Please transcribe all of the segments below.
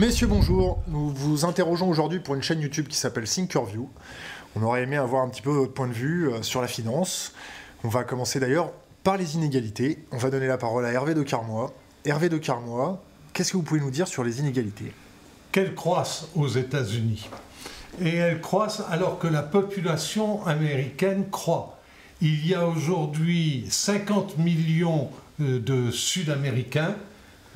Messieurs, bonjour. Nous vous interrogeons aujourd'hui pour une chaîne YouTube qui s'appelle Thinkerview. On aurait aimé avoir un petit peu votre point de vue euh, sur la finance. On va commencer d'ailleurs par les inégalités. On va donner la parole à Hervé de Carmois. Hervé de Carmois, qu'est-ce que vous pouvez nous dire sur les inégalités? Qu'elles croissent aux États-Unis. Et elles croissent alors que la population américaine croît. Il y a aujourd'hui 50 millions euh, de Sud-Américains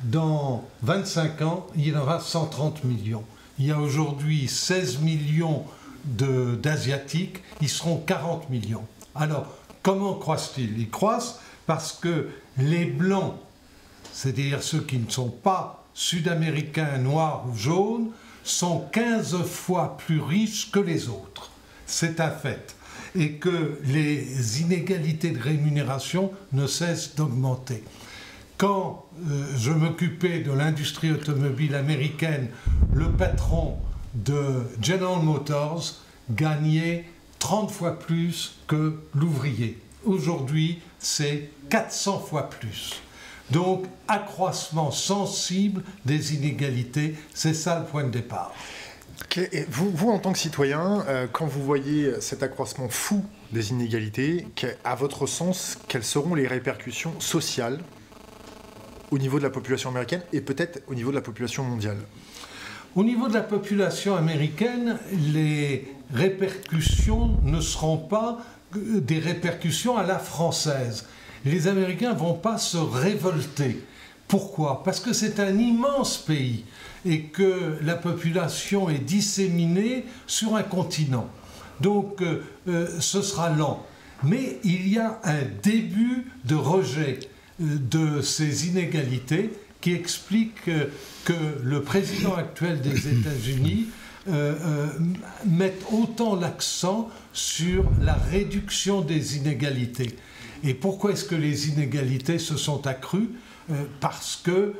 dans 25 ans, il y en aura 130 millions. Il y a aujourd'hui 16 millions d'Asiatiques, ils seront 40 millions. Alors, comment croissent-ils? Ils croissent parce que les Blancs, c'est-à-dire ceux qui ne sont pas sud-américains, noirs ou jaunes, sont 15 fois plus riches que les autres. C'est un fait. Et que les inégalités de rémunération ne cessent d'augmenter quand euh, je m'occupais de l'industrie automobile américaine, le patron de General Motors gagnait 30 fois plus que l'ouvrier. Aujourd'hui, c'est 400 fois plus. Donc, accroissement sensible des inégalités, c'est ça le point de départ. vous, vous, en tant que citoyen, euh, quand vous voyez cet accroissement fou des inégalités, à votre sens, quelles seront les répercussions sociales au niveau de la population américaine et peut-être au niveau de la population mondiale Au niveau de la population américaine, les répercussions ne seront pas des répercussions à la française. Les Américains ne vont pas se révolter. Pourquoi? Parce que c'est un immense pays et que la population est disséminée sur un continent. Donc euh, euh, ce sera lent. Mais il y a un début de rejet de ces inégalités qui expliquent que le président actuel des États-Unis euh, euh, mette autant l'accent sur la réduction des inégalités. Et pourquoi est-ce que les inégalités se sont accrues? Euh, Parce que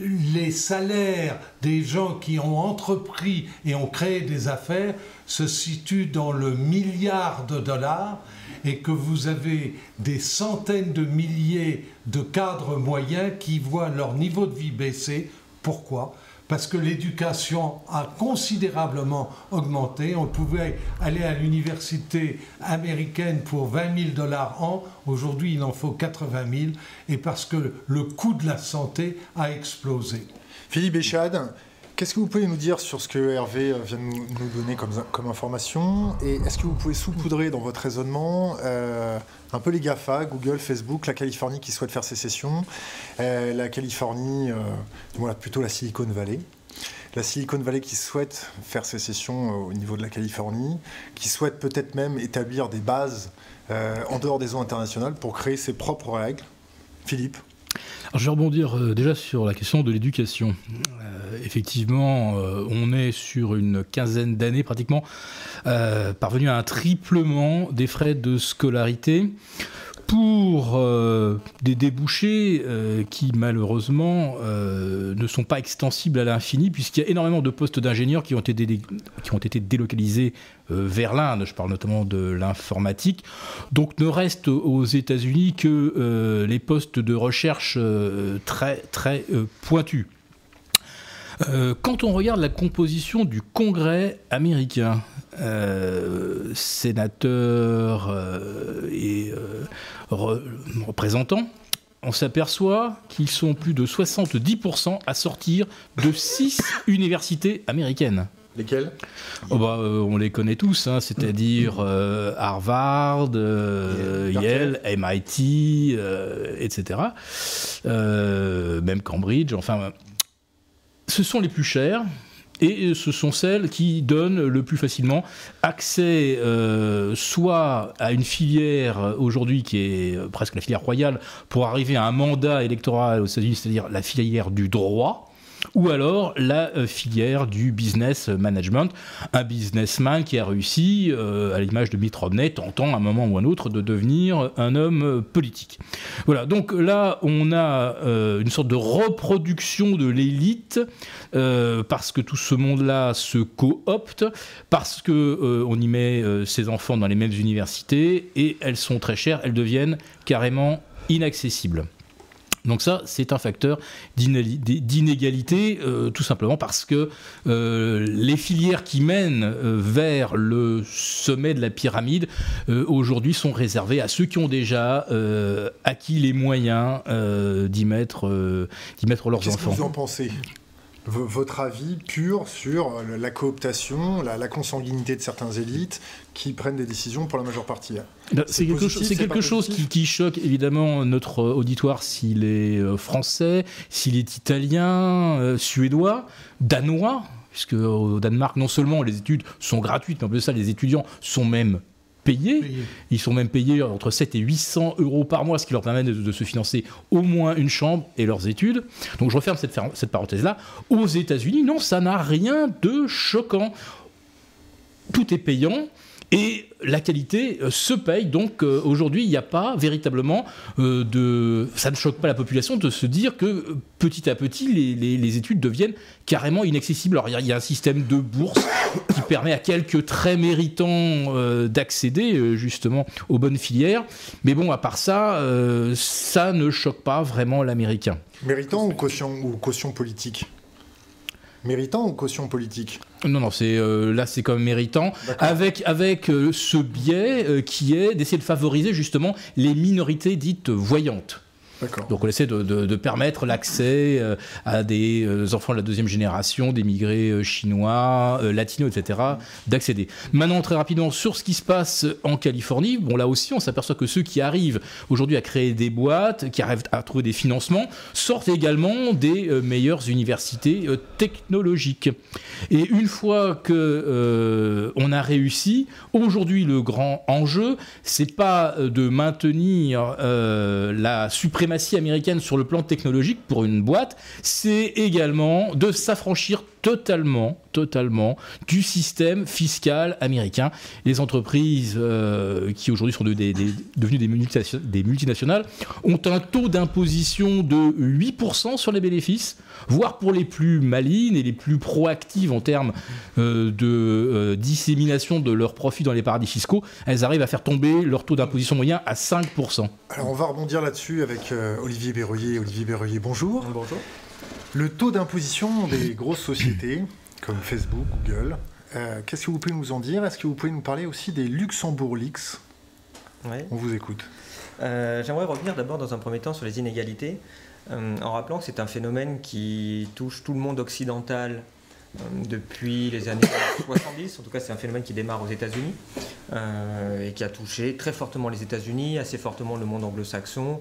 les salaires des gens qui ont entrepris et ont créé des affaires se situent dans le milliard de dollars et que vous avez des centaines de milliers de cadres moyens qui voient leur niveau de vie baisser. Pourquoi? Parce que l'éducation a considérablement augmenté. On pouvait aller à l'université américaine pour 20 000 dollars an. Aujourd'hui, il en faut 80 000. Et parce que le coût de la santé a explosé. Philippe Béchade, Qu'est-ce que vous pouvez nous dire sur ce que Hervé euh, vient de nous, donner comme, information Et est-ce que vous pouvez saupoudrer dans votre raisonnement euh, un peu les GAFA, Google, Facebook, la Californie qui souhaite faire sécession, euh, la Californie, voilà, plutôt la Silicon Valley la Silicon Valley qui souhaite faire sécession au niveau de la Californie, qui souhaite peut-être même établir des bases en dehors des eaux internationales pour créer ses propres règles. Philippe je vais rebondir déjà sur la question de l'éducation. Effectivement, euh, on est sur une quinzaine d'années pratiquement euh, parvenu à un triplement des frais de scolarité pour euh, des débouchés euh, qui malheureusement euh, ne sont pas extensibles à l'infini, puisqu'il y a énormément de postes d'ingénieurs qui, ont été qui ont été délocalisés vers l'Inde, je parle notamment de l'informatique. Donc ne reste aux États-Unis que les postes de recherche très très pointus. Quand on regarde la composition du Congrès américain, euh, sénateurs euh, et représentants, on s'aperçoit qu'ils sont plus de 70% à sortir de six universités américaines. Lesquelles? Oh bah, On les connaît tous, hein, c'est-à-dire Harvard, Yale, MIT, etc. même Cambridge, enfin ce sont les plus chères. Et ce sont celles qui donnent le plus facilement accès euh, soit à une filière aujourd'hui qui est euh, presque la filière royale pour arriver à un mandat électoral aux États-Unis, c'est-à-dire la filière du droit, ou alors la euh, filière du business management, un businessman qui a réussi, euh, à l'image de Mitt Romney, tentant à un moment ou un autre de devenir un homme euh, politique. Voilà, donc là on a une sorte de reproduction de l'élite parce que tout ce monde-là se coopte, parce que on y met ses enfants dans les mêmes universités et elles sont très chères, elles deviennent carrément inaccessibles. Donc ça, c'est un facteur d'inégalité, euh, tout simplement parce que euh, les filières qui mènent euh, vers le sommet de la pyramide, aujourd'hui, sont réservées à ceux qui ont déjà acquis les moyens d'y mettre, mettre leurs enfants. Qu'est-ce que vous en pensez? Votre avis pur sur la cooptation, la, consanguinité de certaines élites qui prennent des décisions pour la majeure partie? Bah, C'est quelque, chose qui, choque évidemment notre auditoire s'il est euh, français, s'il est italien, euh, suédois, danois, puisque au Danemark, non seulement les études sont gratuites, mais en plus de ça, les étudiants sont même payés. Ils sont même payés entre 7 et 800 euros par mois, ce qui leur permet de, se financer au moins une chambre et leurs études. Donc je referme cette, cette parenthèse-là. Aux États-Unis, non, ça n'a rien de choquant. Tout est payant. Et la qualité euh, se paye. Donc euh, aujourd'hui, il n'y a pas véritablement euh, de. Ça ne choque pas la population de se dire que petit à petit, les, études deviennent carrément inaccessibles. Alors il y, a un système de bourse qui permet à quelques très méritants d'accéder justement aux bonnes filières. Mais bon, à part ça, ça ne choque pas vraiment l'américain. Méritant ou caution, ou caution politique? Méritant ou caution politique non, non, c'est euh, là c'est quand même méritant, avec avec euh, ce biais euh, qui est d'essayer de favoriser justement les minorités dites voyantes. Donc on essaie de, permettre l'accès euh, à des euh, enfants de la deuxième génération, des migrés euh, chinois, latinos, etc., d'accéder. Maintenant, très rapidement, sur ce qui se passe en Californie, bon là aussi, on s'aperçoit que ceux qui arrivent aujourd'hui à créer des boîtes, qui arrivent à trouver des financements, sortent également des meilleures universités technologiques. Et une fois que on a réussi, aujourd'hui le grand enjeu, c'est pas de maintenir la suprématie américaine sur le plan technologique pour une boîte, c'est également de s'affranchir totalement, totalement du système fiscal américain. Les entreprises euh, qui aujourd'hui sont devenues des, multinationales ont un taux d'imposition de 8% sur les bénéfices, voire pour les plus malines et les plus proactives en termes euh, de euh, dissémination de leurs profits dans les paradis fiscaux, elles arrivent à faire tomber leur taux d'imposition moyen à 5%. Alors on va rebondir là-dessus avec Olivier Berruyer. Olivier Berruyer, bonjour. Bonjour. Le taux d'imposition des grosses sociétés comme Facebook, Google, euh, qu'est-ce que vous pouvez nous en dire? Est-ce que vous pouvez nous parler aussi des Luxembourg Leaks? On vous écoute. Euh, j'aimerais revenir d'abord dans un premier temps sur les inégalités, euh, en rappelant que c'est un phénomène qui touche tout le monde occidental depuis les années 70. En tout cas, c'est un phénomène qui démarre aux États-Unis euh, et qui a touché très fortement les États-Unis, assez fortement le monde anglo-saxon,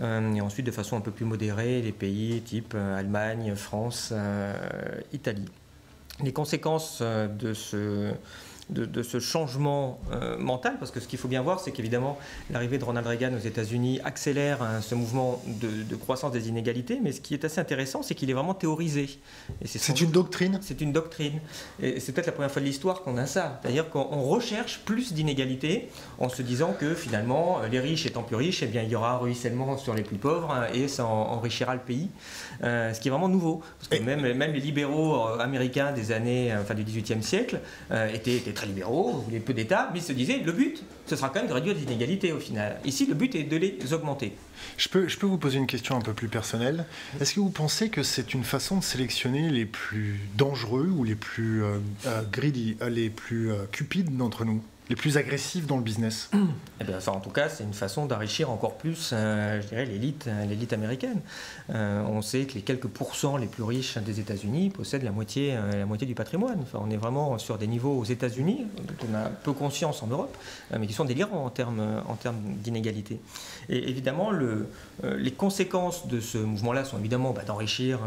euh, et ensuite de façon un peu plus modérée les pays type Allemagne, France, Italie. Les conséquences de ce de, ce changement euh, mental, parce que ce qu'il faut bien voir, c'est qu'évidemment, l'arrivée de Ronald Reagan aux États-Unis accélère hein, ce mouvement de, croissance des inégalités, mais ce qui est assez intéressant, c'est qu'il est vraiment théorisé. C'est une doctrine? C'est une doctrine. Et c'est peut-être la première fois de l'histoire qu'on a ça. C'est-à-dire qu'on recherche plus d'inégalités en se disant que finalement, les riches étant plus riches, eh bien, il y aura un ruissellement sur les plus pauvres hein, et ça enrichira le pays. Euh, ce qui est vraiment nouveau. Parce que même, même les libéraux euh, américains des années, enfin du XVIIIe siècle, étaient très libéraux, voulez peu d'État, mais ils se disaient le but, ce sera quand même de réduire les inégalités au final. Ici, le but est de les augmenter. Je peux, je peux vous poser une question un peu plus personnelle. Est-ce que vous pensez que c'est une façon de sélectionner les plus dangereux ou les plus euh, euh, greedy, euh, les plus cupides d'entre nous? Les plus agressifs dans le business eh bien, En tout cas, c'est une façon d'enrichir encore plus, euh, je dirais, l'élite, euh, l'élite américaine. Euh, on sait que les quelques pourcents les plus riches des États-Unis possèdent la moitié, la moitié du patrimoine. Enfin, on est vraiment sur des niveaux aux États-Unis dont on a peu conscience en Europe, mais qui sont délirants en termes, en termes d'inégalité. Et évidemment, le, les conséquences de ce mouvement-là sont évidemment bah, d'enrichir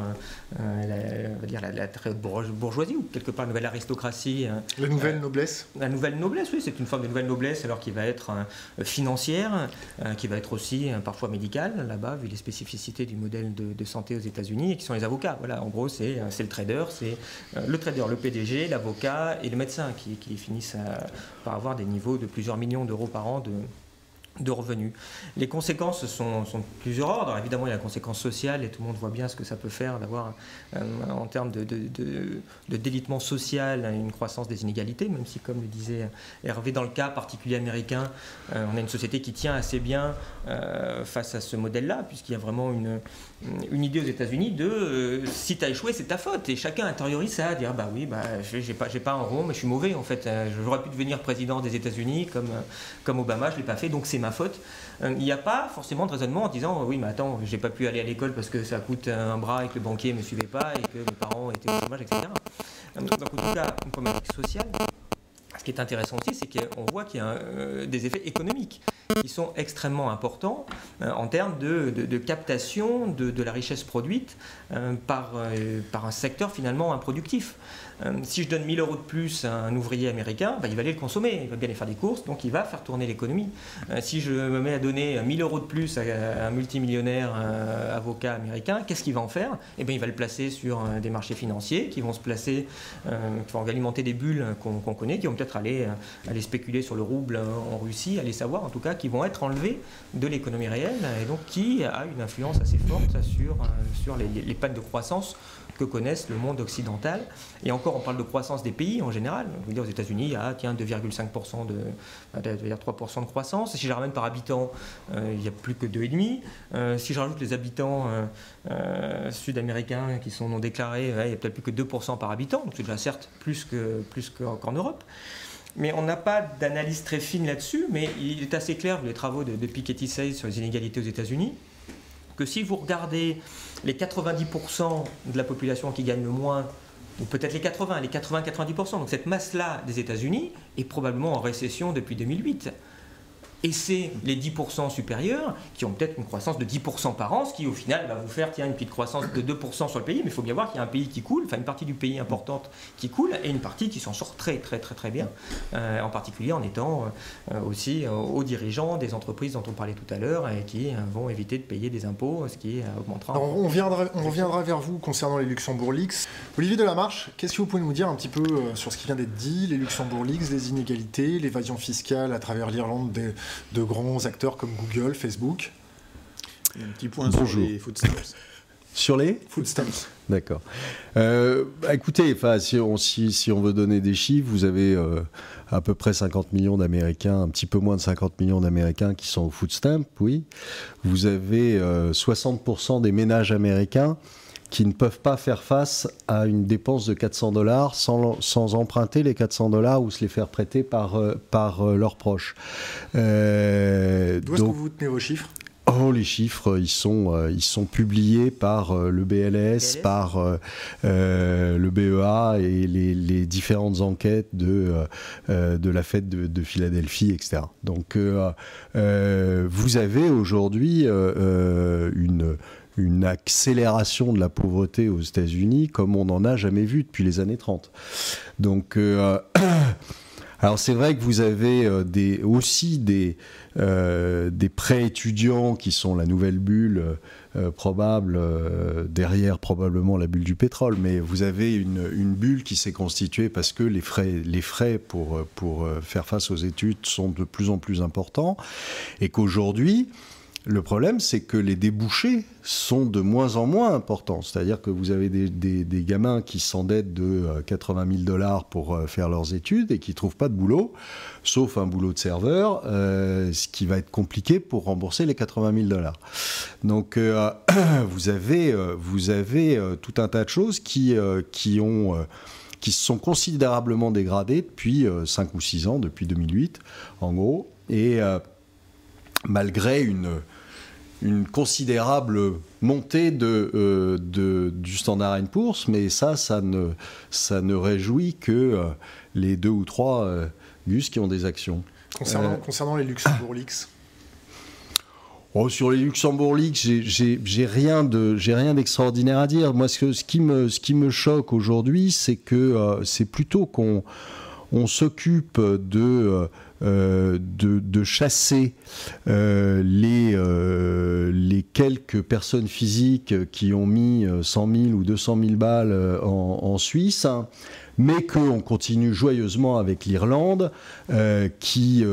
la, dire la, très haute bourgeoisie ou quelque part la nouvelle aristocratie. La nouvelle noblesse La nouvelle noblesse, oui, c'est une forme de nouvelle noblesse alors qui va être euh, financière, euh, qui va être aussi euh, parfois médicale là-bas, vu les spécificités du modèle de, santé aux États-Unis, et qui sont les avocats. Voilà, en gros, c'est le trader, c'est le trader, le PDG, l'avocat et le médecin qui, finissent par avoir des niveaux de plusieurs millions d'euros par an de, de revenus. Les conséquences sont, de plusieurs ordres. évidemment, il y a la conséquence sociale et tout le monde voit bien ce que ça peut faire d'avoir, euh, en termes de, de, délitement social, une croissance des inégalités, même si, comme le disait Hervé, dans le cas particulier américain, euh, on a une société qui tient assez bien euh, face à ce modèle-là, puisqu'il y a vraiment une, une idée aux États-Unis de si tu as échoué, c'est ta faute. Et chacun intériorise ça, à dire bah oui, bah, j'ai pas, pas un rond, mais je suis mauvais en fait. J'aurais pu devenir président des États-Unis comme, comme Obama, je l'ai pas fait, donc c'est ma faute. Euh, il n'y a pas forcément de raisonnement en disant oui, mais attends, j'ai pas pu aller à l'école parce que ça coûte un bras et que le banquier me suivait pas et que mes parents étaient au chômage, etc. Euh, donc, en tout cas, une problématique sociale. Qui est intéressant aussi, c'est qu'on voit qu'il y a euh, des effets économiques qui sont extrêmement importants en termes de, captation de, la richesse produite par, par un secteur finalement improductif. Euh, si je donne 1000 euros de plus à un ouvrier américain, bah, il va aller le consommer, il va bien aller faire des courses, donc il va faire tourner l'économie. Euh, si je me mets à donner 1000 euros de plus à, un multimillionnaire euh, avocat américain, qu'est-ce qu'il va en faire? Eh bien, il va le placer sur des marchés financiers qui vont se placer, qui vont alimenter des bulles qu'on connaît, qui vont peut-être aller, spéculer sur le rouble en Russie, aller savoir en tout cas, qui vont être enlevés de l'économie réelle et donc qui a une influence assez forte sur, sur les, les pannes de croissance que connaissent le monde occidental. Et encore, on parle de croissance des pays en général. Je veux dire, aux États-Unis, il y a 2,5% de, 3% de croissance. Si je ramène par habitant, euh, il n'y a plus que 2,5%. Euh, si je rajoute les habitants euh, sud-américains qui sont non déclarés, il n'y a peut-être plus que 2% par habitant. Donc c'est déjà certes plus qu'en plus qu'en Europe. Mais on n'a pas d'analyse très fine là-dessus, mais il est assez clair, les travaux de, de Piketty Sayes sur les inégalités aux États-Unis, que si vous regardez les 90% de la population qui gagne le moins, ou peut-être les 80, les 80-90%, donc cette masse-là des États-Unis est probablement en récession depuis 2008. Et c'est les 10% supérieurs qui ont peut-être une croissance de 10% par an, ce qui au final va vous faire tiens, une petite croissance de 2% sur le pays, mais il faut bien voir qu'il y a un pays qui coule, enfin une partie du pays importante qui coule, et une partie qui s'en sort très très très très bien, euh, en particulier en étant euh, aussi euh, aux dirigeants des entreprises dont on parlait tout à l'heure, et qui vont éviter de payer des impôts, ce qui augmentera. on reviendra vers vous concernant les Luxembourg Leaks. Olivier Delamarche, qu'est-ce que vous pouvez nous dire un petit peu sur ce qui vient d'être dit, les Luxembourg Leaks, les inégalités, l'évasion fiscale à travers l'Irlande des de grands acteurs comme Google, Facebook. un petit point sur les food stamps. Sur les Food stamps. D'accord. Euh, bah, écoutez, si on, si, on veut donner des chiffres, vous avez euh, à peu près 50 millions d'Américains, un petit peu moins de 50 millions d'Américains qui sont au food stamp, oui. Vous avez 60% euh, des ménages américains qui ne peuvent pas faire face à une dépense de 400 dollars sans, sans, emprunter les 400 dollars ou se les faire prêter par, euh, par euh, leurs proches. Euh, D'où est-ce que vous tenez vos chiffres? Oh, les chiffres, ils sont, ils sont publiés par le BLS, par le BEA et les, les différentes enquêtes de, de la fête de, de Philadelphie, etc. Donc, vous avez aujourd'hui une une accélération de la pauvreté aux États-Unis comme on n'en a jamais vu depuis les années 30. Donc, euh, alors c'est vrai que vous avez euh, aussi des, euh, des étudiants qui sont la nouvelle bulle probable, derrière probablement la bulle du pétrole, mais vous avez une, une bulle qui s'est constituée parce que les frais, les frais pour, pour faire face aux études sont de plus en plus importants et qu'aujourd'hui, le problème, c'est que les débouchés sont de moins en moins importants. C'est-à-dire que vous avez des, gamins qui s'endettent de 80 euh, 000 dollars pour euh, faire leurs études et qui ne trouvent pas de boulot, sauf un boulot de serveur, euh, ce qui va être compliqué pour rembourser les 80 000 dollars. Donc vous avez, vous avez tout un tas de choses qui, qui se sont considérablement dégradées depuis 5 ou 6 ans, depuis 2008 en gros. Et malgré une, une considérable montée de, euh, de, du standard Poor's, mais ça, ça ne, ça ne réjouit que euh, les deux ou trois euh, gus qui ont des actions. Concernant, concernant les Luxembourg Leaks Oh, sur les Luxembourg Leaks, j'ai rien d'extraordinaire à dire. Moi, ce, ce, qui, me, ce qui me choque aujourd'hui, c'est que c'est plutôt qu'on on, s'occupe de euh, de, chasser euh, les, euh, les quelques personnes physiques qui ont mis 100 000 ou 200 000 balles en, Suisse, mais qu'on continue joyeusement avec l'Irlande, qui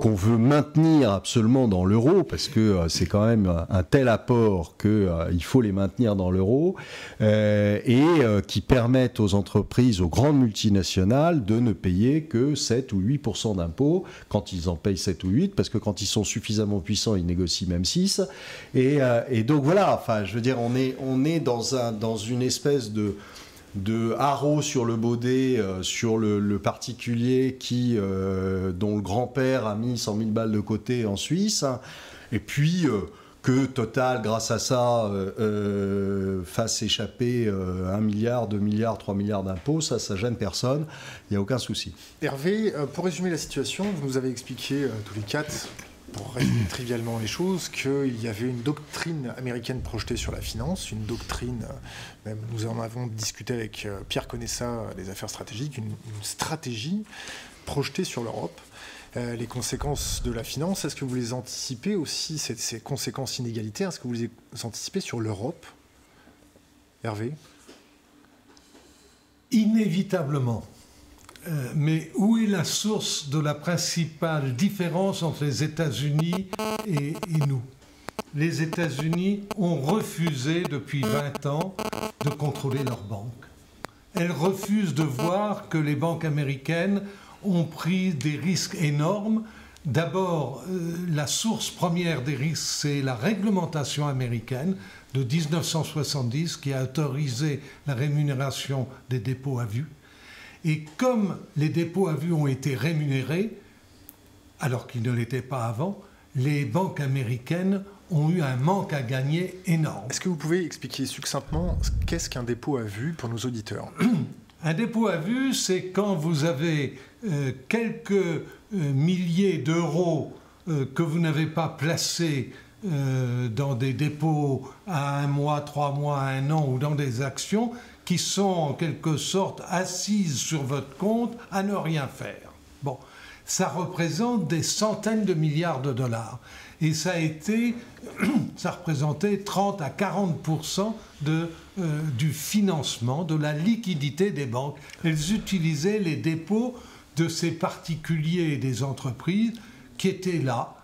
qu'on veut maintenir absolument dans l'euro, parce que c'est quand même un tel apport qu'il faut les maintenir dans l'euro, et qui permettent aux entreprises, aux grandes multinationales, de ne payer que 7 ou 8% d'impôts quand ils en payent 7 ou 8, parce que quand ils sont suffisamment puissants, ils négocient même 6. Et, et donc voilà, enfin, je veux dire, on est, on est dans, un, dans une espèce de de haro sur le baudet, euh, sur le, particulier qui, euh, dont le grand-père a mis 100 000 balles de côté en Suisse, et puis euh, que Total, grâce à ça, fasse échapper 1 milliard, 2 milliards, 3 milliards d'impôts, ça, ça gêne personne, il n'y a aucun souci. Hervé, pour résumer la situation, vous nous avez expliqué tous les quatre pour résumer trivialement les choses, qu'il y avait une doctrine américaine projetée sur la finance, une doctrine, même nous en avons discuté avec euh, Pierre Conessa des affaires stratégiques, une, stratégie projetée sur l'Europe. Euh, les conséquences de la finance, est-ce que vous les anticipez aussi, ces, ces conséquences inégalitaires, est-ce que vous les anticipez sur l'Europe? Hervé? Inévitablement. Euh, mais où est la source de la principale différence entre les États-Unis et, nous? Les États-Unis ont refusé depuis 20 ans de contrôler leurs banques. Elles refusent de voir que les banques américaines ont pris des risques énormes. D'abord, euh, la source première des risques, c'est la réglementation américaine de 1970 qui a autorisé la rémunération des dépôts à vue et comme les dépôts à vue ont été rémunérés, alors qu'ils ne l'étaient pas avant, les banques américaines ont eu un manque à gagner énorme. Est-ce que vous pouvez expliquer succinctement qu'est-ce qu'un dépôt à vue pour nos auditeurs Un dépôt à vue, c'est quand vous avez euh, quelques euh, milliers d'euros euh, que vous n'avez pas placés dans des dépôts à un mois, trois mois, un an ou dans des actions qui sont en quelque sorte assises sur votre compte à ne rien faire. Bon, ça représente des centaines de milliards de dollars. Et ça a été, ça représentait 30 à 40 de, euh, du financement, de la liquidité des banques. Elles utilisaient les dépôts de ces particuliers et des entreprises qui étaient là,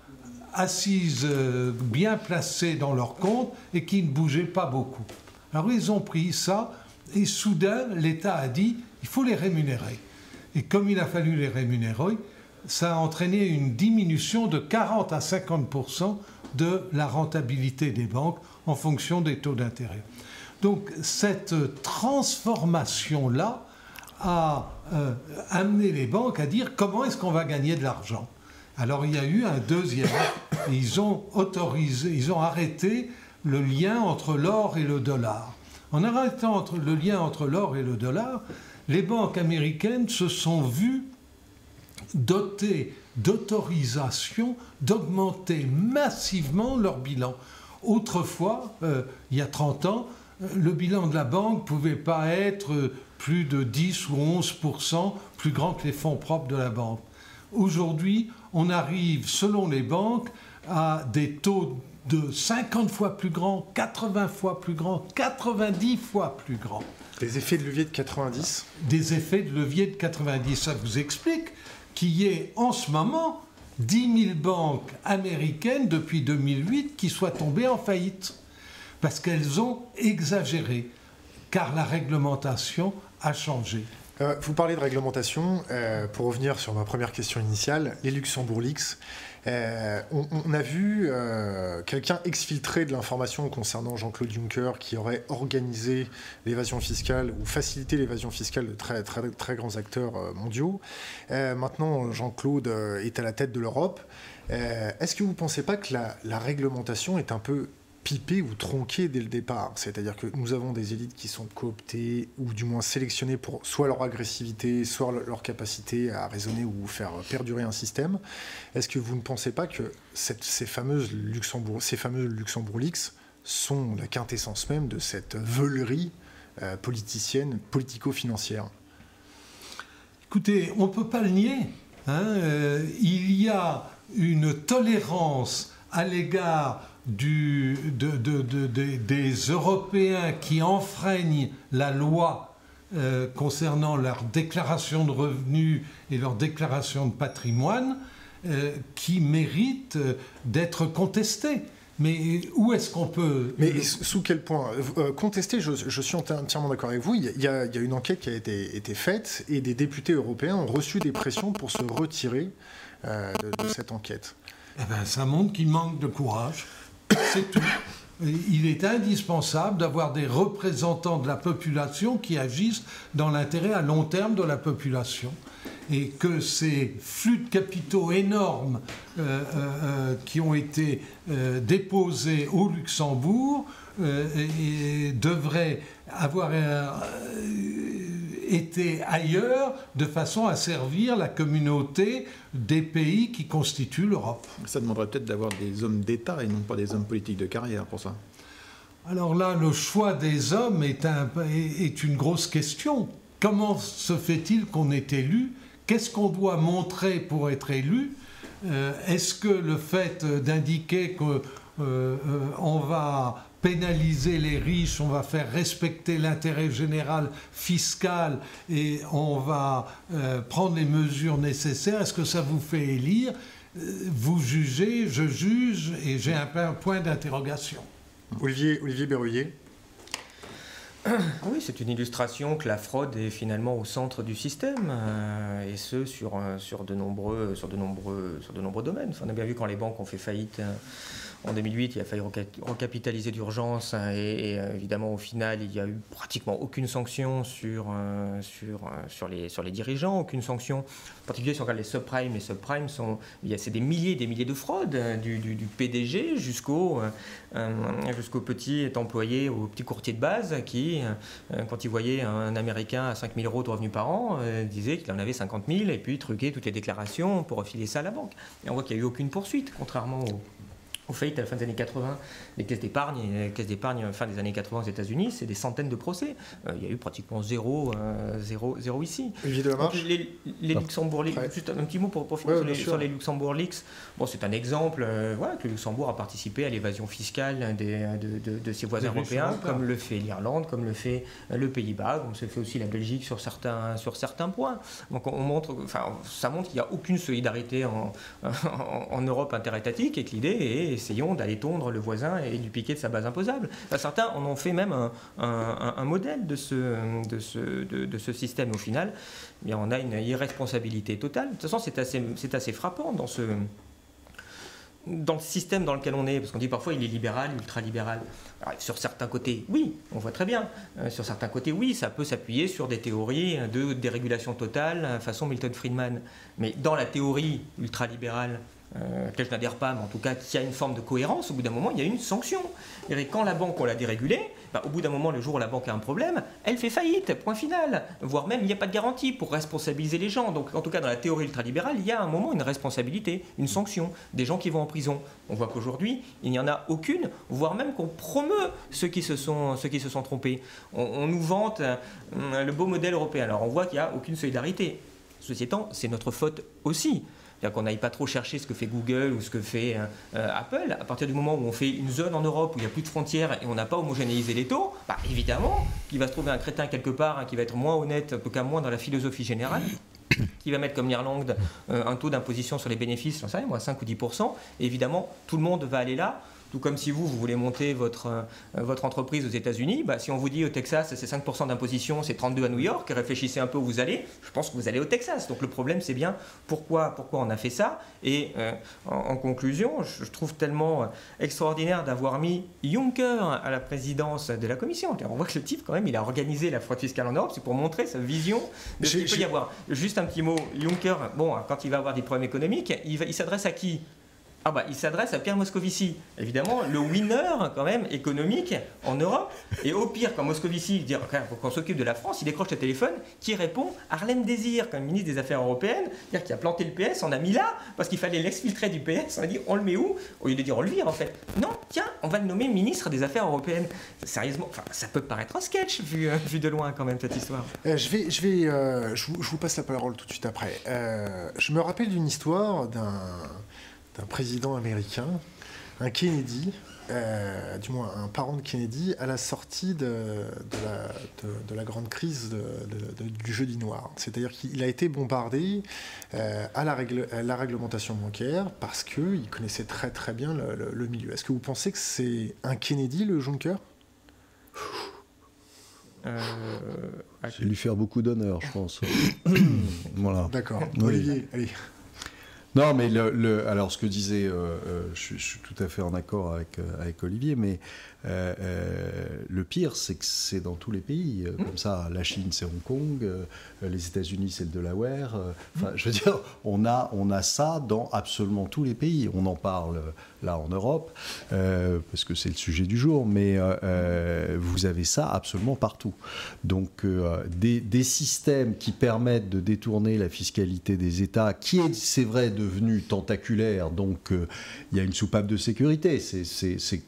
assises, euh, bien placées dans leur compte et qui ne bougeaient pas beaucoup. Alors ils ont pris ça et soudain, l'État a dit, il faut les rémunérer. Et comme il a fallu les rémunérer, ça a entraîné une diminution de 40 à 50 de la rentabilité des banques en fonction des taux d'intérêt. Donc cette transformation-là a euh, amené les banques à dire comment est-ce qu'on va gagner de l'argent? Alors il y a eu un deuxième, ils ont autorisé, ils ont arrêté le lien entre l'or et le dollar. En arrêtant le lien entre l'or et le dollar, les banques américaines se sont vues dotées d'autorisation d'augmenter massivement leur bilan. Autrefois, euh, il y a 30 ans, euh, le bilan de la banque ne pouvait pas être plus de 10 ou 11% plus grand que les fonds propres de la banque. Aujourd'hui, on arrive, selon les banques, à des taux de 50 fois plus grand, 80 fois plus grand, 90 fois plus grand. Des effets de levier de 90 Des effets de levier de 90. Ça vous explique qu'il y ait en ce moment 10 000 banques américaines depuis 2008 qui soient tombées en faillite. Parce qu'elles ont exagéré, car la réglementation a changé. Euh, vous parlez de réglementation. Euh, pour revenir sur ma première question initiale, les Luxembourg Leaks, euh, on, a vu euh, quelqu'un exfiltrer de l'information concernant Jean-Claude Juncker qui aurait organisé l'évasion fiscale ou facilité l'évasion fiscale de très, très, très grands acteurs euh, mondiaux. maintenant, Jean-Claude est à la tête de l'Europe. Est-ce que vous ne pensez pas que la réglementation est un peu pipé ou tronqué dès le départ. C'est-à-dire que nous avons des élites qui sont cooptées ou du moins sélectionnées pour soit leur agressivité, soit leur capacité à raisonner ou faire perdurer un système. Est-ce que vous ne pensez pas que ces fameuses Luxembourg, ces fameux Luxembourg Leaks sont la quintessence même de cette veulerie euh, politicienne, politico-financière? Écoutez, on ne peut pas le nier. Hein, euh, il y a une tolérance à l'égard du, des Européens qui enfreignent la loi euh, concernant leur déclaration de revenus et leur déclaration de patrimoine euh, qui méritent d'être contestées. Mais où est-ce qu'on peut... Mais sous quel point Contester, je, suis entièrement d'accord avec vous. Il y, a, une enquête qui a été, été, faite et des députés européens ont reçu des pressions pour se retirer de, cette enquête. Eh ben, ça montre qu'il manque de courage. C'est tout. Il est indispensable d'avoir des représentants de la population qui agissent dans l'intérêt à long terme de la population. Et que ces flux de capitaux énormes euh, euh, euh, qui ont été déposés au Luxembourg devraient avoir été ailleurs de façon à servir la communauté des pays qui constituent l'Europe. Ça demanderait peut-être d'avoir des hommes d'État et non pas des hommes politiques de carrière pour ça. Alors là, le choix des hommes est, un, est une grosse question. Comment se fait-il qu'on est élu? Qu'est-ce qu'on doit montrer pour être élu? Euh, Est-ce que le fait d'indiquer qu'on euh, euh, va pénaliser les riches, on va faire respecter l'intérêt général fiscal et on va euh, prendre les mesures nécessaires. Est-ce que ça vous fait élire? Euh, Vous jugez, je juge et j'ai un, point d'interrogation. Olivier, Olivier Berruyer oui, c'est une illustration que la fraude est finalement au centre du système, euh, et ce sur, sur, de nombreux, sur, de nombreux, sur de nombreux domaines. on a bien vu quand les banques ont fait faillite en 2008, il a fallu recapitaliser d'urgence hein, et, euh, évidemment au final il n'y a eu pratiquement aucune sanction sur, euh, sur, euh, sur, les, sur les dirigeants, aucune sanction. En particulier regarde les subprimes, les subprimes sont, c'est des milliers des milliers de fraudes du, du, PDG jusqu'au jusqu'au petit employé, au petit courtier de base qui, quand il voyait un Américain à 5 000 euros de revenus par an, disait qu'il en avait 50 000 et puis truquait toutes les déclarations pour refiler ça à la banque. Et on voit qu'il n'y a eu aucune poursuite, contrairement au au faillite à la fin des années 80, les caisses d'épargne, les caisses d'épargne fin des années 80 aux États-Unis, c'est des centaines de procès. Euh, il y a eu pratiquement zéro, euh, zéro, zéro ici. les, les Luxembourg juste un petit mot pour, pour finir sur, les, Luxembourg Leaks. Bon, c'est un exemple euh, voilà, que le Luxembourg a participé à l'évasion fiscale des, de, de, ses voisins européens, comme le fait l'Irlande, comme le fait le Pays-Bas, comme se fait aussi la Belgique sur certains, sur certains points. Donc on montre, enfin, ça montre qu'il n'y a aucune solidarité en, en, en Europe interétatique et que l'idée est essayons d'aller tondre le voisin et lui piquer de sa base imposable. certains en ont fait même un, modèle de ce, système. Au final, eh on a une irresponsabilité totale. De toute façon, c'est assez, frappant dans ce, le système dans lequel on est, parce qu'on dit parfois il est libéral, ultra-libéral. Sur certains côtés, oui, on voit très bien. Euh, sur certains côtés, oui, ça peut s'appuyer sur des théories de dérégulation totale, façon Milton Friedman. Mais dans la théorie ultra-libérale euh, je n'adhère pas, mais en tout cas qui a une forme de cohérence, au bout d'un moment, il y a une sanction. Quand la banque, on l'a dérégulée, bah, au bout d'un moment, le jour où la banque a un problème, elle fait faillite, point final. Voire même, il n'y a pas de garantie pour responsabiliser les gens. Donc, en tout cas, dans la théorie ultralibérale, il y a un moment une responsabilité, une sanction, des gens qui vont en prison. On voit qu'aujourd'hui, il n'y en a aucune, voire même qu'on promeut ceux qui se sont, ceux qui se sont trompés. On, nous vante euh, le beau modèle européen. Alors, on voit qu'il n'y a aucune solidarité. Ceci étant, c'est notre faute aussi. C'est-à-dire qu'on n'aille pas trop chercher ce que fait Google ou ce que fait euh, euh, Apple. À partir du moment où on fait une zone en Europe où il n'y a plus de frontières et on n'a pas homogénéisé les taux, bah, évidemment qu'il va se trouver un crétin quelque part hein, qui va être moins honnête, en tout cas moins dans la philosophie générale, qui va mettre comme l'Irlande euh, un taux d'imposition sur les bénéfices, j'en sais rien, moi, 5 ou 10%. Et évidemment, tout le monde va aller là tout comme si vous, vous voulez monter votre, euh, votre entreprise aux États-Unis, bah, si on vous dit au Texas c'est 5% d'imposition, c'est 32 à New York, réfléchissez un peu où vous allez, je pense que vous allez au Texas. Donc le problème c'est bien pourquoi, pourquoi on a fait ça. Et euh, en, conclusion, je, trouve tellement euh, extraordinaire d'avoir mis Juncker à la présidence de la Commission. On voit que le type quand même, il a organisé la fraude fiscale en Europe, c'est pour montrer sa vision de ce qu'il peut y avoir. Juste un petit mot, Juncker, bon, quand il va avoir des problèmes économiques, il, il s'adresse à qui? Ah bah, il s'adresse à Pierre Moscovici, évidemment le winner quand même économique en Europe. Et au pire, quand Moscovici dit qu'on s'occupe de la France, il décroche le téléphone, qui répond Harlem Désir, comme ministre des Affaires européennes, dire qui a planté le PS, on a mis là parce qu'il fallait l'exfiltrer du PS. On a dit on le met où? Au lieu de dire on le vire en fait. Non, tiens, on va le nommer ministre des Affaires européennes. Sérieusement, ça peut paraître un sketch vu, euh, vu de loin quand même cette histoire. Euh, je vais, je vais, euh, je, vous, passe la parole tout de suite après. je me rappelle d'une histoire d'un d'un président américain, un Kennedy, euh, du moins un parent de Kennedy, à la sortie de, de, la, grande crise du jeudi noir. C'est-à-dire qu'il a été bombardé euh, à, la la, réglementation bancaire parce qu'il connaissait très très bien le, milieu. Est-ce que vous pensez que c'est un Kennedy, le Juncker? Euh, Je vais lui faire beaucoup d'honneur, je pense. voilà. D'accord. Olivier, allez. Non, mais le, alors ce que disait, euh, euh, je, suis tout à fait en accord avec, euh, avec Olivier, mais le pire, c'est que c'est dans tous les pays. Mmh. Comme ça, la Chine, c'est Hong Kong, les États-Unis, c'est le Delaware. Enfin, je veux dire, on a, on a ça dans absolument tous les pays. On en parle là en Europe, parce que c'est le sujet du jour, mais vous avez ça absolument partout. Donc, des, des systèmes qui permettent de détourner la fiscalité des États, qui est, c'est vrai, de devenu tentaculaire, donc euh, il y a une soupape de sécurité. C'est,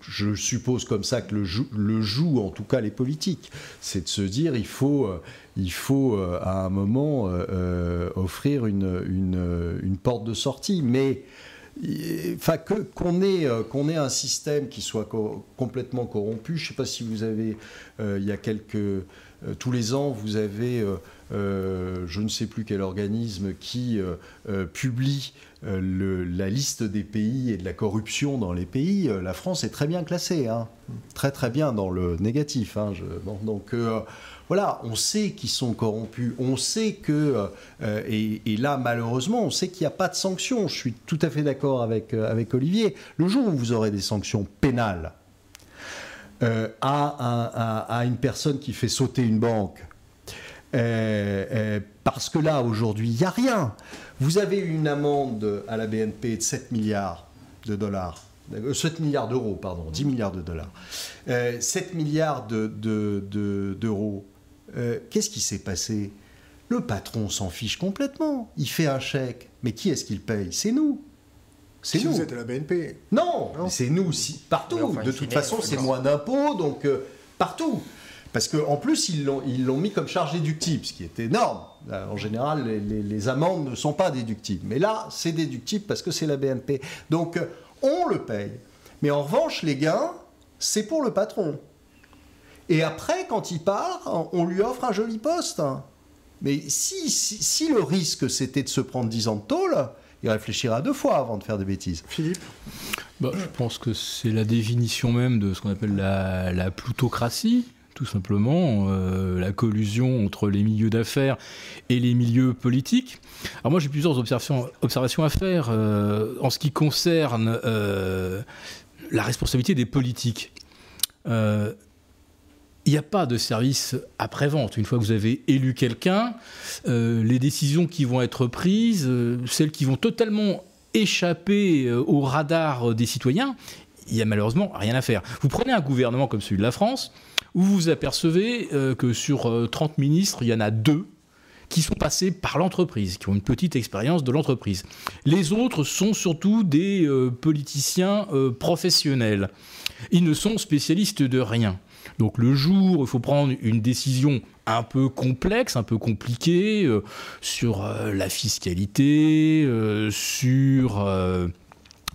je suppose comme ça que le, le joue, en tout cas les politiques. C'est de se dire, il faut, euh, il faut euh, à un moment offrir une, une, une, porte de sortie. Mais enfin qu'on ait qu'on ait un système qui soit complètement corrompu. Je ne sais pas si vous avez, il y a quelques tous les ans, vous avez euh, je ne sais plus quel organisme qui euh, euh, publie la liste des pays et de la corruption dans les pays. la France est très bien classée, hein. très très bien dans le négatif. Hein, donc voilà, on sait qu'ils sont corrompus, on sait que, et, là malheureusement, on sait qu'il n'y a pas de sanctions. Je suis tout à fait d'accord avec, avec Olivier. Le jour où vous aurez des sanctions pénales à, une personne qui fait sauter une banque, euh, euh, parce que là, aujourd'hui, il n'y a rien. Vous avez une amende à la BNP de 7 milliards de dollars. 7 euh, milliards d'euros, pardon, 10 milliards de dollars. 7 milliards d'euros. De, de, Qu'est-ce qui s'est passé? Le patron s'en fiche complètement. Il fait un chèque. Mais qui est-ce qu'il paye? C'est nous. C'est nous. Vous êtes à la BNP Non, c'est nous, si, partout. de toute façon, c'est moins d'impôts, donc partout. Parce qu'en plus, ils l'ont mis comme charge déductible, ce qui est énorme. Euh, en général, les, amendes ne sont pas déductibles. Mais là, c'est déductible parce que c'est la BNP. Donc, euh, on le paye. Mais en revanche, les gains, c'est pour le patron. Et après, quand il part, on lui offre un joli poste. Mais si, si, le risque, c'était de se prendre 10 ans de tôle, il réfléchira deux fois avant de faire des bêtises. Philippe bah, Je pense que c'est la définition même de ce qu'on appelle la, la plutocratie tout simplement, euh, la collusion entre les milieux d'affaires et les milieux politiques. Alors moi j'ai plusieurs observations, à faire euh, en ce qui concerne euh, la responsabilité des politiques. il n'y a pas de service après-vente. Une fois que vous avez élu quelqu'un, les décisions qui vont être prises, celles qui vont totalement échapper au radar des citoyens, il n'y a malheureusement rien à faire. Vous prenez un gouvernement comme celui de la France, où vous apercevez euh, que sur 30 euh, ministres, il y en a deux qui sont passés par l'entreprise, qui ont une petite expérience de l'entreprise. Les autres sont surtout des euh, politiciens professionnels. Ils ne sont spécialistes de rien. Donc le jour où il faut prendre une décision un peu complexe, un peu compliquée sur la fiscalité, sur,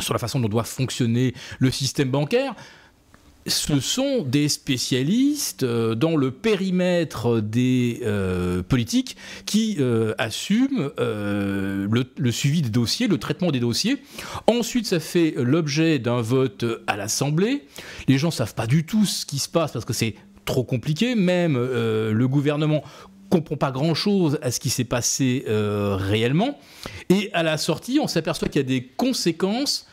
sur la façon dont doit fonctionner le système bancaire, ce sont des spécialistes euh, dans le périmètre des euh, politiques qui euh, assument le, suivi des dossiers, le traitement des dossiers. Ensuite, ça fait l'objet d'un vote à l'Assemblée. Les gens ne savent pas du tout ce qui se passe parce que c'est trop compliqué. Même le gouvernement comprend pas grand-chose à ce qui s'est passé réellement. Et à la sortie, on s'aperçoit qu'il y a des conséquences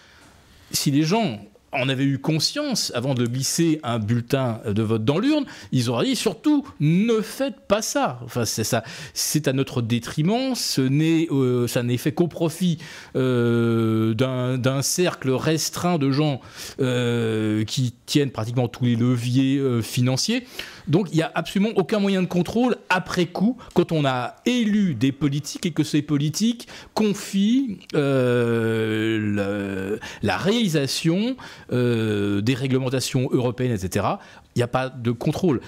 si les gens en avaient eu conscience avant de glisser un bulletin de vote dans l'urne, ils auraient dit surtout ne faites pas ça. Enfin, c'est ça, c'est à notre détriment. Ce n'est, euh, ça n'est fait qu'au profit euh, d'un cercle restreint de gens euh, qui tiennent pratiquement tous les leviers financiers. Donc il n'y a absolument aucun moyen de contrôle après coup quand on a élu des politiques et que ces politiques confient euh, la réalisation euh, des réglementations européennes, etc. Il n'y a pas de contrôle.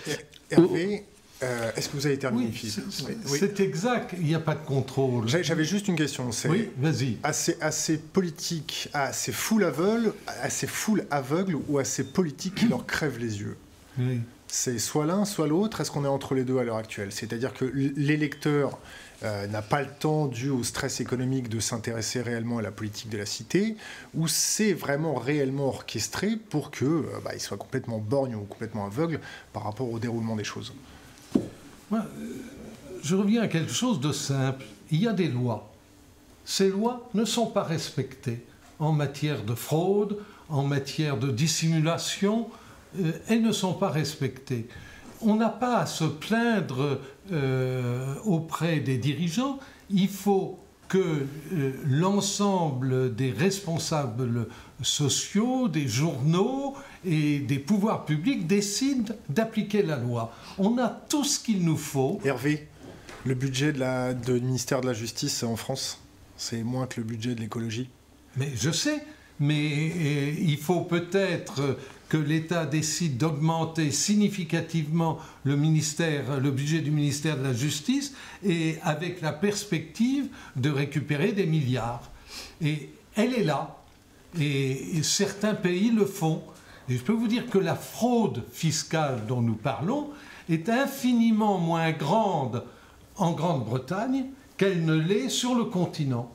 Hervé, Euh, est-ce que vous avez terminé, Oui, Philippe c'est Oui. exact, il n'y a pas de contrôle. J'avais juste une question. C'est Oui, vas-y. assez, assez politique, assez full aveugle, assez full aveugle ou assez politique qui leur crève les yeux? Oui. C'est soit l'un, soit l'autre. Est-ce qu'on est entre les deux à l'heure actuelle? C'est-à-dire que l'électeur euh, n'a pas le temps, dû au stress économique, de s'intéresser réellement à la politique de la cité, ou c'est vraiment réellement orchestré pour que euh, bah, soit complètement borgne ou complètement aveugle par rapport au déroulement des choses? Euh, je reviens à quelque chose de simple. Il y a des lois. Ces lois ne sont pas respectées en matière de fraude, en matière de dissimulation. Euh, elles ne sont pas respectées. On n'a pas à se plaindre euh, auprès des dirigeants. Il faut que euh, l'ensemble des responsables sociaux, des journaux et des pouvoirs publics décident d'appliquer la loi. On a tout ce qu'il nous faut. Hervé, le budget de la, du ministère de la Justice en France, c'est moins que le budget de l'écologie? Mais je sais, mais il faut peut-être que l'État décide d'augmenter significativement le, budget du ministère de la Justice et avec la perspective de récupérer des milliards. Et elle est là. Et, et certains pays le font. Et je peux vous dire que la fraude fiscale dont nous parlons est infiniment moins grande en Grande-Bretagne qu'elle ne l'est sur le continent.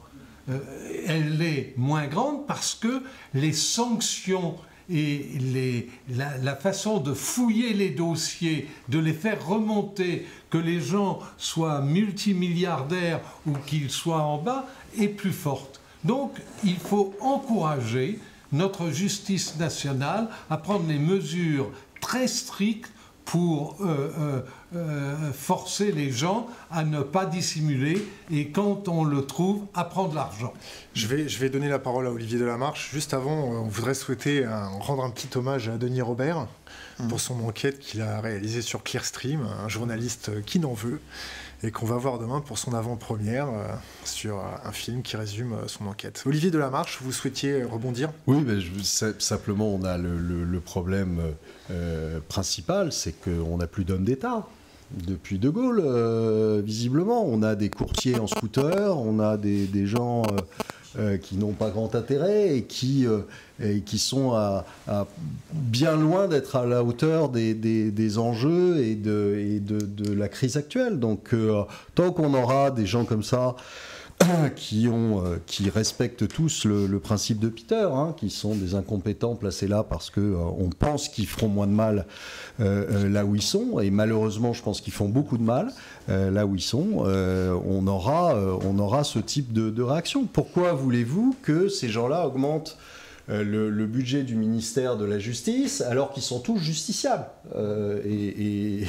Euh, elle est moins grande parce que les sanctions et la façon de fouiller les dossiers, de les faire remonter, que les gens soient multimilliardaires ou qu'ils soient en bas, est plus forte. Donc il faut encourager notre justice nationale à prendre les mesures très strictes pour euh, euh, euh, forcer les gens à ne pas dissimuler et quand on le trouve, à prendre l'argent. Je vais, je vais donner la parole à Olivier Delamarche. Juste avant, on voudrait souhaiter un- rendre un petit hommage à Denis Robert pour son enquête qu'il a réalisée sur Clearstream, un journaliste qui n'en veut, et qu'on va voir demain pour son avant-première euh, sur un film qui résume euh, son enquête. Olivier Delamarche, vous souhaitiez rebondir? Oui, je- c'est- simplement, on a le, le- le problème euh, principal, c'est qu'on n'a plus d'hommes d'État. Depuis De Gaulle, euh, visiblement, on a des courtiers en scooter, on a des, gens euh, qui n'ont pas grand intérêt et qui, qui sont à, bien loin d'être à la hauteur des, des- des enjeux et, de, et de, de la crise actuelle. Donc, tant qu'on aura des gens comme ça, qui, ont, euh, qui respectent tous le, le principe de Peter, hein, qui sont des incompétents placés là parce que euh, on pense qu'ils feront moins de mal euh, euh, là où ils sont, et malheureusement, je pense qu'ils font beaucoup de mal euh, là où ils sont. on aura, on aura ce type de, de réaction. Pourquoi voulez-vous que ces gens-là augmentent le, le budget du ministère de la Justice alors qu'ils sont tous justiciables? Euh, et- et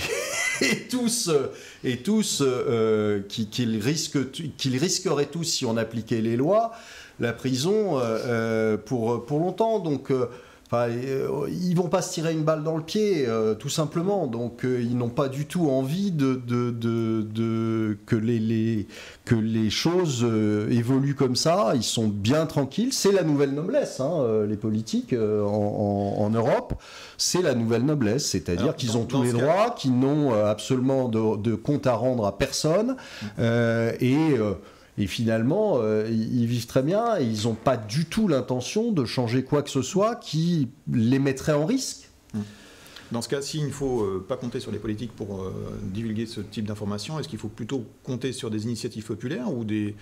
tous, euh, et tous euh, qui- qu'ils risquent- risqueraient tous, si on appliquait les lois, la prison euh, euh, pour, pour longtemps. Donc, euh, enfin, euh, ils vont pas se tirer une balle dans le pied, euh, tout simplement. Donc, euh, ils n'ont pas du tout envie de, de- de- de- que, les, les- que les choses euh, évoluent comme ça. Ils sont bien tranquilles. C'est la nouvelle noblesse, hein, les politiques en, en- en Europe. C'est la nouvelle noblesse, c'est-à-dire qu'ils ont tous les droits, qu'ils n'ont absolument de, compte à rendre à personne. Euh, et. Et finalement, euh, ils vivent très bien ils n'ont pas du tout l'intention de changer quoi que ce soit qui les mettrait en risque. Dans ce cas, s'il ne faut euh, pas compter sur les politiques pour euh, divulguer ce type d'informations, est-ce qu'il faut plutôt compter sur des initiatives populaires ou des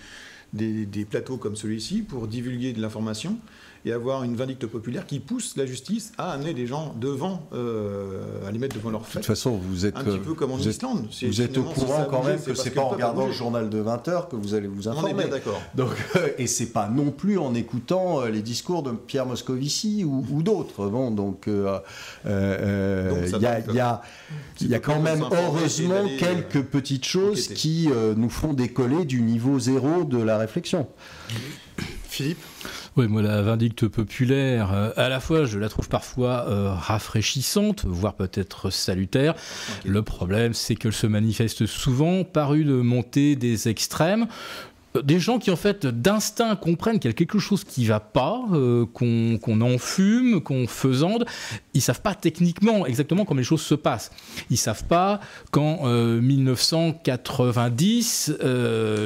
plateaux comme celui-ci pour divulguer de l'information? Et avoir une vindicte populaire qui pousse la justice à amener des gens devant, euh, à les mettre devant leur De fait toute façon, vous êtes, Un petit peu comme en vous êtes, Islande. C'est vous êtes au courant quand même que c'est pas en regardant le journal de 20h que vous allez vous On est informer. bien d'accord. Donc, euh, et c'est pas non plus en écoutant euh, les discours de Pierre Moscovici ou, ou d'autres. Bon, donc euh, euh, il y a, y a, il y a quand même heureusement euh, quelques petites choses enquêter. qui euh, nous font décoller du niveau zéro de la réflexion. Philippe? Oui, moi, la vindicte populaire, euh, à la fois, je la trouve parfois euh, rafraîchissante, voire peut-être salutaire. Le problème, c'est qu'elle se manifeste souvent par une montée des extrêmes. Des gens qui en fait d'instinct comprennent qu'il y a quelque chose qui va pas, qu'on qu'on enfume, qu'on faisande. Ils savent pas techniquement exactement comment les choses se passent. Ils savent pas qu'en 1990,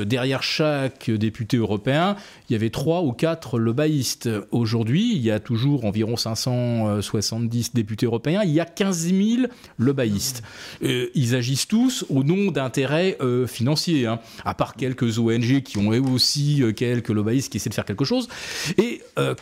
derrière chaque député européen, il y avait trois ou quatre lobbyistes. Aujourd'hui, il y a toujours environ 570 députés européens. Il y a 15 000 lobbyistes. Euh, ils agissent tous au nom d'intérêts euh, financiers, hein. à part quelques ONG qui ont aussi euh, quelques lobbyistes qui essaient de faire quelque chose. Et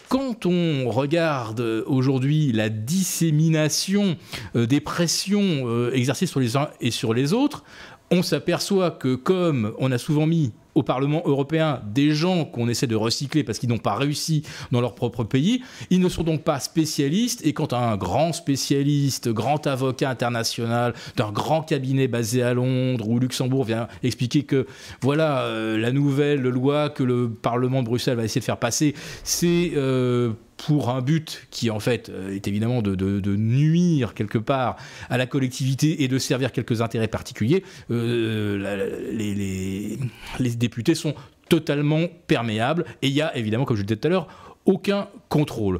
quand on regarde aujourd'hui la dissémination des pressions exercées sur les uns et sur les autres, on s'aperçoit que comme on a souvent mis au Parlement européen des gens qu'on essaie de recycler parce qu'ils n'ont pas réussi dans leur propre pays. Ils ne sont donc pas spécialistes et quand un grand spécialiste, grand avocat international d'un grand cabinet basé à Londres ou Luxembourg vient expliquer que voilà euh, la nouvelle loi que le Parlement de Bruxelles va essayer de faire passer, c'est euh, pour un but qui en fait euh, est évidemment de, nuire quelque part à la collectivité et de servir quelques intérêts particuliers, euh, les, les, députés sont totalement perméables et il y a évidemment, comme je le disais tout à l'heure, aucun contrôle.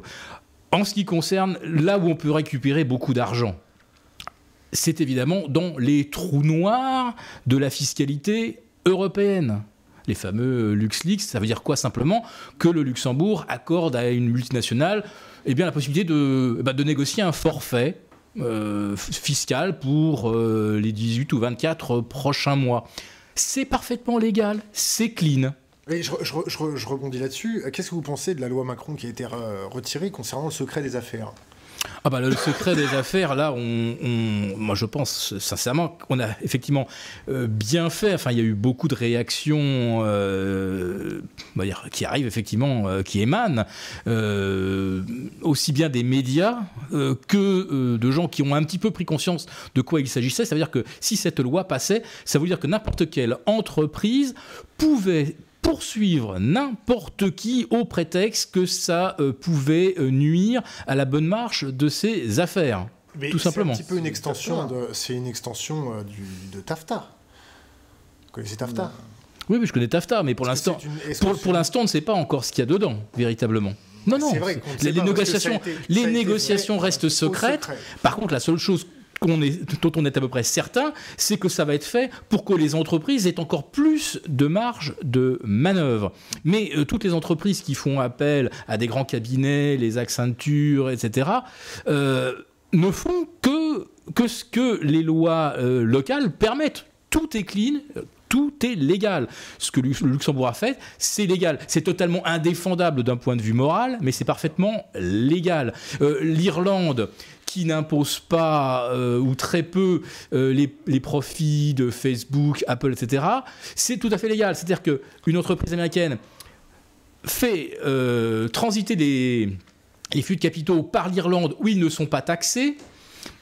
En ce qui concerne là où on peut récupérer beaucoup d'argent, c'est évidemment dans les trous noirs de la fiscalité européenne les fameux LuxLeaks. Ça veut dire quoi simplement Que le Luxembourg accorde à une multinationale eh bien, la possibilité de, eh ben, négocier un forfait euh, fiscal pour euh, les 18 ou 24 prochains mois. C'est parfaitement légal, c'est clean. je, je, rebondis là-dessus. Qu'est-ce que vous pensez de la loi Macron qui a été retirée concernant le secret des affaires? Ah bah le secret des affaires, là, moi je pense sincèrement qu'on a effectivement euh, bien fait. Enfin, il y a eu beaucoup de réactions euh, qui arrivent effectivement, euh, qui émanent aussi bien des médias que de gens qui ont un petit peu pris conscience de quoi il s'agissait. Ça veut dire que si cette loi passait, ça veut dire que n'importe quelle entreprise pouvait poursuivre n'importe qui au prétexte que ça euh, pouvait euh, nuire à la bonne marche de ses affaires. tout simplement. C'est un petit peu une extension de, c'est une extension euh, du, de TAFTA. Vous connaissez TAFTA? Oui, mais je connais TAFTA, mais pour l'instant, pour, pour l'instant, on ne sait pas encore ce qu'il y a dedans, véritablement. Non, non, vrai les, négociations, les négociations restent secrètes. Par contre, la seule chose est, dont on est à peu près certain, c'est que ça va être fait pour que les entreprises aient encore plus de marge de manœuvre. Mais euh, toutes les entreprises qui font appel à des grands cabinets, les Accenture, etc., euh, ne font que, que ce que les lois euh, locales permettent. Tout est clean, tout est légal. Ce que le Luxembourg a fait, c'est légal. C'est totalement indéfendable d'un point de vue moral, mais c'est parfaitement légal. L'Irlande, qui n'impose pas euh, ou très peu euh, les, profits de Facebook, Apple, etc., c'est tout à fait légal. C'est-à-dire qu'une entreprise américaine fait euh, transiter les, les, flux de capitaux par l'Irlande où ils ne sont pas taxés,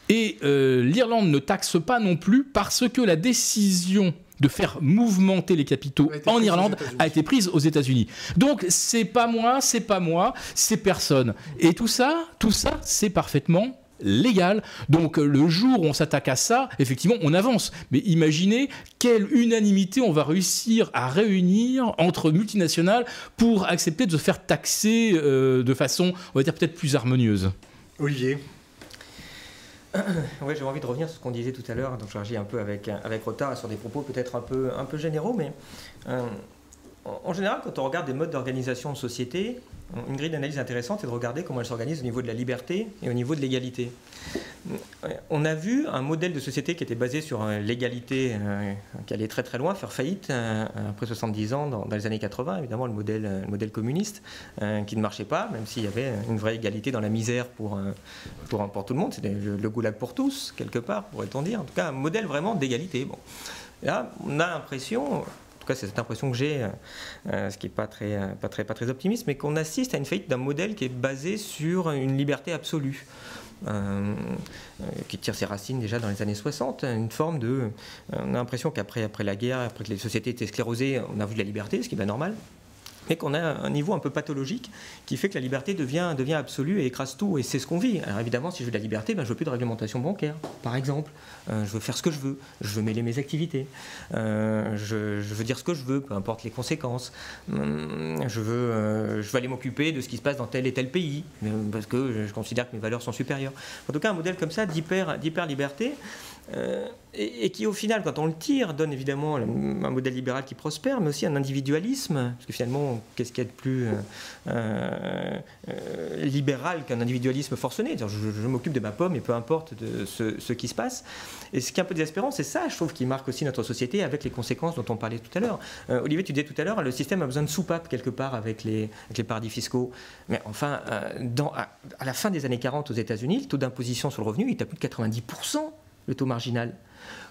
et l'Irlande ne taxe pas non plus parce que la décision de faire mouvementer les capitaux en Irlande a été prise aux États-Unis. Donc c'est pas moi, c'est pas moi, c'est personne. Et tout ça, tout ça, c'est parfaitement légal. Donc euh, le jour où on s'attaque à ça, effectivement, on avance. Mais imaginez quelle unanimité on va réussir à réunir entre multinationales pour accepter de se faire taxer euh, de façon, on va dire, peut-être plus harmonieuse. Olivier oui, j'ai envie de revenir sur ce qu'on disait tout à l'heure, donc je un peu avec, avec retard sur des propos peut-être un peu, un peu généraux, mais euh, en général, quand on regarde des modes d'organisation de société, une grille d'analyse intéressante, c'est de regarder comment elle s'organise au niveau de la liberté et au niveau de l'égalité. On a vu un modèle de société qui était basé sur euh, l'égalité, euh, qui allait très très loin, faire faillite euh, après 70 ans dans, les années 80, évidemment le modèle, communiste, qui ne marchait pas, même s'il y avait une vraie égalité dans la misère pour, pour, tout le monde. C'était le, goulag pour tous, quelque part, pourrait-on dire. En tout cas, un modèle vraiment d'égalité. Là, on a l'impression, cas, c'est cette impression que j'ai, euh, euh, ce qui n'est pas très, euh, pas, très, pas très optimiste, mais qu'on assiste à une faillite d'un modèle qui est basé sur une liberté absolue. qui tire ses racines déjà dans les années 60, une forme de... on a l'impression qu'après après la guerre, après que les sociétés étaient sclérosées, on a vu de la liberté, ce qui est bien normal. Mais qu'on a un niveau un peu pathologique qui fait que la liberté devient, absolue et écrase tout, et c'est ce qu'on vit. Alors évidemment, si je veux de la liberté, ben, je veux plus de réglementation bancaire, par exemple. Euh, je veux faire ce que je veux, je veux mêler mes activités, euh, je, je, veux dire ce que je veux, peu importe les conséquences. Hum, je euh, je veux aller m'occuper de ce qui se passe dans tel et tel pays, parce que je considère que mes valeurs sont supérieures. En tout cas, un modèle comme ça d'hyper-liberté, euh, et, qui au final, quand on le tire, donne évidemment un modèle libéral qui prospère, mais aussi un individualisme, parce que finalement, qu'est-ce qu'il y a de plus euh, euh, libéral qu'un individualisme forcené? Je, m'occupe de ma pomme et peu importe de ce, qui se passe. Et ce qui est un peu désespérant, c'est ça, je trouve, qui marque aussi notre société avec les conséquences dont on parlait tout à l'heure. Olivier, tu disais tout à l'heure, le système a besoin de soupape quelque part avec les, paradis fiscaux. Mais enfin, à, la fin des années 40 aux États-Unis, le taux d'imposition sur le revenu est à plus de 90% le taux marginal.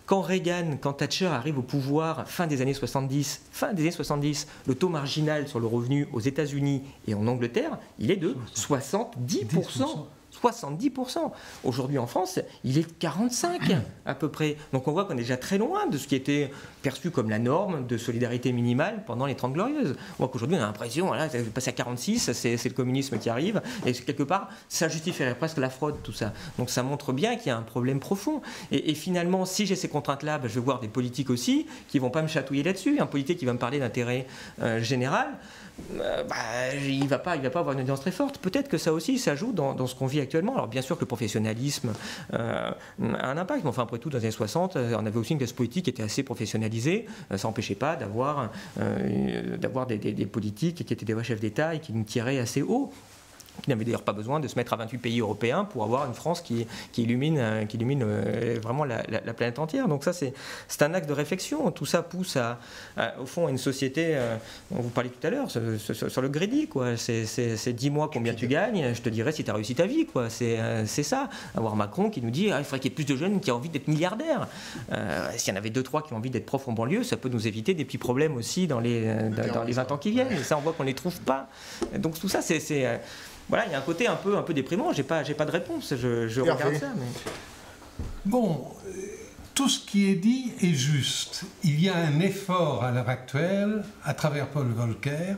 Quand Reagan, quand Thatcher arrive au pouvoir fin des années 70, fin des années 70, le taux marginal sur le revenu aux États-Unis et en Angleterre, il est de 70%. 70%. Aujourd'hui en France, il est de 45 à peu près. Donc on voit qu'on est déjà très loin de ce qui était perçu comme la norme de solidarité minimale pendant les 30 glorieuses. On voit qu'aujourd'hui on a l'impression, voilà, passer à 46, c'est le communisme qui arrive, et quelque part, ça justifierait presque la fraude, tout ça. Donc ça montre bien qu'il y a un problème profond. Et, finalement, si j'ai ces contraintes-là, ben, je vais voir des politiques aussi qui vont pas me chatouiller là-dessus. Un politique qui va me parler d'intérêt euh, général. Euh, bah, il va, pas, va pas avoir une audience très forte. Peut-être que ça aussi, ça joue dans, ce qu'on vit actuellement. Alors bien sûr que le professionnalisme euh, a un impact, mais enfin après tout, dans les années 60, euh, on avait aussi une classe politique qui était assez professionnalisée. ça n'empêchait pas d'avoir des, des, politiques qui étaient des chefs d'État et qui nous tiraient assez haut qui n'avait d'ailleurs pas besoin de se mettre à 28 pays européens pour avoir une France qui, qui illumine, euh, qui illumine euh, vraiment la, planète entière. Donc ça, c'est un acte de réflexion. Tout ça pousse à, au fond à une société, euh, on vous parlait tout à l'heure, sur, le crédit. C'est 10 mois combien tu gagnes, je te dirais si tu as réussi ta vie. C'est ça. Avoir Macron qui nous dit ah, il faudrait qu'il y ait plus de jeunes qui ont envie d'être milliardaires. S'il y en avait 2-3 qui ont envie d'être profs en banlieue, ça peut nous éviter des petits problèmes aussi dans les, dans, les 20 ans qui viennent. Et ça, on voit qu'on ne les trouve pas. Donc tout ça, c'est voilà, il y a un côté un peu, un peu déprimant. J'ai pas, j'ai pas de réponse. Je, je regarde ça. Bon, tout ce qui est dit est juste. Il y a un effort à l'heure actuelle, à travers Paul Volcker,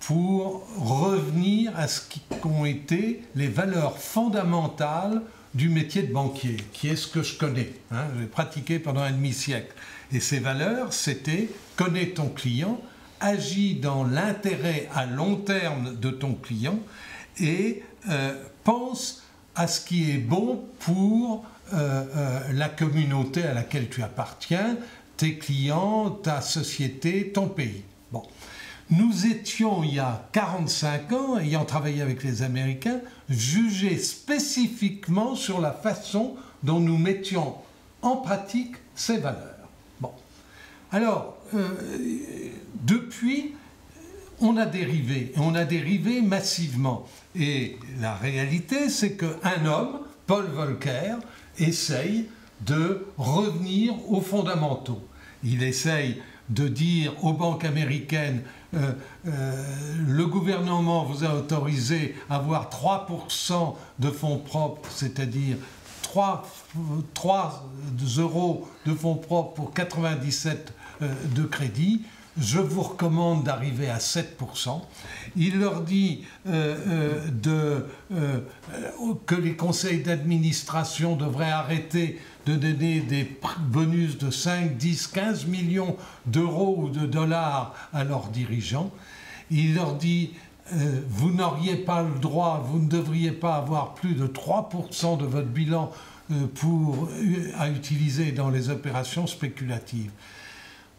pour revenir à ce qu'ont été les valeurs fondamentales du métier de banquier, qui est ce que je connais. Hein, J'ai pratiqué pendant un demi-siècle. Et ces valeurs, c'était connais ton client, agis dans l'intérêt à long terme de ton client et euh, pense à ce qui est bon pour euh, euh, la communauté à laquelle tu appartiens, tes clients, ta société, ton pays. Bon. Nous étions, il y a 45 ans, ayant travaillé avec les Américains, jugés spécifiquement sur la façon dont nous mettions en pratique ces valeurs. Bon. Alors, depuis, on a dérivé, et on a dérivé massivement. Et la réalité, c'est qu'un homme, Paul Volcker, essaye de revenir aux fondamentaux. Il essaye de dire aux banques américaines, euh, euh, le gouvernement vous a autorisé à avoir 3% de fonds propres, c'est-à-dire 3, 3, euros de fonds propres pour 97 euh, de crédit je vous recommande d'arriver à 7%. Il leur dit euh, euh, euh, que les conseils d'administration devraient arrêter de donner des bonus de 5, 10, 15 millions d'euros ou de dollars à leurs dirigeants. Il leur dit vous n'auriez pas le droit, vous ne devriez pas avoir plus de 3% de votre bilan à utiliser dans les opérations spéculatives.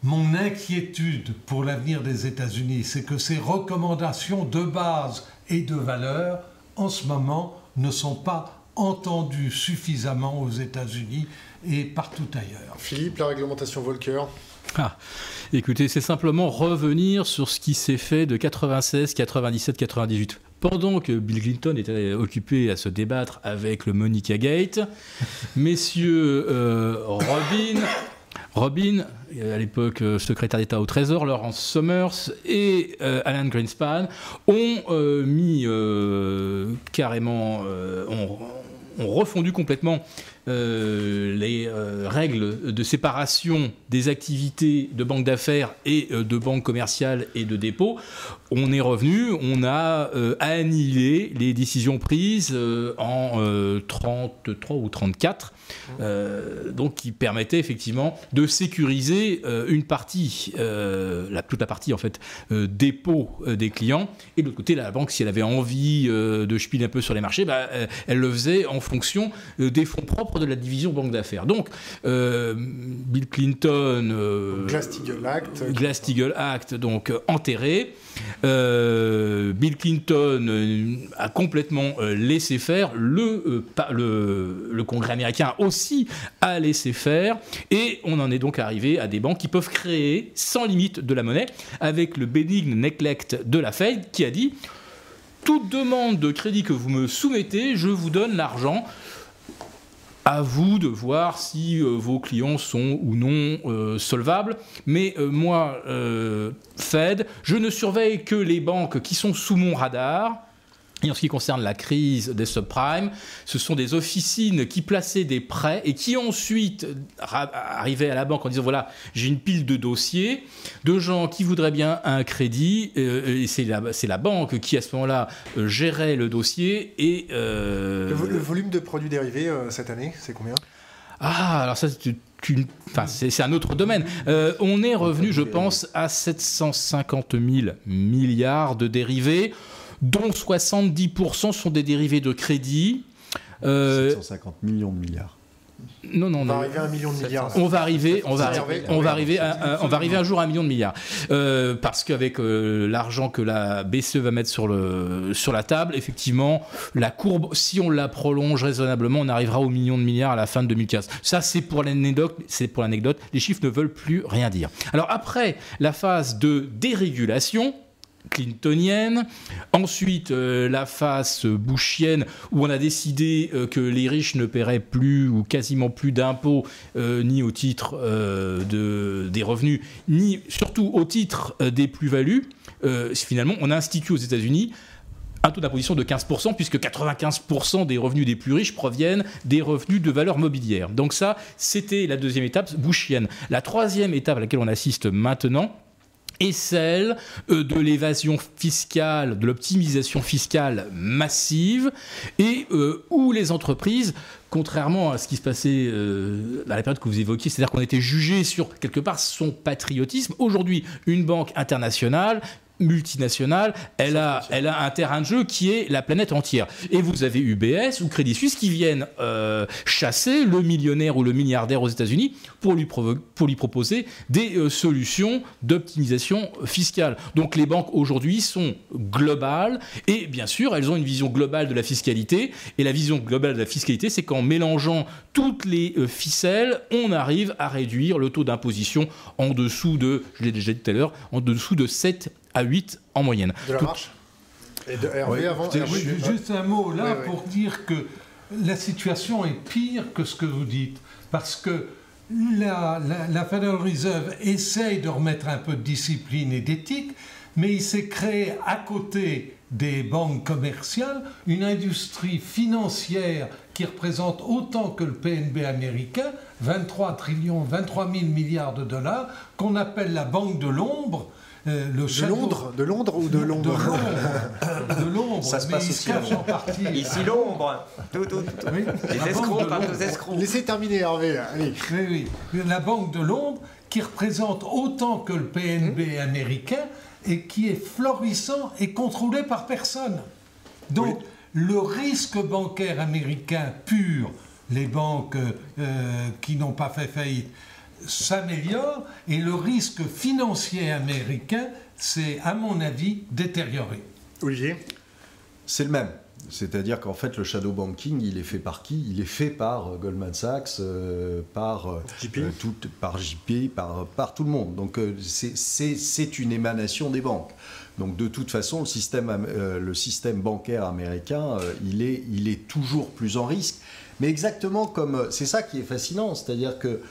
Mon inquiétude pour l'avenir des États-Unis, c'est que ces recommandations de base et de valeur, en ce moment, ne sont pas entendues suffisamment aux États-Unis et partout ailleurs. Philippe, la réglementation Volcker? Ah, écoutez, c'est simplement revenir sur ce qui s'est fait de 96, 97, 98. Pendant que Bill Clinton était occupé à se débattre avec le Monica Gate, messieurs euh, Robin, Robin, à l'époque euh, secrétaire d'État au Trésor, Laurence Summers et euh, Alan Greenspan ont euh, mis carrément, ont, refondu complètement euh, les euh, règles de séparation des activités de banque d'affaires et euh, de banque commerciale et de dépôt, on est revenu, on a annihilé les décisions prises en 33 ou 34, donc qui permettaient effectivement de sécuriser une partie, la, toute la partie en fait dépôt des clients, et de l'autre côté la banque si elle avait envie de spiler un peu sur les marchés, bah, elle le faisait en fonction des fonds propres de la division banque d'affaires. Donc, euh, Bill Clinton. Euh, Glass-Steagall Act. Glass-Steagall Act, donc euh. Bill Clinton a complètement laissé faire. Le, le, le, Congrès américain aussi a laissé faire. Et on en est donc arrivé à des banques qui peuvent créer sans limite de la monnaie, avec le bénigne neglect de la Fed qui a dit toute demande de crédit que vous me soumettez, je vous donne l'argent à vous de voir si euh, vos clients sont ou non euh, solvables. Mais euh, moi, Fed, je ne surveille que les banques qui sont sous mon radar et en ce qui concerne la crise des subprimes, ce sont des officines qui plaçaient des prêts et qui ensuite arrivaient à la banque en disant voilà, j'ai une pile de dossiers de gens qui voudraient bien un crédit. Euh, et c'est la, la, banque qui, à ce moment-là, euh, gérait le dossier. Et, euh, le, volume de produits dérivés cette année, c'est combien? Ah, alors ça, c'est Enfin, c'est un autre domaine. on est revenu, je pense, à 750 000 milliards de dérivés dont 70% sont des dérivés de crédit. 750 euh, millions de milliards. Non, non, on va arriver à un million de milliards. On va arriver, on va, on va arriver, on va arriver un jour à un million de milliards, euh, parce qu'avec euh, l'argent que la BCE va mettre sur le sur la table, effectivement, la courbe, si on la prolonge raisonnablement, on arrivera au million de milliards à la fin de 2015. Ça, c'est pour l'anecdote. C'est pour l'anecdote. Les chiffres ne veulent plus rien dire. Alors après la phase de dérégulation clintonienne. Ensuite, euh, la face bushienne, où on a décidé euh, que les riches ne paieraient plus ou quasiment plus d'impôts, euh, ni au titre de, des revenus, ni surtout au titre des plus-values. finalement, on a institué aux États-Unis un taux d'imposition de 15%, puisque 95% des revenus des plus riches proviennent des revenus de valeur mobilière. Donc ça, c'était la deuxième étape bushienne. La troisième étape à laquelle on assiste maintenant, et celle euh, de l'évasion fiscale, de l'optimisation fiscale massive, et euh, où les entreprises, contrairement à ce qui se passait euh, dans la période que vous évoquiez, c'est-à-dire qu'on était jugé sur quelque part son patriotisme, aujourd'hui une banque internationale multinationale, elle a, elle a un terrain de jeu qui est la planète entière. Et vous avez UBS ou Crédit Suisse qui viennent euh, chasser le millionnaire ou le milliardaire aux États-Unis pour lui, pour lui proposer des euh, solutions d'optimisation fiscale. Donc les banques aujourd'hui sont globales et bien sûr elles ont une vision globale de la fiscalité. Et la vision globale de la fiscalité, c'est qu'en mélangeant toutes les euh, ficelles, on arrive à réduire le taux d'imposition en dessous de, je l'ai déjà dit tout à l'heure, en dessous de 7 à 8 en moyenne. De la marche Et de Hervé avant Juste un mot là pour dire que la situation est pire que ce que vous dites. Parce que la, la, Federal Reserve essaye de remettre un peu de discipline et d'éthique, mais il s'est créé à côté des banques commerciales une industrie financière qui représente autant que le PNB américain, 23 trillions, 23 000 milliards de dollars, qu'on appelle la banque de l'ombre, euh, de Londres De Londres ou de Londres De Londres. Ça se passe aussi en partie. Ici l'ombre. Tout, tout, tout. Les escrocs, les escrocs. Laissez terminer Hervé. Allez. Oui, oui. La Banque de Londres qui représente autant que le PNB hum. américain et qui est florissant et contrôlé par personne. Donc le risque bancaire américain pur, les banques euh, qui n'ont pas fait faillite, s'améliore et le risque financier américain s'est, à mon avis, détérioré. Olivier? C'est le même. C'est-à-dire qu'en fait, le shadow banking, il est fait par qui? Il est fait par euh, Goldman Sachs, euh, par, euh, JP. Tout, par JP, par, par tout le monde. Donc c'est une émanation des banques. Donc de toute façon, le système, le système bancaire américain, il, est, il est toujours plus en risque. Mais exactement comme... C'est ça qui est fascinant, c'est-à-dire que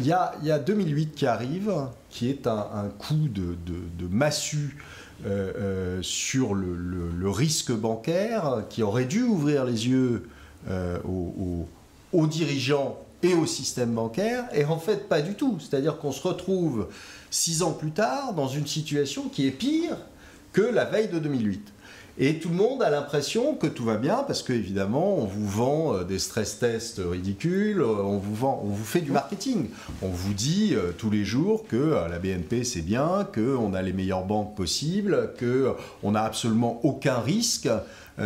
il y, a, 2008 qui arrive, qui est un, coup de, massue euh, euh, sur le, risque bancaire, qui aurait dû ouvrir les yeux euh, aux, aux dirigeants et au système bancaire, et en fait pas du tout. C'est-à-dire qu'on se retrouve six ans plus tard dans une situation qui est pire que la veille de 2008. Et tout le monde a l'impression que tout va bien parce qu'évidemment, on vous vend euh, des stress tests ridicules, euh, on vous, vend, on vous fait du marketing. On vous dit euh, tous les jours que la BNP c'est bien, qu'on a les meilleures banques possibles, qu'on n'a absolument aucun risque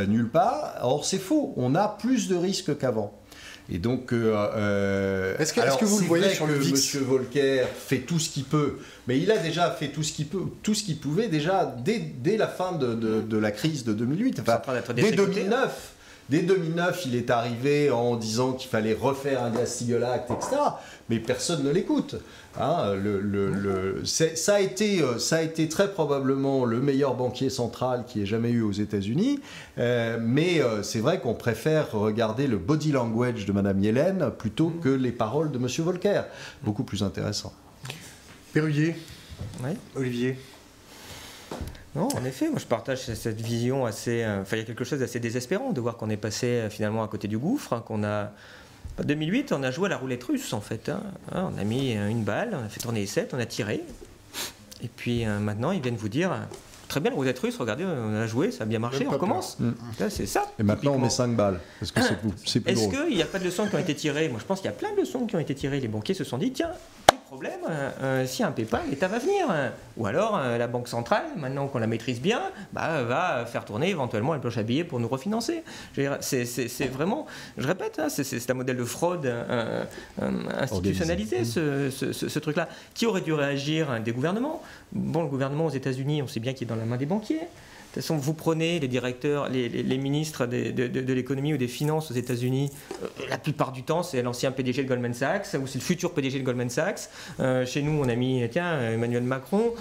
nulle part. Or, c'est faux. On a plus de risques qu'avant. Et donc, euh, euh, est-ce que, vous le voyez sur le VIX Monsieur Volcker fait tout ce qu'il peut, mais il a déjà fait tout ce qu'il peut, tout ce qu'il pouvait déjà dès, la fin de, la crise de 2008, enfin, dès 2009. Dès 2009, il est arrivé en disant qu'il fallait refaire un Glass-Steagall Act, etc. Mais personne ne l'écoute. Hein. ça, a été, euh, ça a été très probablement le meilleur banquier central qui ait jamais eu aux États-Unis. Euh, mais euh, c'est vrai qu'on préfère regarder le body language de Madame Yellen plutôt que les paroles de Monsieur Volcker. Beaucoup plus intéressant. Perruyer. Olivier. Non, en effet, moi je partage cette vision assez. Euh, enfin, il y a quelque chose d'assez désespérant de voir qu'on est passé euh, finalement à côté du gouffre, hein, qu'on a. En 2008, on a joué à la roulette russe en fait. Hein. Hein, on a mis euh, une balle, on a fait tourner les 7, on a tiré. Et puis maintenant, ils viennent vous dire Très bien, la roulette russe, regardez, on a joué, ça a bien marché, on recommence. Mm. C'est ça. Et maintenant, on met 5 balles. Est-ce que c'est plus, Est-ce qu'il n'y a pas de leçons qui ont été tirées? Moi, je pense qu'il y a plein de leçons qui ont été tirées. Les banquiers se sont dit tiens, problème, euh, euh, si un pépin, l'État va venir. Ou alors euh, la Banque centrale, maintenant qu'on la maîtrise bien, bah, va faire tourner éventuellement une planche à billets pour nous refinancer. C'est vraiment, je répète, hein, c'est un modèle de fraude institutionnalisé, ce, ce truc-là. Qui aurait dû réagir Des gouvernements? Bon, le gouvernement aux États-Unis, on sait bien qu'il est dans la main des banquiers. De toute façon, vous prenez les directeurs, les, ministres de, l'économie ou des finances aux États-Unis, euh, la plupart du temps, c'est l'ancien PDG de Goldman Sachs ou c'est le futur PDG de Goldman Sachs. Euh, chez nous, on a mis, tiens, Emmanuel Macron.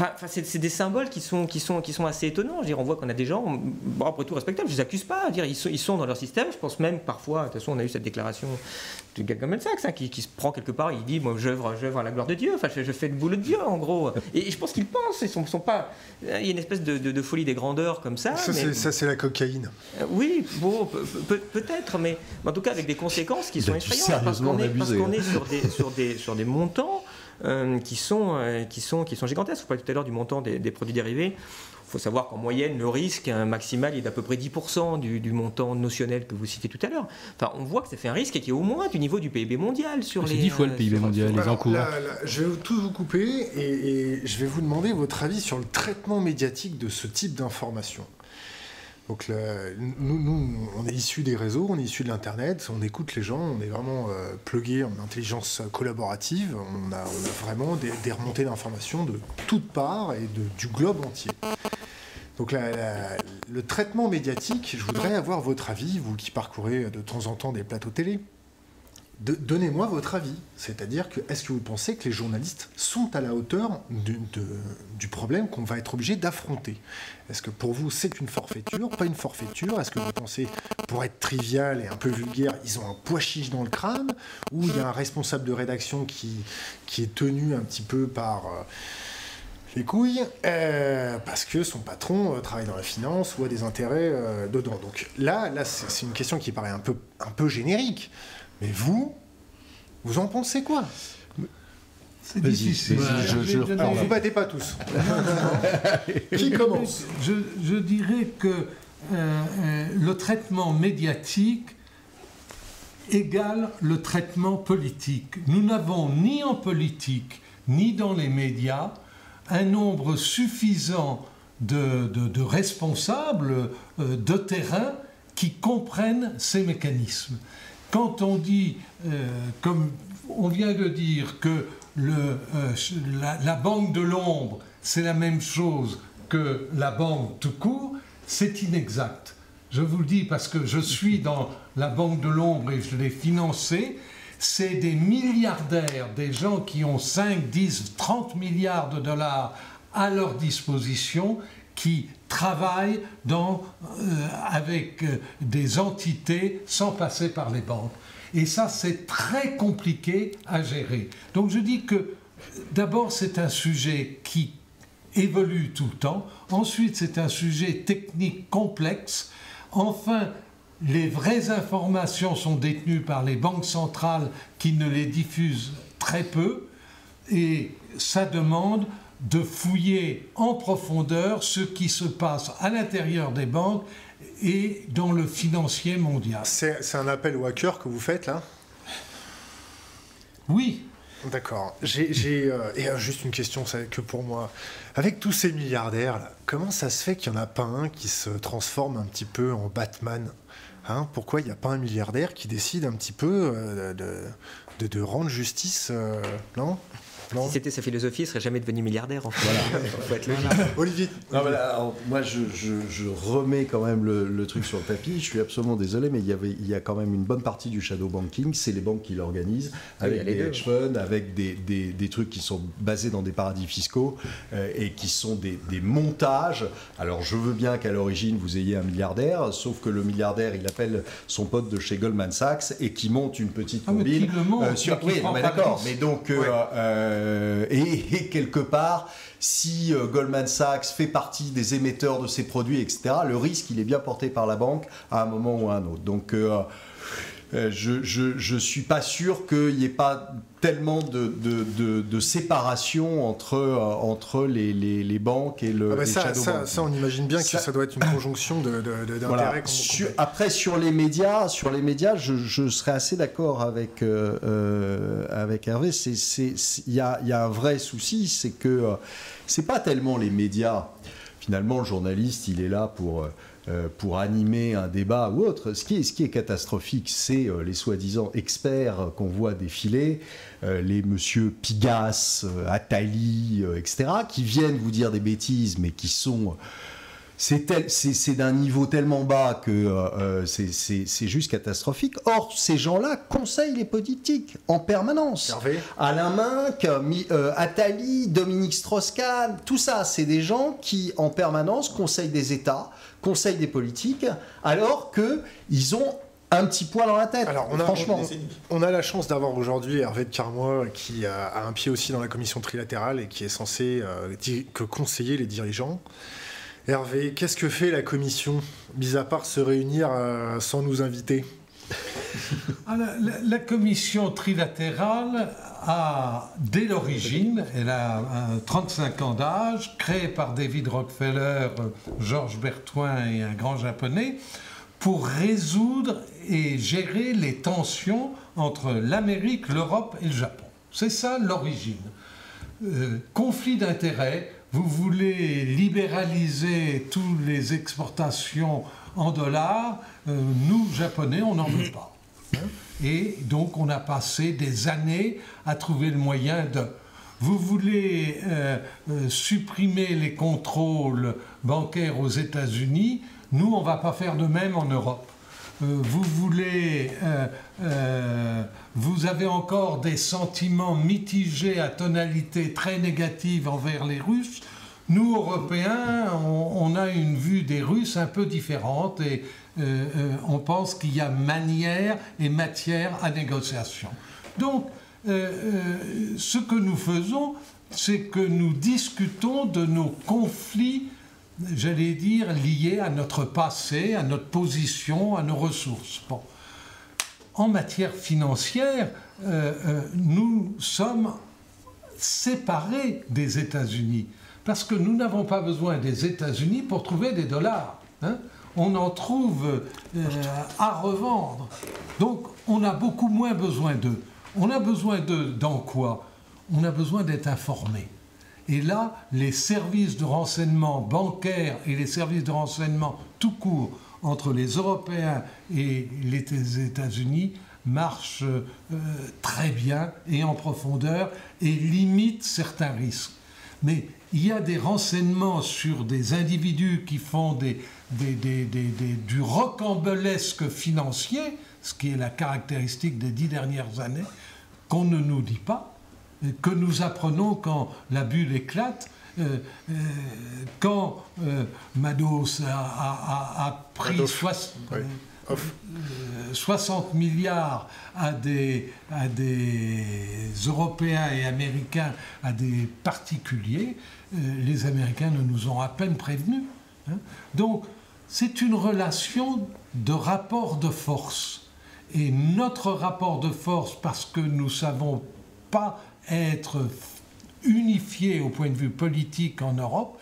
Enfin, c'est des symboles qui sont, qui sont, qui sont assez étonnants. Je dire, on voit qu'on a des gens, bon, après tout respectables, je les accuse pas. dire, ils, sont, ils sont dans leur système. Je pense même parfois, de toute façon, on a eu cette déclaration de Goldman Sachs hein, qui, se prend quelque part, il dit, moi, j'œuvre, à la gloire de Dieu. Enfin, je, fais le boulot de Dieu, en gros. Et, je pense qu'ils pensent, ils sont, sont pas. Il y a une espèce de, folie des grandeurs comme ça. Ça, c'est la cocaïne. Euh, oui, bon, peut-être, mais en tout cas avec des conséquences qui sont effrayantes parce qu'on est, est, sur des, sur des, sur des montants. Euh, qui, sont, euh, qui, sont, qui sont gigantesques. Vous parliez tout à l'heure du montant des, produits dérivés. Il faut savoir qu'en moyenne, le risque maximal est d'à peu près 10% du, montant notionnel que vous citez tout à l'heure. Enfin, on voit que ça fait un risque qui est au moins du niveau du PIB mondial sur les. C'est 10 fois le PIB mondial, les encours. je vais tous vous couper et, et, je vais vous demander votre avis sur le traitement médiatique de ce type d'information. Donc nous, on est issu des réseaux, on est issu de l'Internet, on écoute les gens, on est vraiment euh, plugué en intelligence collaborative, on a, vraiment des, remontées d'informations de toutes parts et du globe entier. Donc le traitement médiatique, je voudrais avoir votre avis, vous qui parcourez de temps en temps des plateaux télé. Donnez-moi votre avis. C'est-à-dire que est-ce que vous pensez que les journalistes sont à la hauteur du problème qu'on va être obligé d'affronter? Est-ce que pour vous c'est une forfaiture, pas une forfaiture? Est-ce que vous pensez, pour être trivial et un peu vulgaire, ils ont un pois chiche dans le crâne? Ou il y a un responsable de rédaction qui, est tenu un petit peu par... Euh, les couilles euh, parce que son patron euh, travaille dans la finance ou a des intérêts dedans? Donc là, là c'est une question qui paraît un peu, un peu générique. Mais vous, vous en pensez quoi? C'est difficile. Alors, vous battez pas tous. Qui commence? Je, dirais que euh, euh, le traitement médiatique égale le traitement politique. Nous n'avons ni en politique ni dans les médias un nombre suffisant de, responsables euh, de terrain qui comprennent ces mécanismes. Quand on dit, euh, comme on vient de dire, que euh, la, banque de l'ombre, c'est la même chose que la banque tout court, c'est inexact. Je vous le dis parce que je suis dans la banque de l'ombre et je l'ai financée. C'est des milliardaires, des gens qui ont 5, 10, 30 milliards de dollars à leur disposition qui travaillent euh, avec euh, des entités sans passer par les banques. Et ça, c'est très compliqué à gérer. Donc je dis que d'abord, c'est un sujet qui évolue tout le temps. Ensuite, c'est un sujet technique complexe. Enfin, les vraies informations sont détenues par les banques centrales qui ne les diffusent très peu, et ça demande de fouiller en profondeur ce qui se passe à l'intérieur des banques et dans le financier mondial. C'est un appel aux hackers que vous faites là Oui. D'accord. J'ai euh, euh, juste une question, que pour moi, avec tous ces milliardaires là, comment ça se fait qu'il n'y en a pas un qui se transforme un petit peu en Batman hein? Pourquoi il n'y a pas un milliardaire qui décide un petit peu euh, de, de, rendre justice Non? Si c'était sa philosophie, il serait jamais devenu milliardaire. En fait. Voilà. Olivier. moi, je, remets quand même le, truc sur le tapis. Je suis absolument désolé, mais il y, avait, il y a quand même une bonne partie du shadow banking. C'est les banques qui l'organisent, avec des hedge funds, avec des, des, trucs qui sont basés dans des paradis fiscaux euh, et qui sont des, montages. Alors, je veux bien qu'à l'origine, vous ayez un milliardaire, sauf que le milliardaire, il appelle son pote de chez Goldman Sachs et qui monte une petite ah, combine. Euh, sur... Oui, mais d'accord. Mais donc, euh, euh, et, quelque part, si euh, Goldman Sachs fait partie des émetteurs de ces produits, etc., le risque, il est bien porté par la banque à un moment ou à un autre. Donc, euh, je ne suis pas sûr qu'il n'y ait pas tellement de, de, séparation entre, entre les, les, banques et le ah bah ça, ça, on imagine bien que ça, doit être une conjonction d'intérêts. après, sur les médias, sur les médias je, je serais assez d'accord avec, euh, euh, avec Hervé. Il y a, y a, un vrai souci, c'est que euh, c'est pas tellement les médias. Finalement, le journaliste, il est là pour euh, pour animer un débat ou autre. Ce qui est, ce qui est catastrophique, c'est euh, les soi-disant experts qu'on voit défiler, euh, les monsieur Pigas, Attali, etc., qui viennent vous dire des bêtises, mais qui sont c'est d'un niveau tellement bas que c'est juste catastrophique. Or, ces gens-là conseillent les politiques en permanence. Alain Minck, Attali, Dominique Strauss-Kahn, tout ça, c'est des gens qui en permanence conseillent des États conseil des politiques, alors qu'ils ont un petit poids dans la tête. Alors, on a, franchement, on, a la chance d'avoir aujourd'hui Hervé de Carmois qui a, un pied aussi dans la commission trilatérale et qui est censé euh, que conseiller les dirigeants. Hervé, qu'est-ce que fait la commission, mis à part se réunir euh, sans nous inviter? Ah, la, commission trilatérale a, dès l'origine, elle a 35 ans d'âge, créée par David Rockefeller, Georges Bertoin et un grand japonais, pour résoudre et gérer les tensions entre l'Amérique, l'Europe et le Japon. C'est ça l'origine. Euh, conflit d'intérêts, vous voulez libéraliser toutes les exportations en dollars, euh, nous, Japonais, on n'en veut pas. Et donc, on a passé des années à trouver le moyen de... Vous voulez euh, euh, supprimer les contrôles bancaires aux États-Unis, nous, on ne va pas faire de même en Europe. vous voulez, vous avez encore des sentiments mitigés à tonalité très négative envers les Russes. Nous, Européens, on, a une vue des Russes un peu différente et euh, euh, on pense qu'il y a manière et matière à négociation. Donc, euh, ce que nous faisons, c'est que nous discutons de nos conflits, j'allais dire, liés à notre passé, à notre position, à nos ressources. Bon. En matière financière, nous sommes séparés des États-Unis parce que nous n'avons pas besoin des États-Unis pour trouver des dollars. Hein. on en trouve euh, à revendre. Donc on a beaucoup moins besoin d'eux. On a besoin d'eux dans quoi? On a besoin d'être informés. Et là, les services de renseignement bancaires et les services de renseignement tout court entre les Européens et les États-Unis marchent euh, très bien et en profondeur et limitent certains risques. Mais il y a des renseignements sur des individus qui font du rocambolesque financier, ce qui est la caractéristique des dix dernières années, qu'on ne nous dit pas, que nous apprenons quand la bulle éclate. Euh, euh, quand euh, Mados a, pris 60 milliards à des, à des Européens et Américains, à des particuliers, les Américains ne nous ont à peine prévenus. Hein. Donc, c'est une relation de rapport de force. Et notre rapport de force, parce que nous ne savons pas être unifiés au point de vue politique en Europe,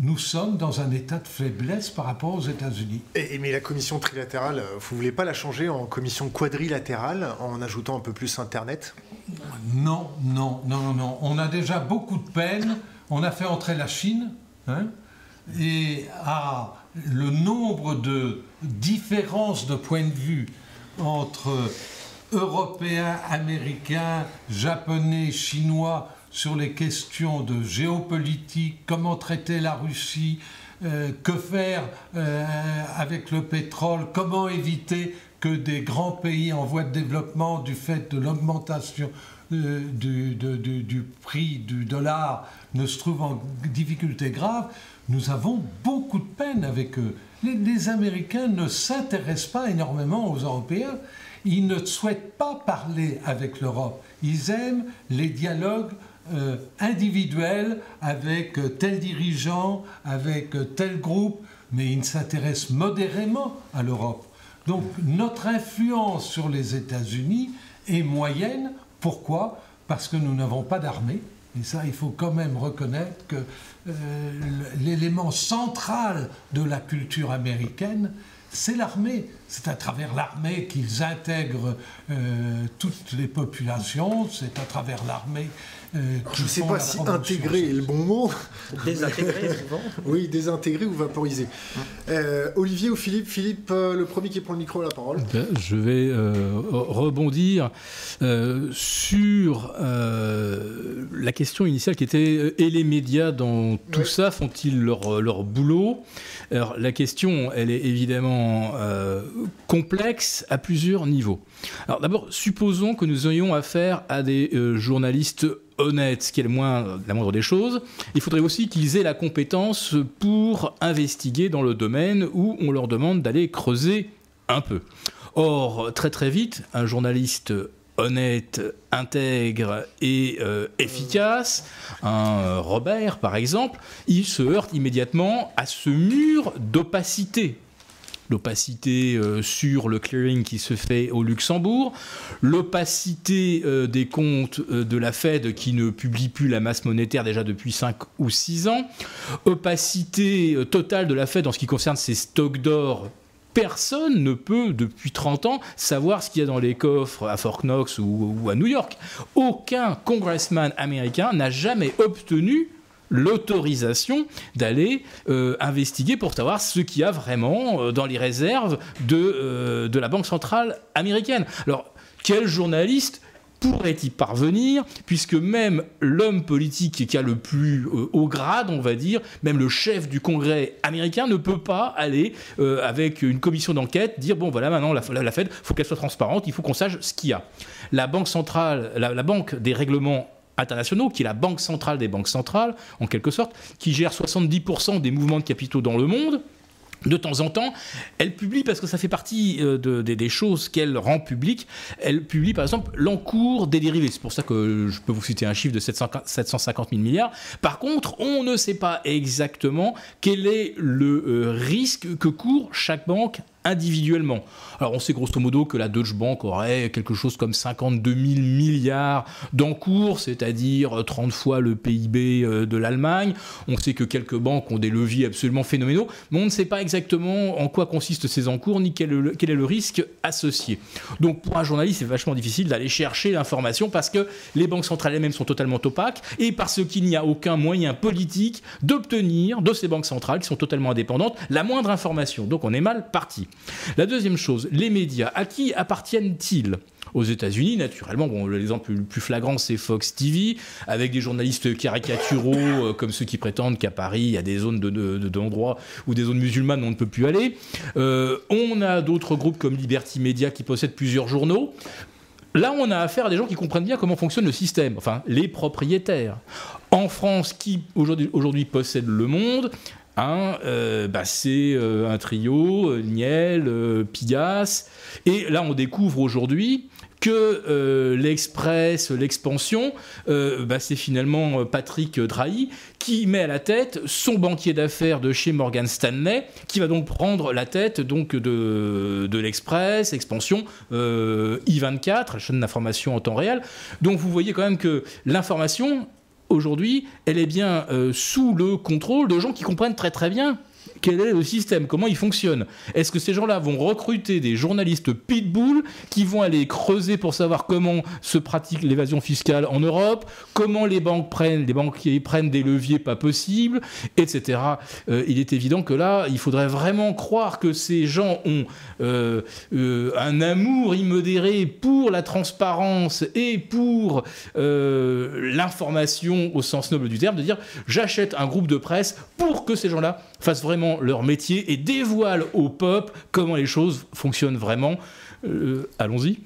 nous sommes dans un état de faiblesse par rapport aux États-Unis. Mais la commission trilatérale, vous ne voulez pas la changer en commission quadrilatérale en ajoutant un peu plus Internet? Non, non, non, non. On a déjà beaucoup de peine. On a fait entrer la Chine. Hein, et à le nombre de différences de point de vue entre Européens, Américains, Japonais, Chinois sur les questions de géopolitique, comment traiter la Russie, euh, que faire euh, avec le pétrole, comment éviter que des grands pays en voie de développement, du fait de l'augmentation euh, du, du, prix du dollar, ne se trouvent en difficulté grave, nous avons beaucoup de peine avec eux. Les, Américains ne s'intéressent pas énormément aux Européens. Ils ne souhaitent pas parler avec l'Europe. Ils aiment les dialogues euh, avec euh, tel dirigeant, avec euh, tel groupe, mais ils s'intéressent modérément à l'Europe. Donc notre influence sur les États-Unis est moyenne. Pourquoi? Parce que nous n'avons pas d'armée. Et ça, il faut quand même reconnaître que euh, l'élément central de la culture américaine, c'est l'armée. C'est à travers l'armée qu'ils intègrent toutes les populations, c'est à travers l'armée euh, je ne sais pas si intégrer est le bon mot. Désintégrer souvent. oui, désintégrer ou vaporiser. Euh, Olivier ou Philippe Philippe, euh, le premier qui prend le micro, la parole. Ben, je vais rebondir sur la question initiale qui était et les médias dans tout ça font-ils leur, leur boulot? Alors la question, elle est évidemment complexe à plusieurs niveaux. Alors d'abord, supposons que nous ayons affaire à des journalistes honnêtes, ce qui est le moins, la moindre des choses. Il faudrait aussi qu'ils aient la compétence pour investiguer dans le domaine où on leur demande d'aller creuser un peu. Or, très très vite, un journaliste honnête, intègre et euh, efficace, un euh, Robert par exemple, il se heurte immédiatement à ce mur d'opacité l'opacité euh, sur le clearing qui se fait au Luxembourg, l'opacité euh, des comptes euh, de la Fed qui ne publie plus la masse monétaire déjà depuis 5 ou 6 ans, opacité totale de la Fed en ce qui concerne ses stocks d'or personne ne peut, depuis 30 ans, savoir ce qu'il y a dans les coffres à Fort Knox ou, ou à New York. Aucun congressman américain n'a jamais obtenu l'autorisation d'aller euh, investiguer pour savoir ce qu'il y a vraiment euh, dans les réserves de, euh, de la Banque centrale américaine. Alors, quel journaliste pourrait y parvenir, puisque même l'homme politique qui a le plus haut grade, on va dire, même le chef du Congrès américain ne peut pas aller avec une commission d'enquête dire bon voilà maintenant la, la, Fed, faut qu'elle soit transparente, il faut qu'on sache ce qu'il y a. La banque centrale, la banque des règlements internationaux, qui est la banque centrale des banques centrales, en quelque sorte, qui gère 70% des mouvements de capitaux dans le monde, de temps en temps, elle publie, parce que ça fait partie euh, des choses qu'elle rend publiques, elle publie par exemple l'encours des dérivés. C'est pour ça que je peux vous citer un chiffre de 750 000 milliards. Par contre, on ne sait pas exactement quel est le euh, risque que court chaque banque individuellement. Alors on sait grosso modo que la Deutsche Bank aurait quelque chose comme 52 000 milliards d'encours, c'est-à-dire 30 fois le PIB euh, de l'Allemagne. On sait que quelques banques ont des leviers absolument phénoménaux, mais on ne sait pas exactement en quoi consistent ces encours ni quel est le risque associé. Donc pour un journaliste, c'est vachement difficile d'aller chercher l'information parce que les banques centrales elles-mêmes sont totalement opaques et parce qu'il n'y a aucun moyen politique d'obtenir de ces banques centrales qui sont totalement indépendantes la moindre information. Donc on est mal parti. La deuxième chose, les médias, à qui appartiennent-ils? Aux États-Unis, naturellement, l'exemple le plus flagrant, c'est Fox TV, avec des journalistes caricaturaux euh, comme ceux qui prétendent qu'à Paris, il y a des zones d'endroits de, ou des zones musulmanes où on ne peut plus aller. Euh, on a d'autres groupes comme Liberty Media qui possèdent plusieurs journaux. Là, on a affaire à des gens qui comprennent bien comment fonctionne le système, enfin, les propriétaires. En France, qui aujourd'hui possède Le Monde, Hein, bah, c'est un trio, Niel, Pigas. Et là, on découvre aujourd'hui que euh, l'Express, l'expansion, euh, bah, c'est finalement euh, Patrick Drahi qui met à la tête son banquier d'affaires de chez Morgan Stanley, qui va donc prendre la tête donc de, l'Express, expansion, I24, la chaîne d'information en temps réel. Donc vous voyez quand même que l'information, aujourd'hui, elle est bien sous le contrôle de gens qui comprennent très très bien quel est le système, comment il fonctionne. Est-ce que ces gens-là vont recruter des journalistes pitbull qui vont aller creuser pour savoir comment se pratique l'évasion fiscale en Europe, comment les banques prennent, les banquiers prennent des leviers pas possibles, etc. Euh, il est évident que là, il faudrait vraiment croire que ces gens ont euh, euh, un amour immodéré pour la transparence et pour l'information au sens noble du terme, de dire j'achète un groupe de presse pour que ces gens-là fassent vraiment leur métier et dévoilent au peuple comment les choses fonctionnent vraiment. Euh, allons-y.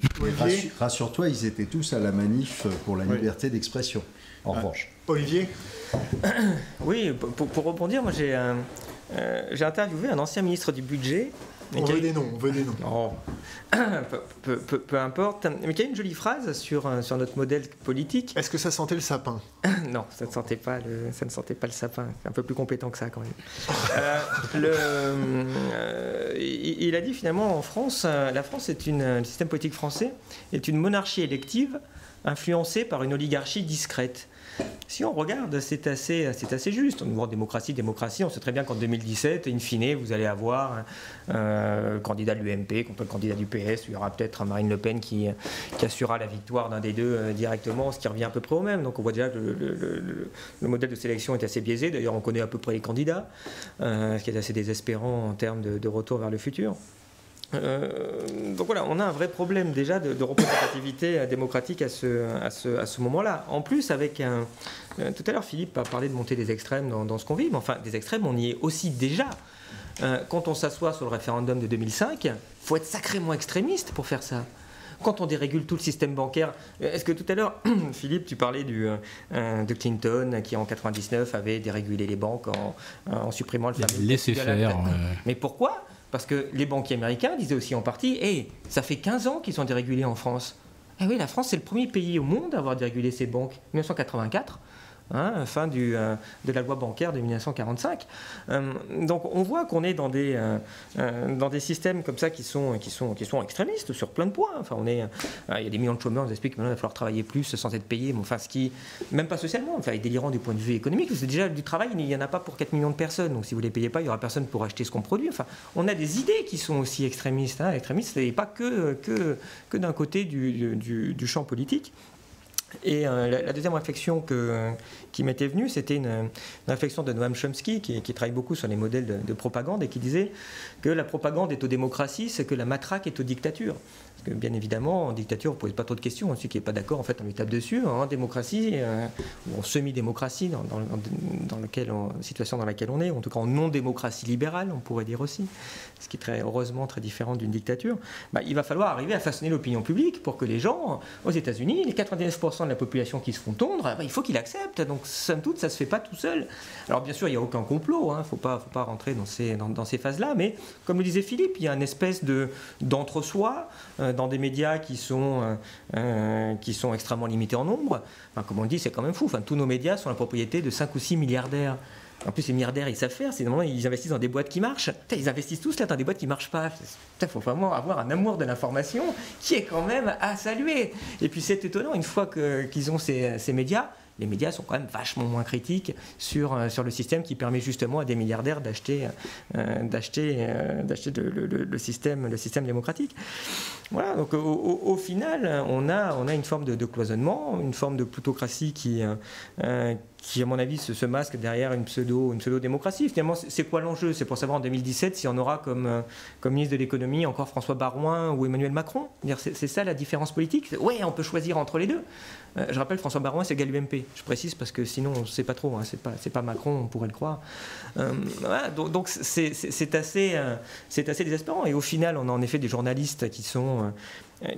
Rassure-toi, ils étaient tous à la manif pour la liberté d'expression, en ah. revanche. Olivier Oui, pour, pour rebondir, moi j'ai euh, j'ai interviewé un ancien ministre du budget on veut des noms, on veut des noms. Oh. peu, importe. Mais qui a une jolie phrase sur, euh, sur notre modèle politique. Est-ce que ça sentait le sapin? Non, ça ne, sentait pas le, ça ne sentait pas le sapin. C'est un peu plus compétent que ça quand même. Euh, euh, il, a dit finalement en France, la France est une, le système politique français est une monarchie élective influencée par une oligarchie discrète. Si on regarde, c'est assez, juste. On nous voit démocratie, démocratie. On sait très bien qu'en 2017, in fine, vous allez avoir un euh, candidat de l'UMP contre le candidat du PS. Il y aura peut-être un Marine Le Pen qui, qui assurera la victoire d'un des deux euh, directement, ce qui revient à peu près au même. Donc on voit déjà que le, modèle de sélection est assez biaisé. D'ailleurs, on connaît à peu près les candidats, euh, ce qui est assez désespérant en termes de retour vers le futur. Euh, donc voilà, on a un vrai problème déjà de, représentativité démocratique à ce, à ce, à ce moment-là. En plus, avec un. Euh, tout à l'heure, Philippe a parlé de monter des extrêmes dans, ce qu'on vit, mais enfin, des extrêmes, on y est aussi déjà. Euh, quand on s'assoit sur le référendum de 2005, il faut être sacrément extrémiste pour faire ça quand on dérégule tout le système bancaire, est-ce que tout à l'heure, Philippe, tu parlais du, de Clinton qui en 99 avait dérégulé les banques en, en supprimant le fameux laisser faire. Mais pourquoi parce que les banquiers américains disaient aussi en partie Hé, ça fait 15 ans qu'ils sont dérégulés en France. Eh oui, la France, c'est le premier pays au monde à avoir dérégulé ses banques. 1984. Hein, fin euh, de la loi bancaire de 1945. Euh, donc on voit qu'on est dans des, euh, systèmes comme ça qui sont, extrémistes sur plein de points. Enfin, on est, il y a des millions de chômeurs, on nous explique que maintenant il va falloir travailler plus sans être payé, mais enfin, ce qui, même pas socialement, enfin, est délirant du point de vue économique, c'est déjà du travail, il n'y en a pas pour 4 millions de personnes, donc si vous ne les payez pas, il n'y aura personne pour acheter ce qu'on produit. Enfin, on a des idées qui sont aussi extrémistes. Hein, extrémistes, et pas que, que, que d'un côté du champ politique. Et la, deuxième réflexion qui m'était venue, c'était une, réflexion de Noam Chomsky, qui, travaille beaucoup sur les modèles de, propagande, et qui disait que la propagande est aux démocraties, c'est que la matraque est aux dictatures. Bien évidemment, en dictature, on ne pose pas trop de questions. Celui qui n'est pas d'accord, en fait, on lui tape dessus. En démocratie, euh, ou en semi-démocratie, dans, dans, situation dans laquelle on est, en tout cas en non-démocratie libérale, on pourrait dire aussi, ce qui est très heureusement très différent d'une dictature, bah, il va falloir arriver à façonner l'opinion publique pour que les gens, aux États-Unis, les 99% de la population qui se font tondre, bah, il faut qu'ils acceptent. Donc, somme toute, ça ne se fait pas tout seul. Alors, bien sûr, il n'y a aucun complot, il hein, ne faut pas, rentrer dans ces, phases-là, mais comme le disait Philippe, il y a une espèce de, d'entre-soi euh, dans des médias qui sont, euh, euh, qui sont extrêmement limités en nombre. Comme on dit, c'est quand même fou. Enfin, tous nos médias sont la propriété de 5 ou 6 milliardaires. En plus, les milliardaires, ils savent faire. C'est ils investissent dans des boîtes qui marchent. ils investissent tous là dans des boîtes qui marchent pas. Il faut vraiment avoir un amour de l'information qui est quand même à saluer. Et puis, c'est étonnant, une fois qu'ils ont ces médias, les médias sont quand même vachement moins critiques sur, euh, sur le système qui permet justement à des milliardaires d'acheter euh, euh, le, système, le système démocratique. Voilà, donc au, final, on a, on a une forme de, cloisonnement, une forme de plutocratie qui, qui, à mon avis, se, masque derrière une pseudo, une pseudo-démocratie. Finalement, c'est quoi l'enjeu? C'est pour savoir en 2017 si on aura comme, euh, comme ministre de l'économie encore François Barouin ou Emmanuel Macron? C'est ça la différence politique? Ouais, on peut choisir entre les deux. Euh, je rappelle, François Barouin, c'est égal UMP. Je précise parce que sinon, on ne sait pas trop. Hein, c'est pas, pas Macron, on pourrait le croire. Euh, donc, c'est assez, c'est assez désespérant. Et au final, on a en effet des journalistes qui sont ont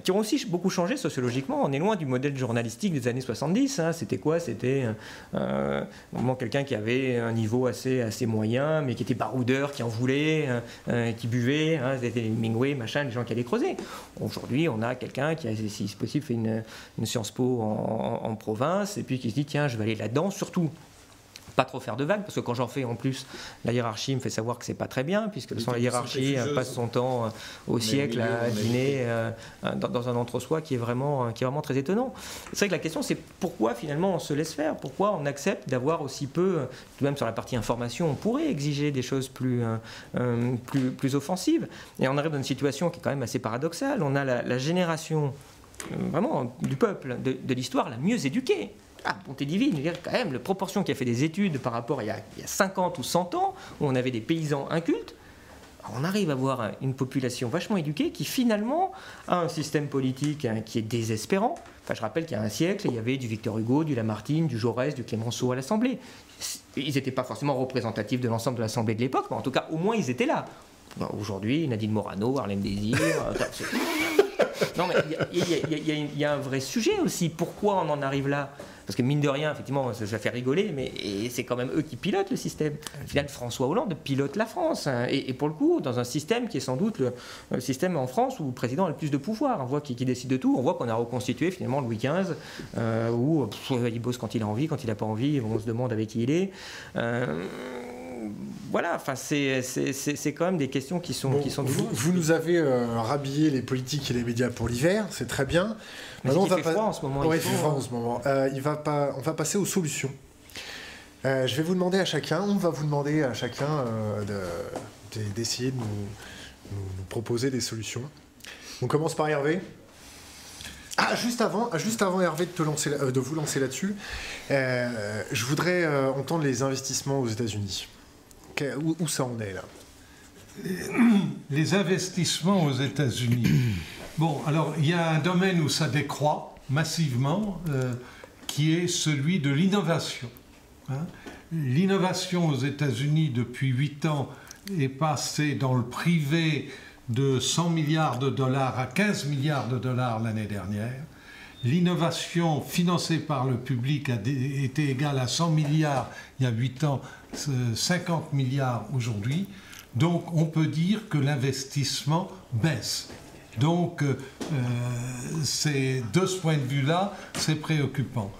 qui ont aussi beaucoup changé sociologiquement. On est loin du modèle journalistique des années 70. Hein. C'était quoi? C'était euh, quelqu'un qui avait un niveau assez, assez moyen, mais qui était baroudeur, qui en voulait, euh, euh, qui buvait. Hein. C'était Mingway, machin, les gens qui allaient creuser. Aujourd'hui, on a quelqu'un qui a, si possible, fait une, une Sciences Po en, en, province, et puis qui se dit tiens, je vais aller là-dedans, surtout pas trop faire de vagues, parce que quand j'en fais en plus, la hiérarchie me fait savoir que c'est pas très bien, puisque sans la hiérarchie passe son temps euh, au siècle à dîner euh, dans, un entre-soi qui est vraiment qui est vraiment très étonnant. C'est vrai que la question c'est pourquoi finalement on se laisse faire, pourquoi on accepte d'avoir aussi peu, tout même sur la partie information, on pourrait exiger des choses plus euh, plus, plus offensives, et on arrive dans une situation qui est quand même assez paradoxale. On a la, génération vraiment du peuple, de, de l'histoire la mieux éduquée ah, bonté divine, quand même, la proportion qui a fait des études par rapport à il y, a, 50 ou 100 ans, où on avait des paysans incultes, on arrive à avoir une population vachement éduquée qui finalement a un système politique hein, qui est désespérant. Enfin, je rappelle qu'il y a un siècle, il y avait du Victor Hugo, du Lamartine, du Jaurès, du Clémenceau à l'Assemblée. Ils n'étaient pas forcément représentatifs de l'ensemble de l'Assemblée de l'époque, mais en tout cas, au moins, ils étaient là. Aujourd'hui, Nadine Morano, Harlem Désir. non, mais il y, a un vrai sujet aussi. Pourquoi on en arrive là? Parce que mine de rien, effectivement, ça faire rigoler, mais c'est quand même eux qui pilotent le système. Au François Hollande pilote la France. Hein. et, pour le coup, dans un système qui est sans doute le, système en France où le président a le plus de pouvoir. On voit qui, décide de tout. On voit qu'on a reconstitué finalement Louis XV, euh, où il bosse quand il a envie, quand il n'a pas envie, on se demande avec qui il est. Euh, voilà, enfin, c'est quand même des questions qui sont, qui sont vous, vous, nous avez euh, rhabillé les politiques et les médias pour l'hiver, c'est très bien. Maintenant, on va froid en ce moment. il fait froid en ce moment. Euh, il va pas, on va passer aux solutions. Euh, je vais vous demander à chacun, on va vous demander à chacun d'essayer de, nous, nous, proposer des solutions. On commence par Hervé. Ah, juste avant, juste avant Hervé de, te lancer, de vous lancer là-dessus, je voudrais entendre les investissements aux États-Unis. Où, ça en est là Les investissements aux États-Unis. Bon, alors il y a un domaine où ça décroît massivement, euh, qui est celui de l'innovation. Hein. L'innovation aux États-Unis depuis 8 ans est passée dans le privé de 100 milliards de dollars à 15 milliards de dollars l'année dernière. L'innovation financée par le public a été égale à 100 milliards il y a 8 ans, 50 milliards aujourd'hui. Donc on peut dire que l'investissement baisse. Donc euh, de ce point de vue-là, c'est préoccupant.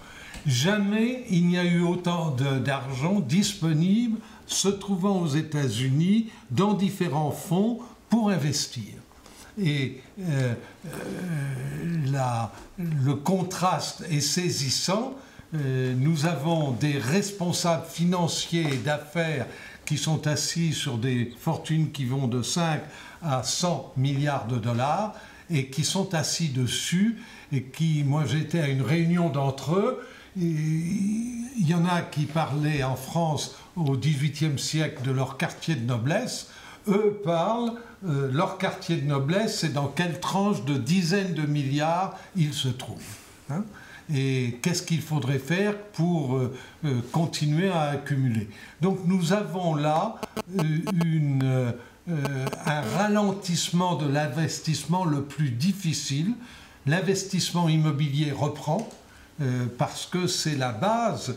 Jamais il n'y a eu autant d'argent disponible se trouvant aux États-Unis dans différents fonds pour investir. Et euh, euh, le contraste est saisissant. Euh, nous avons des responsables financiers et d'affaires qui sont assis sur des fortunes qui vont de 5 à 100 milliards de dollars et qui sont assis dessus et qui, moi j'étais à une réunion d'entre eux, il y en a qui parlaient en France au XVIIIe siècle de leur quartier de noblesse, eux parlent euh, leur quartier de noblesse, c'est dans quelle tranche de dizaines de milliards ils se trouvent. Hein. Et qu'est-ce qu'il faudrait faire pour euh, euh, continuer à accumuler? Donc nous avons là une, un ralentissement de l'investissement le plus difficile. L'investissement immobilier reprend parce que c'est la base,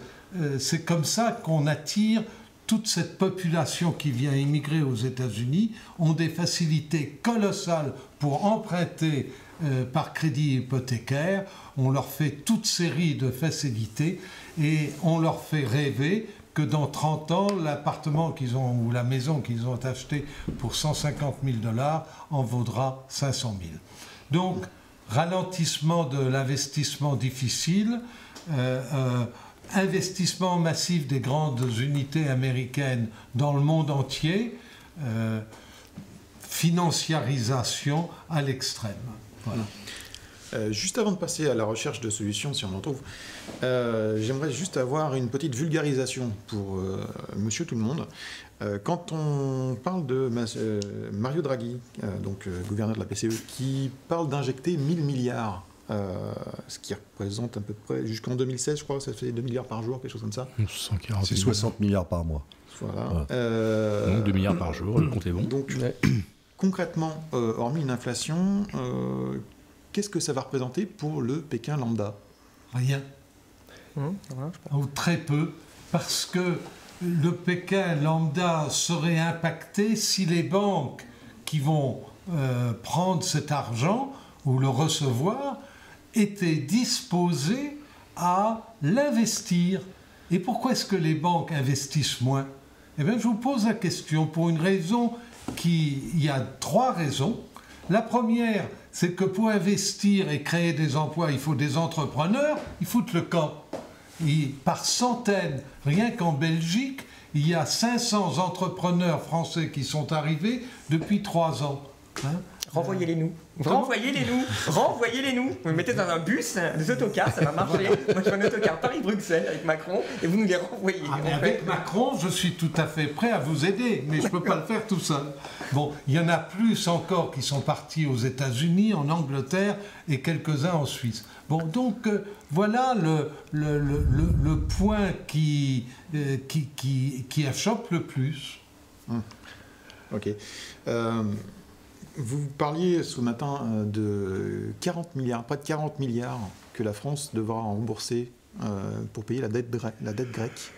c'est comme ça qu'on attire toute cette population qui vient immigrer aux États-Unis ont des facilités colossales pour emprunter euh, par crédit hypothécaire. On leur fait toute série de facilités et on leur fait rêver que dans 30 ans, l'appartement qu'ils ont ou la maison qu'ils ont acheté pour 150 000 dollars en vaudra 500 000. Donc, ralentissement de l'investissement difficile. Euh, euh, investissement massif des grandes unités américaines dans le monde entier, euh, financiarisation à l'extrême. Voilà. Euh, juste avant de passer à la recherche de solutions, si on en trouve, euh, j'aimerais juste avoir une petite vulgarisation pour monsieur tout le monde. quand on parle de Mario Draghi, donc gouverneur de la PCE, qui parle d'injecter 1000 milliards euh, ce qui représente à peu près, jusqu'en 2016, je crois, ça fait 2 milliards par jour, quelque chose comme ça. C'est 60 milliards par mois. Voilà. Euh, donc 2 milliards par jour, le compte est bon. Donc, concrètement, hormis une inflation, qu'est-ce que ça va représenter pour le Pékin lambda? Rien. Hum, Ou très peu, parce que le Pékin lambda serait impacté si les banques qui vont euh, prendre cet argent ou le recevoir étaient disposées à l'investir. Et pourquoi est-ce que les banques investissent moins? Eh bien, je vous pose la question pour une raison qui... Il y a trois raisons. La première, c'est que pour investir et créer des emplois, il faut des entrepreneurs, ils foutent le camp. par centaines, rien qu'en Belgique, il y a 500 entrepreneurs français qui sont arrivés depuis trois ans. Hein Renvoyez-les nous. Renvoyez-les nous. Renvoyez-les nous. Vous me mettez dans un bus, des autocars, ça va marcher. Moi, je fais un autocar Paris-Bruxelles avec Macron et vous nous les renvoyez. Ah, avec Macron, je suis tout à fait prêt à vous aider, mais je ne peux pas le faire tout seul. Bon, il y en a plus encore qui sont partis aux États-Unis, en Angleterre et quelques-uns en Suisse. Bon, donc euh, voilà le, le, le, le, point qui, euh, qui, qui, qui achoppe le plus. Hum. Ok. Euh, vous parliez ce matin euh, de 40 milliards, pas de 40 milliards que la France devra rembourser euh, pour payer la dette, la dette grecque.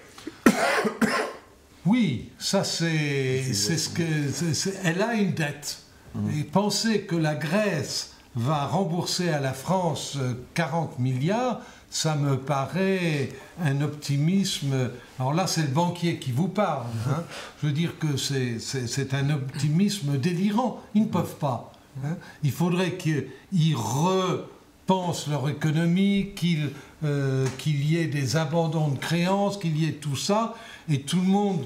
Oui, ça c'est ce que elle a une dette. Hum. Et penser que la Grèce va rembourser à la France 40 milliards, ça me paraît un optimisme. Alors là, c'est le banquier qui vous parle. Hein. Je veux dire que c'est un optimisme délirant. Ils ne peuvent pas. Hein. Il faudrait qu'ils repensent leur économie, euh, qu'il y ait des abandons de créances, qu'il y ait tout ça, et tout le monde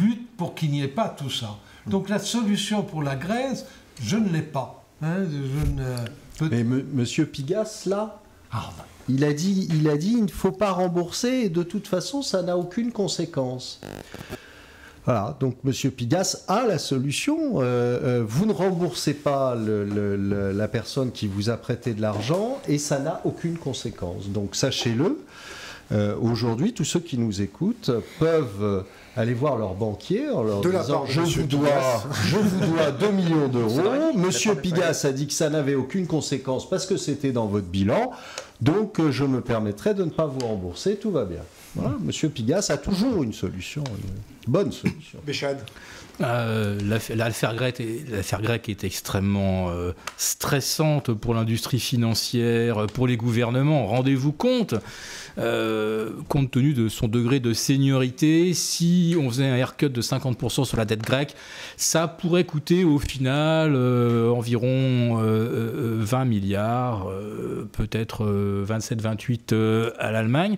lutte pour qu'il n'y ait pas tout ça. Donc la solution pour la Grèce, je ne l'ai pas. Hein. Mais Monsieur Pigas, là, ah, il a dit, il a dit, il ne faut pas rembourser et de toute façon, ça n'a aucune conséquence. Voilà, donc M. Pigas a la solution. Euh, euh, vous ne remboursez pas la personne qui vous a prêté de l'argent et ça n'a aucune conséquence. Donc sachez-le, euh, aujourd'hui, tous ceux qui nous écoutent peuvent aller voir leur banquier en leur disant je vous, dois, je vous dois 2 millions d'euros. Monsieur Pigas a dit que ça n'avait aucune conséquence parce que c'était dans votre bilan. Donc je me permettrai de ne pas vous rembourser, tout va bien. Voilà, Monsieur Pigas a toujours une solution, une bonne solution. Béchade. Euh, L'affaire grecque, grecque, est extrêmement euh, stressante pour l'industrie financière, pour les gouvernements. Rendez-vous compte, euh, compte tenu de son degré de seniorité, si on faisait un haircut de 50% sur la dette grecque, ça pourrait coûter au final euh, environ 20 milliards, peut-être 27-28 à l'Allemagne.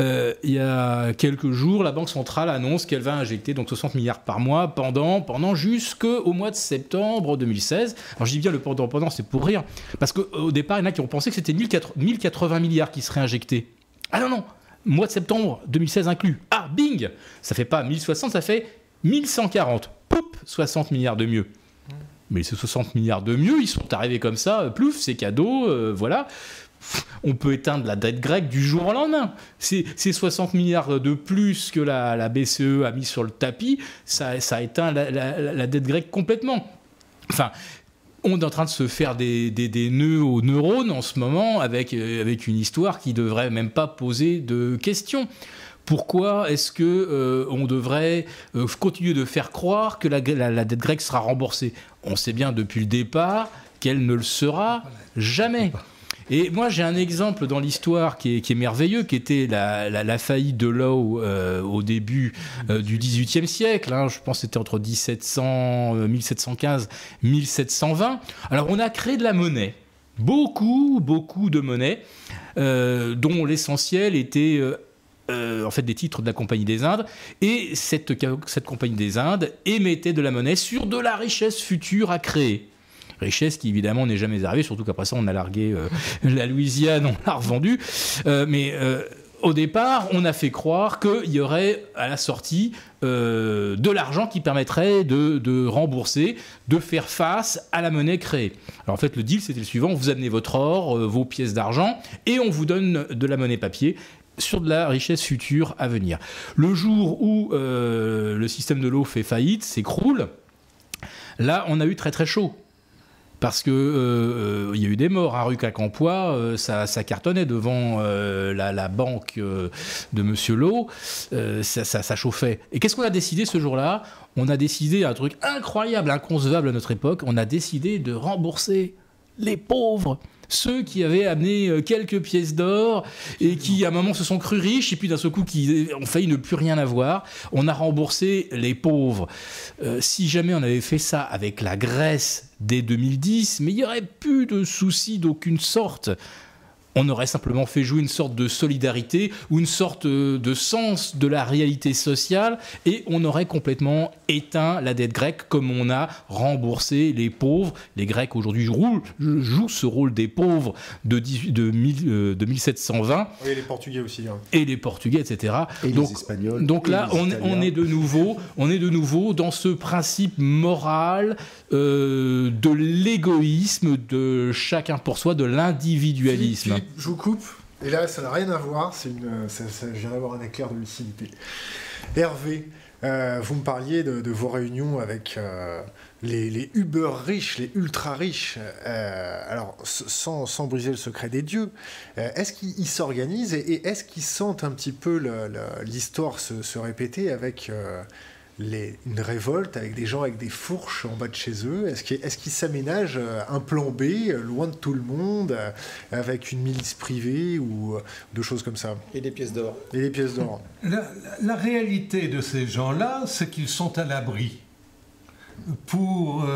il y a quelques jours, la Banque centrale annonce qu'elle va injecter donc 60 milliards par mois pendant, pendant jusqu'au mois de septembre 2016. Alors je dis bien le pendant, pendant, c'est pour rire, parce qu'au départ, il y en a qui ont pensé que c'était 1080 milliards qui seraient injectés. Ah non, non, mois de septembre 2016 inclus. Ah, bing Ça fait pas 1060, ça fait 1140. Poup 60 milliards de mieux. Mais ces 60 milliards de mieux, ils sont arrivés comme ça, plouf, c'est cadeau, euh, voilà on peut éteindre la dette grecque du jour au lendemain. Ces, 60 milliards de plus que la, BCE a mis sur le tapis, ça, éteint la, dette grecque complètement. Enfin, on est en train de se faire des, des, nœuds aux neurones en ce moment avec, avec une histoire qui devrait même pas poser de questions. Pourquoi est-ce que euh, on devrait euh, continuer de faire croire que la, dette grecque sera remboursée? On sait bien depuis le départ qu'elle ne le sera jamais. Et moi, j'ai un exemple dans l'histoire qui est, merveilleux, qui était la, faillite de l'eau euh, au début euh, du XVIIIe siècle. Hein. je pense que c'était entre 1700, 1715, 1720. Alors, on a créé de la monnaie. Beaucoup, beaucoup de monnaie, euh, dont l'essentiel était en fait des titres de la Compagnie des Indes. Et cette, cette Compagnie des Indes émettait de la monnaie sur de la richesse future à créer richesse qui évidemment n'est jamais arrivée, surtout qu'après ça on a largué euh, la Louisiane, on l'a revendue. Euh, mais euh, au départ, on a fait croire qu'il y aurait à la sortie de l'argent qui permettrait de, rembourser, de faire face à la monnaie créée. Alors en fait, le deal, c'était le suivant, vous amenez votre or, vos pièces d'argent, et on vous donne de la monnaie papier sur de la richesse future à venir. Le jour où le système de l'eau fait faillite, s'écroule, Là, on a eu très très chaud parce que euh, il y a eu des morts à rue Quincampoix, euh, ça, cartonnait devant euh, la, banque de Monsieur Lowe, ça, ça, chauffait. Et qu'est-ce qu'on a décidé ce jour-là? On a décidé un truc incroyable, inconcevable à notre époque. On a décidé de rembourser les pauvres ceux qui avaient amené euh, quelques pièces d'or et qui à un moment se sont crus riches et puis d'un seul coup qui ont failli ne plus rien avoir. On a remboursé les pauvres. Euh, si jamais on avait fait ça avec la Grèce dès 2010, mais il n'y aurait plus de soucis d'aucune sorte on aurait simplement fait jouer une sorte de solidarité ou une sorte euh, de sens de la réalité sociale et on aurait complètement éteint la dette grecque comme on a remboursé les pauvres. Les Grecs aujourd'hui jouent, ce rôle des pauvres de, de, 1720. Euh, et les Portugais aussi. Hein. Et les Portugais, etc. Et donc, les Espagnols. Donc là, on, est de nouveau, on est de nouveau dans ce principe moral euh, de l'égoïsme de chacun pour soi, de l'individualisme je vous coupe. Et là, ça n'a rien à voir. C'est une, ça, je viens d'avoir un éclair de lucidité. Hervé, euh, vous me parliez de, vos réunions avec euh, les, Uber riches, les ultra riches. Euh, alors, sans, sans, briser le secret des dieux, est-ce qu'ils s'organisent et, est-ce qu'ils sentent un petit peu l'histoire se, répéter avec une révolte avec des gens avec des fourches en bas de chez eux Est-ce qu'ils s'aménagent euh, un plan B, euh, loin de tout le monde, euh, avec une milice privée ou de choses comme ça? Et des pièces d'or. Et des pièces d'or. La, réalité de ces gens-là, c'est qu'ils sont à l'abri. Pour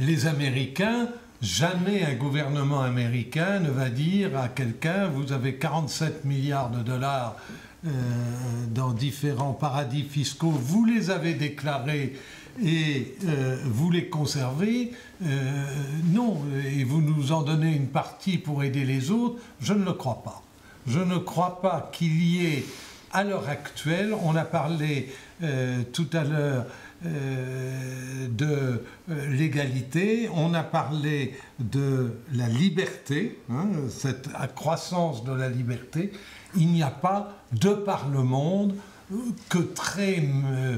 les Américains, jamais un gouvernement américain ne va dire à quelqu'un, vous avez 47 milliards de dollars euh, dans différents paradis fiscaux, vous les avez déclarés et euh, vous les conservez, euh, non, et vous nous en donnez une partie pour aider les autres, je ne le crois pas. Je ne crois pas qu'il y ait, à l'heure actuelle, on a parlé tout à l'heure de l'égalité, on a parlé de la liberté, hein, cette accroissance de la liberté, il n'y a pas de par le monde que très, euh,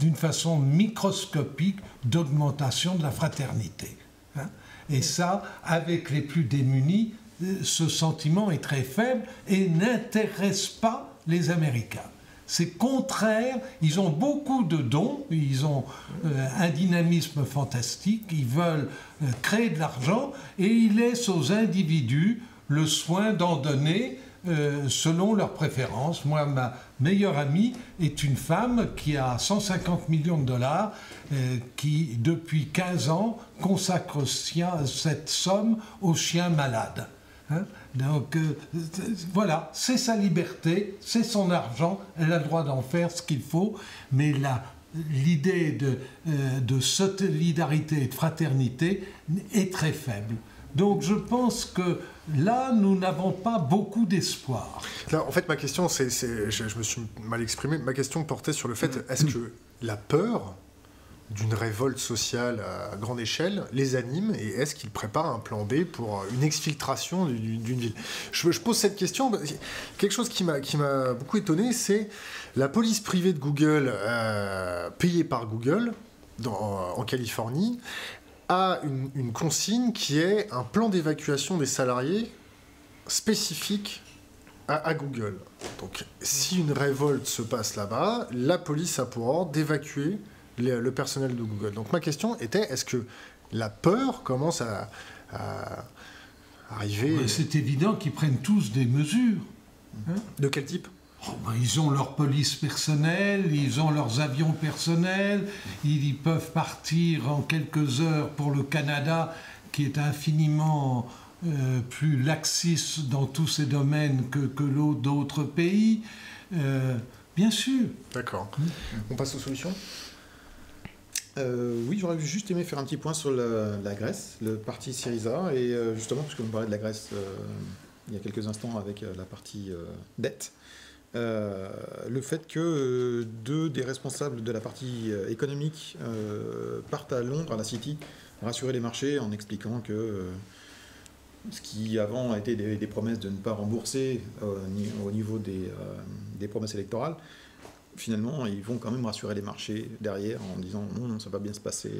d'une façon microscopique, d'augmentation de la fraternité. Hein. Et ça, avec les plus démunis, euh, ce sentiment est très faible et n'intéresse pas les Américains. C'est contraire, ils ont beaucoup de dons, ils ont euh, un dynamisme fantastique, ils veulent créer de l'argent et ils laissent aux individus le soin d'en donner euh, selon leurs préférences. Moi, ma meilleure amie est une femme qui a 150 millions de dollars, euh, qui depuis 15 ans consacre cette somme aux chiens malades. Hein. Donc euh, voilà, c'est sa liberté, c'est son argent, elle a le droit d'en faire ce qu'il faut, mais l'idée de, de solidarité et de fraternité est très faible. Donc je pense que là, nous n'avons pas beaucoup d'espoir. En fait, ma question, c'est, je, me suis mal exprimé, ma question portait sur le fait, est-ce que la peur d'une révolte sociale à grande échelle les anime et est-ce qu'ils préparent un plan B pour une exfiltration d'une ville? Je, pose cette question, quelque chose qui m'a, qui m'a beaucoup étonné, c'est la police privée de Google, euh, payée par Google, en Californie, a une, consigne qui est un plan d'évacuation des salariés spécifique à, Google. Donc, si une révolte se passe là-bas, la police a pour ordre d'évacuer le personnel de Google. Donc, ma question était est-ce que la peur commence à, arriver? C'est évident qu'ils prennent tous des mesures. Hein. de quel type? Oh, ben, ils ont leur police personnelle, ils ont leurs avions personnels, ils, peuvent partir en quelques heures pour le Canada, qui est infiniment euh, plus laxiste dans tous ces domaines que, que l'autre d'autres pays. Euh, bien sûr. D'accord. On passe aux solutions euh, oui, j'aurais juste aimé faire un petit point sur la, Grèce, le parti Syriza, et justement, puisque vous me parlez de la Grèce il y a quelques instants avec la partie dette, euh, le fait que euh, deux des responsables de la partie euh, économique partent à Londres, à la City, rassurer les marchés en expliquant que ce qui avant a été des, promesses de ne pas rembourser au niveau des, promesses électorales, finalement, ils vont quand même rassurer les marchés derrière en disant non, non ça va bien se passer.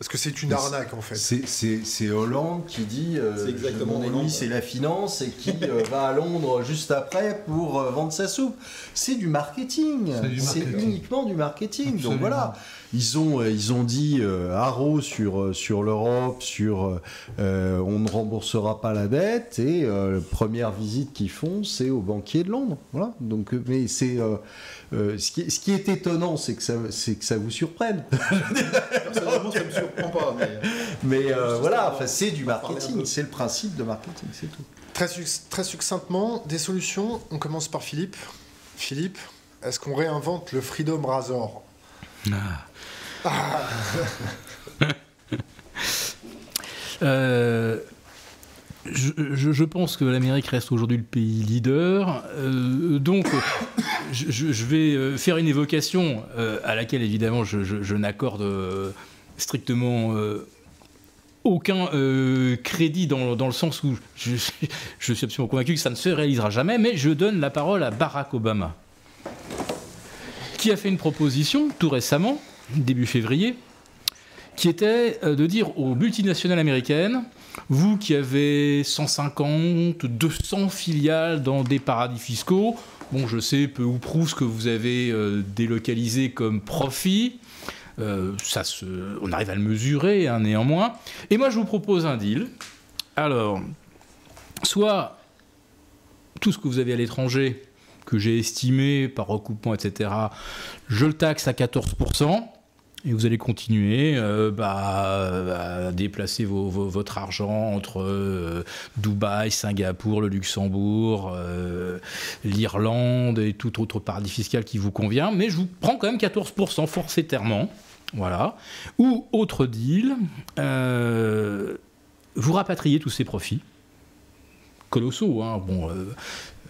Parce que c'est une arnaque en fait. C'est Hollande qui dit euh, exactement mon ennemi c'est la finance et qui euh, va à Londres juste après pour euh, vendre sa soupe. C'est du marketing. C'est uniquement du marketing. Donc voilà. Ils ont, ils ont dit haro sur, sur l'Europe, sur on ne remboursera pas la dette et première visite qu'ils font c'est au banquier de Londres. Voilà. Donc mais c'est euh, ce, qui, est étonnant, c'est que, ça, que ça vous surprenne. Personnellement, ça ne me surprend pas. Mais, euh, voilà, enfin, c'est du marketing, c'est le principe de marketing, c'est tout. Très, très succinctement, des solutions. On commence par Philippe. Philippe, est-ce qu'on réinvente le Freedom Razor? Ah. euh, je, pense que l'Amérique reste aujourd'hui le pays leader. Euh, donc, je, vais euh, faire une évocation à laquelle, évidemment, je, n'accorde strictement aucun crédit dans, le sens où je, suis absolument convaincu que ça ne se réalisera jamais, mais je donne la parole à Barack Obama, qui a fait une proposition tout récemment, début février, qui était de dire aux multinationales américaines vous qui avez 150, 200 filiales dans des paradis fiscaux, bon, je sais peu ou prou ce que vous avez euh, délocalisé comme profit. Euh, ça se, on arrive à le mesurer, hein, néanmoins. Et moi, je vous propose un deal. Alors, soit tout ce que vous avez à l'étranger, que j'ai estimé par recoupement, etc., je le taxe à 14%. Et vous allez continuer euh, bah, à déplacer votre argent entre euh, Dubaï, Singapour, le Luxembourg, euh, l'Irlande et tout autre paradis fiscal qui vous convient. Mais je vous prends quand même 14% forfaitairement. Voilà. Ou autre deal, vous rapatriez tous ces profits colossaux. Hein. Bon,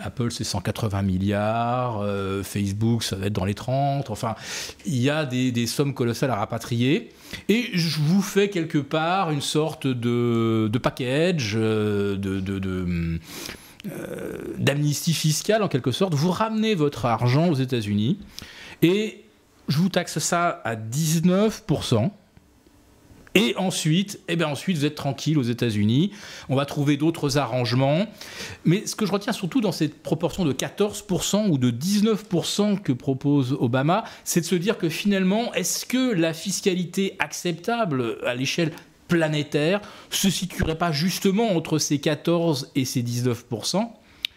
Apple, c'est 180 milliards, euh, Facebook, ça va être dans les 30. Enfin, il y a des, sommes colossales à rapatrier. Et je vous fais quelque part une sorte de, package, euh, de, euh, d'amnistie fiscale en quelque sorte. Vous ramenez votre argent aux États-Unis et je vous taxe ça à 19%. Et ensuite, eh bien ensuite, vous êtes tranquille aux États-Unis. On va trouver d'autres arrangements. Mais ce que je retiens surtout dans cette proportion de 14% ou de 19% que propose Obama, c'est de se dire que finalement, est-ce que la fiscalité acceptable à l'échelle planétaire se situerait pas justement entre ces 14 et ces 19%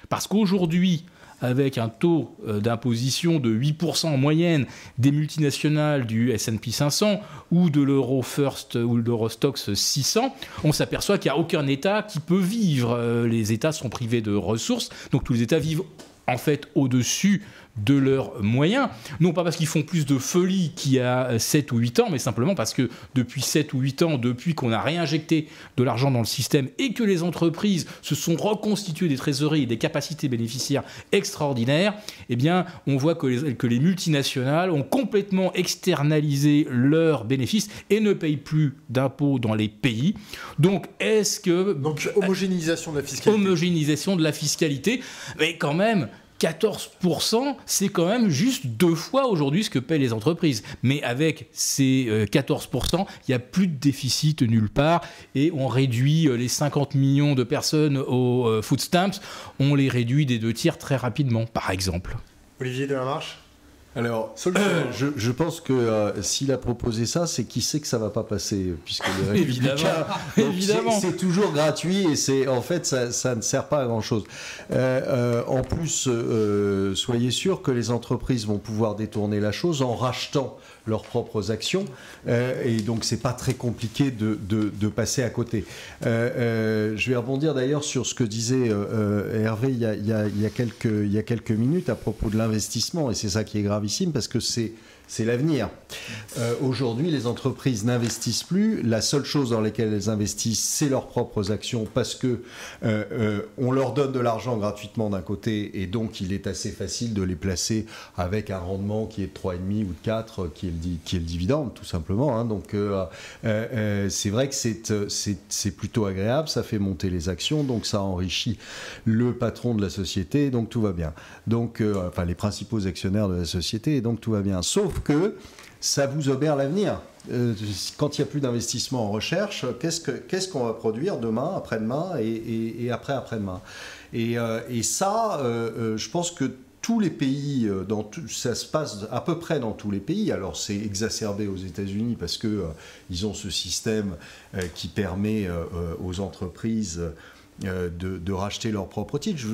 Parce qu'aujourd'hui, avec un taux euh, d'imposition de 8% en moyenne des multinationales du S&P 500 ou de l'Euro First ou de l'Eurostox 600, on s'aperçoit qu'il n'y a aucun État qui peut vivre. Euh, les États sont privés de ressources, donc tous les États vivent en fait au-dessus de leurs moyens, non pas parce qu'ils font plus de folie qu'il y a 7 ou 8 ans, mais simplement parce que depuis 7 ou 8 ans, depuis qu'on a réinjecté de l'argent dans le système et que les entreprises se sont reconstituées des trésoreries et des capacités bénéficiaires extraordinaires, eh bien, on voit que les, que les multinationales ont complètement externalisé leurs bénéfices et ne payent plus d'impôts dans les pays. Donc, est-ce que... Donc, homogénéisation de la fiscalité. Homogénéisation de la fiscalité, mais quand même, 14%, c'est quand même juste deux fois aujourd'hui ce que paient les entreprises. Mais avec ces 14%, euh, il n'y a plus de déficit nulle part et on réduit euh, les 50 millions de personnes aux euh, food stamps, on les réduit des deux tiers très rapidement, par exemple. Olivier Delamarche alors, je, pense que euh, s'il a proposé ça, c'est qu'il sait que ça va pas passer, puisque les évidemment, c'est toujours gratuit et c'est en fait ça, ne sert pas à grand chose. Euh, euh, en plus, soyez sûr que les entreprises vont pouvoir détourner la chose en rachetant leurs propres actions. Euh, et donc, c'est pas très compliqué de, de, passer à côté. Euh, euh, je vais rebondir d'ailleurs sur ce que disait Hervé il y, a, il, y a, quelques, il y a quelques minutes à propos de l'investissement. Et c'est ça qui est gravissime parce que c'est c'est l'avenir. Euh, aujourd'hui, les entreprises n'investissent plus. La seule chose dans laquelle elles investissent, c'est leurs propres actions parce que euh, euh, on leur donne de l'argent gratuitement d'un côté et donc il est assez facile de les placer avec un rendement qui est de 3,5 ou de 4, qui est le, qui est le dividende tout simplement. Hein. Donc c'est vrai que c'est plutôt agréable, ça fait monter les actions, donc ça enrichit le patron de la société, donc tout va bien. Donc, enfin les principaux actionnaires de la société, donc tout va bien. Sauf que ça vous obère l'avenir. Euh, quand il n'y a plus d'investissement en recherche, qu'est-ce qu'on va produire demain, après-demain et, après-après-demain et, euh, ça, euh, je pense que tous les pays, dans ça se passe à peu près dans tous les pays. Alors c'est exacerbé aux États-Unis parce que ils ont ce système qui permet aux entreprises de, racheter leurs propres titres. Je,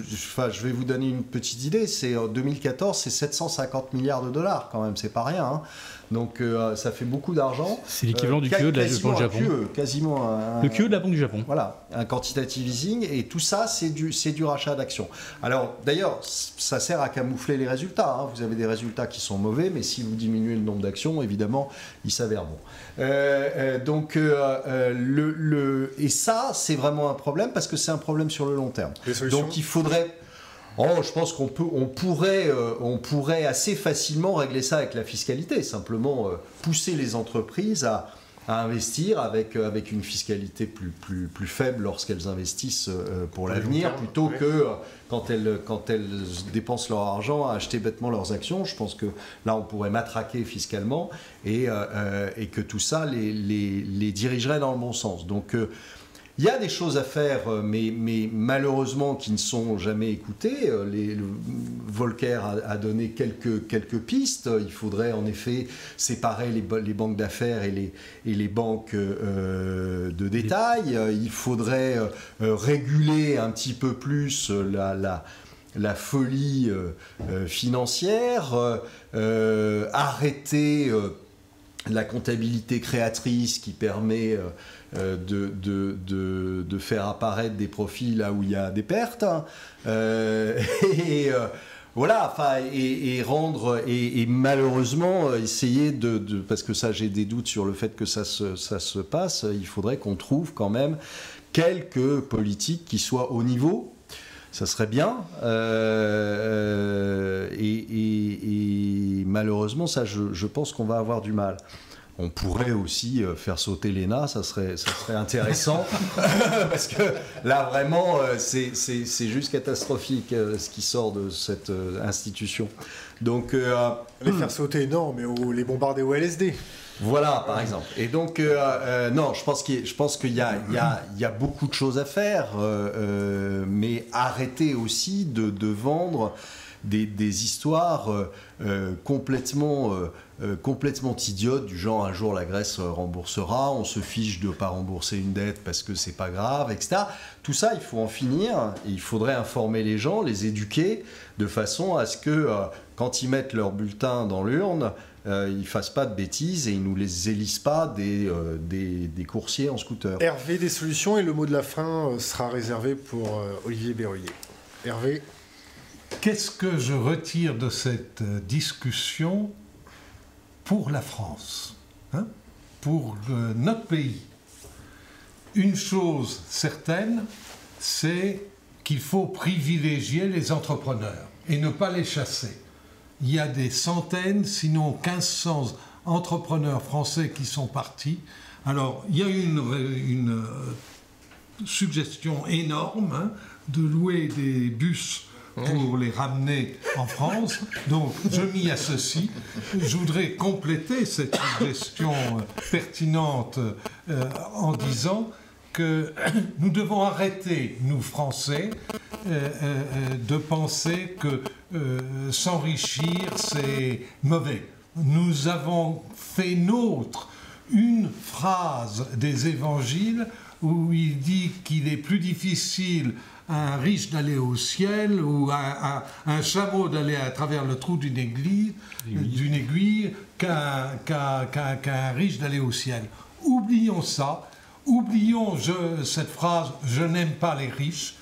je, vais vous donner une petite idée. C'est en 2014, c'est 750 milliards de dollars quand même. C'est pas rien. Hein. Donc euh, ça fait beaucoup d'argent. C'est l'équivalent du QE de la Banque du Japon. quasiment un, le QE de la Banque du Japon. Voilà, un quantitative easing et tout ça c'est du c'est du rachat d'actions. Alors d'ailleurs ça sert à camoufler les résultats. Hein. Vous avez des résultats qui sont mauvais, mais si vous diminuez le nombre d'actions, évidemment, ils s'avèrent bons. Euh, euh, donc le, le et ça c'est vraiment un problème parce que c'est un problème sur le long terme. Donc il faudrait Oh, je pense qu'on peut, on pourrait, euh, on pourrait assez facilement régler ça avec la fiscalité, simplement euh, pousser les entreprises à, investir avec, euh, avec une fiscalité plus, plus, plus faible lorsqu'elles investissent pour l'avenir, plutôt que quand elles, quand elles dépensent leur argent à acheter bêtement leurs actions. Je pense que là, on pourrait matraquer fiscalement et, et que tout ça les, les, les, dirigerait dans le bon sens. Donc, il y a des choses à faire, euh, mais, malheureusement qui ne sont jamais écoutées. Euh, Volcker a, donné quelques, pistes. Il faudrait en effet séparer les, banques d'affaires et les, banques euh, de détail. Il faudrait réguler un petit peu plus la folie financière, arrêter la comptabilité créatrice qui permet euh, de, de, de, faire apparaître des profits là où il y a des pertes. Hein. Euh, et euh, voilà, enfin, et, rendre, et, malheureusement, essayer de, parce que ça, j'ai des doutes sur le fait que ça se, ça se passe, il faudrait qu'on trouve quand même quelques politiques qui soient au niveau. Ça serait bien. et, malheureusement, ça, je, je pense qu'on va avoir du mal. On pourrait aussi euh, faire sauter l'ENA, ça serait, ça serait intéressant, parce que là vraiment, euh, c'est juste catastrophique euh, ce qui sort de cette institution. Donc, les faire sauter, non, mais les bombarder au LSD. Voilà, par exemple. Et donc, non, je pense qu'il y, y, a, beaucoup de choses à faire, mais arrêter aussi de, vendre des, histoires complètement euh, complètement idiote, du genre un jour la Grèce remboursera, on se fiche de ne pas rembourser une dette parce que c'est pas grave, etc. Tout ça, il faut en finir, il faudrait informer les gens, les éduquer, de façon à ce que euh, quand ils mettent leur bulletin dans l'urne, euh, ils fassent pas de bêtises et ils nous les élisent pas des, des, coursiers en scooter. Hervé, des solutions et le mot de la fin sera réservé pour Olivier Berruyer. Hervé Qu'est-ce que je retire de cette discussion pour la France, hein, pour euh, notre pays? Une chose certaine, c'est qu'il faut privilégier les entrepreneurs et ne pas les chasser. Il y a des centaines, sinon 1500 entrepreneurs français qui sont partis. Alors, il y a une, une euh, suggestion énorme hein, de louer des bus pour les ramener en France. Donc je m'y associe. Je voudrais compléter cette suggestion euh, pertinente euh, en disant que nous devons arrêter, nous Français, euh, de penser que s'enrichir, c'est mauvais. Nous avons fait nôtre une phrase des évangiles où il dit qu'il est plus difficile un riche d'aller au ciel ou un, un, chameau d'aller à travers le trou d'une aiguille, d'une aiguille qu'un riche d'aller au ciel. Oublions ça, oublions cette phrase je n'aime pas les riches.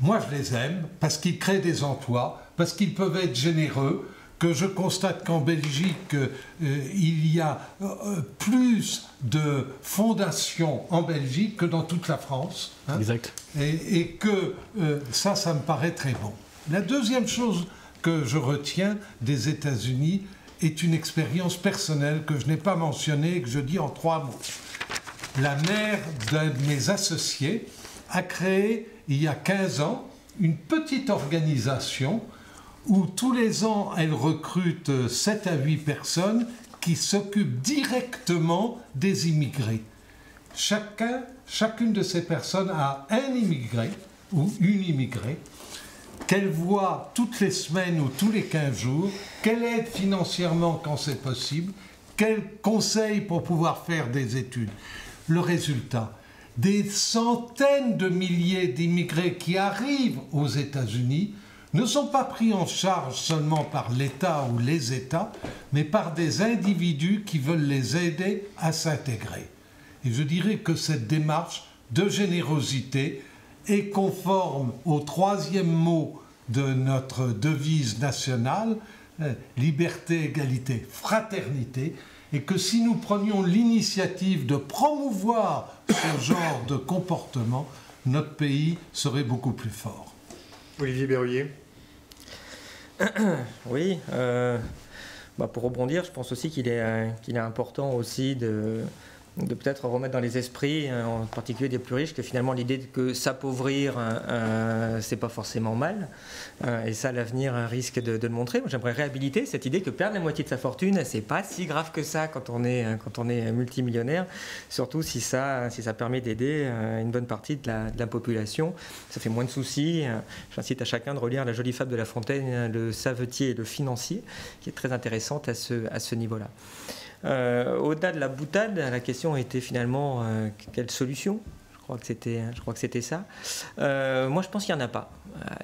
Moi je les aime parce qu'ils créent des emplois, parce qu'ils peuvent être généreux, que je constate qu'en Belgique, euh, il y a euh, plus de fondations en Belgique que dans toute la France. Hein. exact. Et, que euh, ça, ça me paraît très bon. La deuxième chose que je retiens des États-Unis est une expérience personnelle que je n'ai pas mentionnée et que je dis en trois mots. La mère d'un de mes associés a créé, il y a 15 ans, une petite organisation où tous les ans, elle recrute 7 à 8 personnes qui s'occupent directement des immigrés. Chacun, chacune de ces personnes a un immigré ou une immigrée qu'elle voit toutes les semaines ou tous les 15 jours, qu'elle aide financièrement quand c'est possible, qu'elle conseille pour pouvoir faire des études. Le résultat, des centaines de milliers d'immigrés qui arrivent aux États-Unis ne sont pas pris en charge seulement par l'État ou les États, mais par des individus qui veulent les aider à s'intégrer. Et je dirais que cette démarche de générosité est conforme au troisième mot de notre devise nationale, euh, liberté, égalité, fraternité, et que si nous prenions l'initiative de promouvoir ce genre de comportement, notre pays serait beaucoup plus fort. Olivier Berruyer. Oui, euh, bah pour rebondir, je pense aussi qu'il est, euh, qu'il est important aussi de, de peut-être remettre dans les esprits, euh, en particulier des plus riches, que finalement l'idée que s'appauvrir, euh, c'est pas forcément mal. Euh, et ça, l'avenir risque de, le montrer. J'aimerais réhabiliter cette idée que perdre la moitié de sa fortune, c'est pas si grave que ça quand on est, quand on est multimillionnaire, surtout si ça, si ça permet d'aider une bonne partie de la, de la, population. Ça fait moins de soucis. J'incite à chacun de relire la jolie fable de La Fontaine, le savetier et le financier, qui est très intéressante à ce, à ce niveau-là. Euh, au-delà de la boutade, la question était finalement euh, quelle solution? Je crois que c'était, je crois que c'était ça. Euh, moi, je pense qu'il n'y en a pas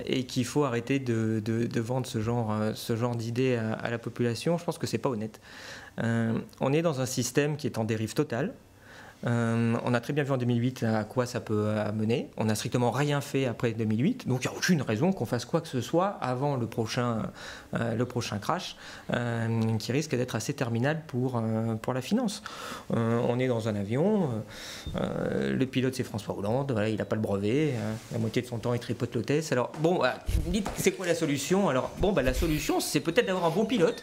et qu'il faut arrêter de, vendre ce genre, ce genre d'idées à, à, la population. Je pense que c'est pas honnête. on est dans un système qui est en dérive totale. Euh, on a très bien vu en 2008 à quoi ça peut amener. On n'a strictement rien fait après 2008, donc il n'y a aucune raison qu'on fasse quoi que ce soit avant le prochain, euh, le prochain crash, euh, qui risque d'être assez terminal pour, pour la finance. on est dans un avion, le pilote c'est François Hollande, il n'a pas le brevet, la moitié de son temps il tripote l'hôtesse. Alors bon, dites c'est quoi la solution? Alors bon, bah, la solution c'est peut-être d'avoir un bon pilote.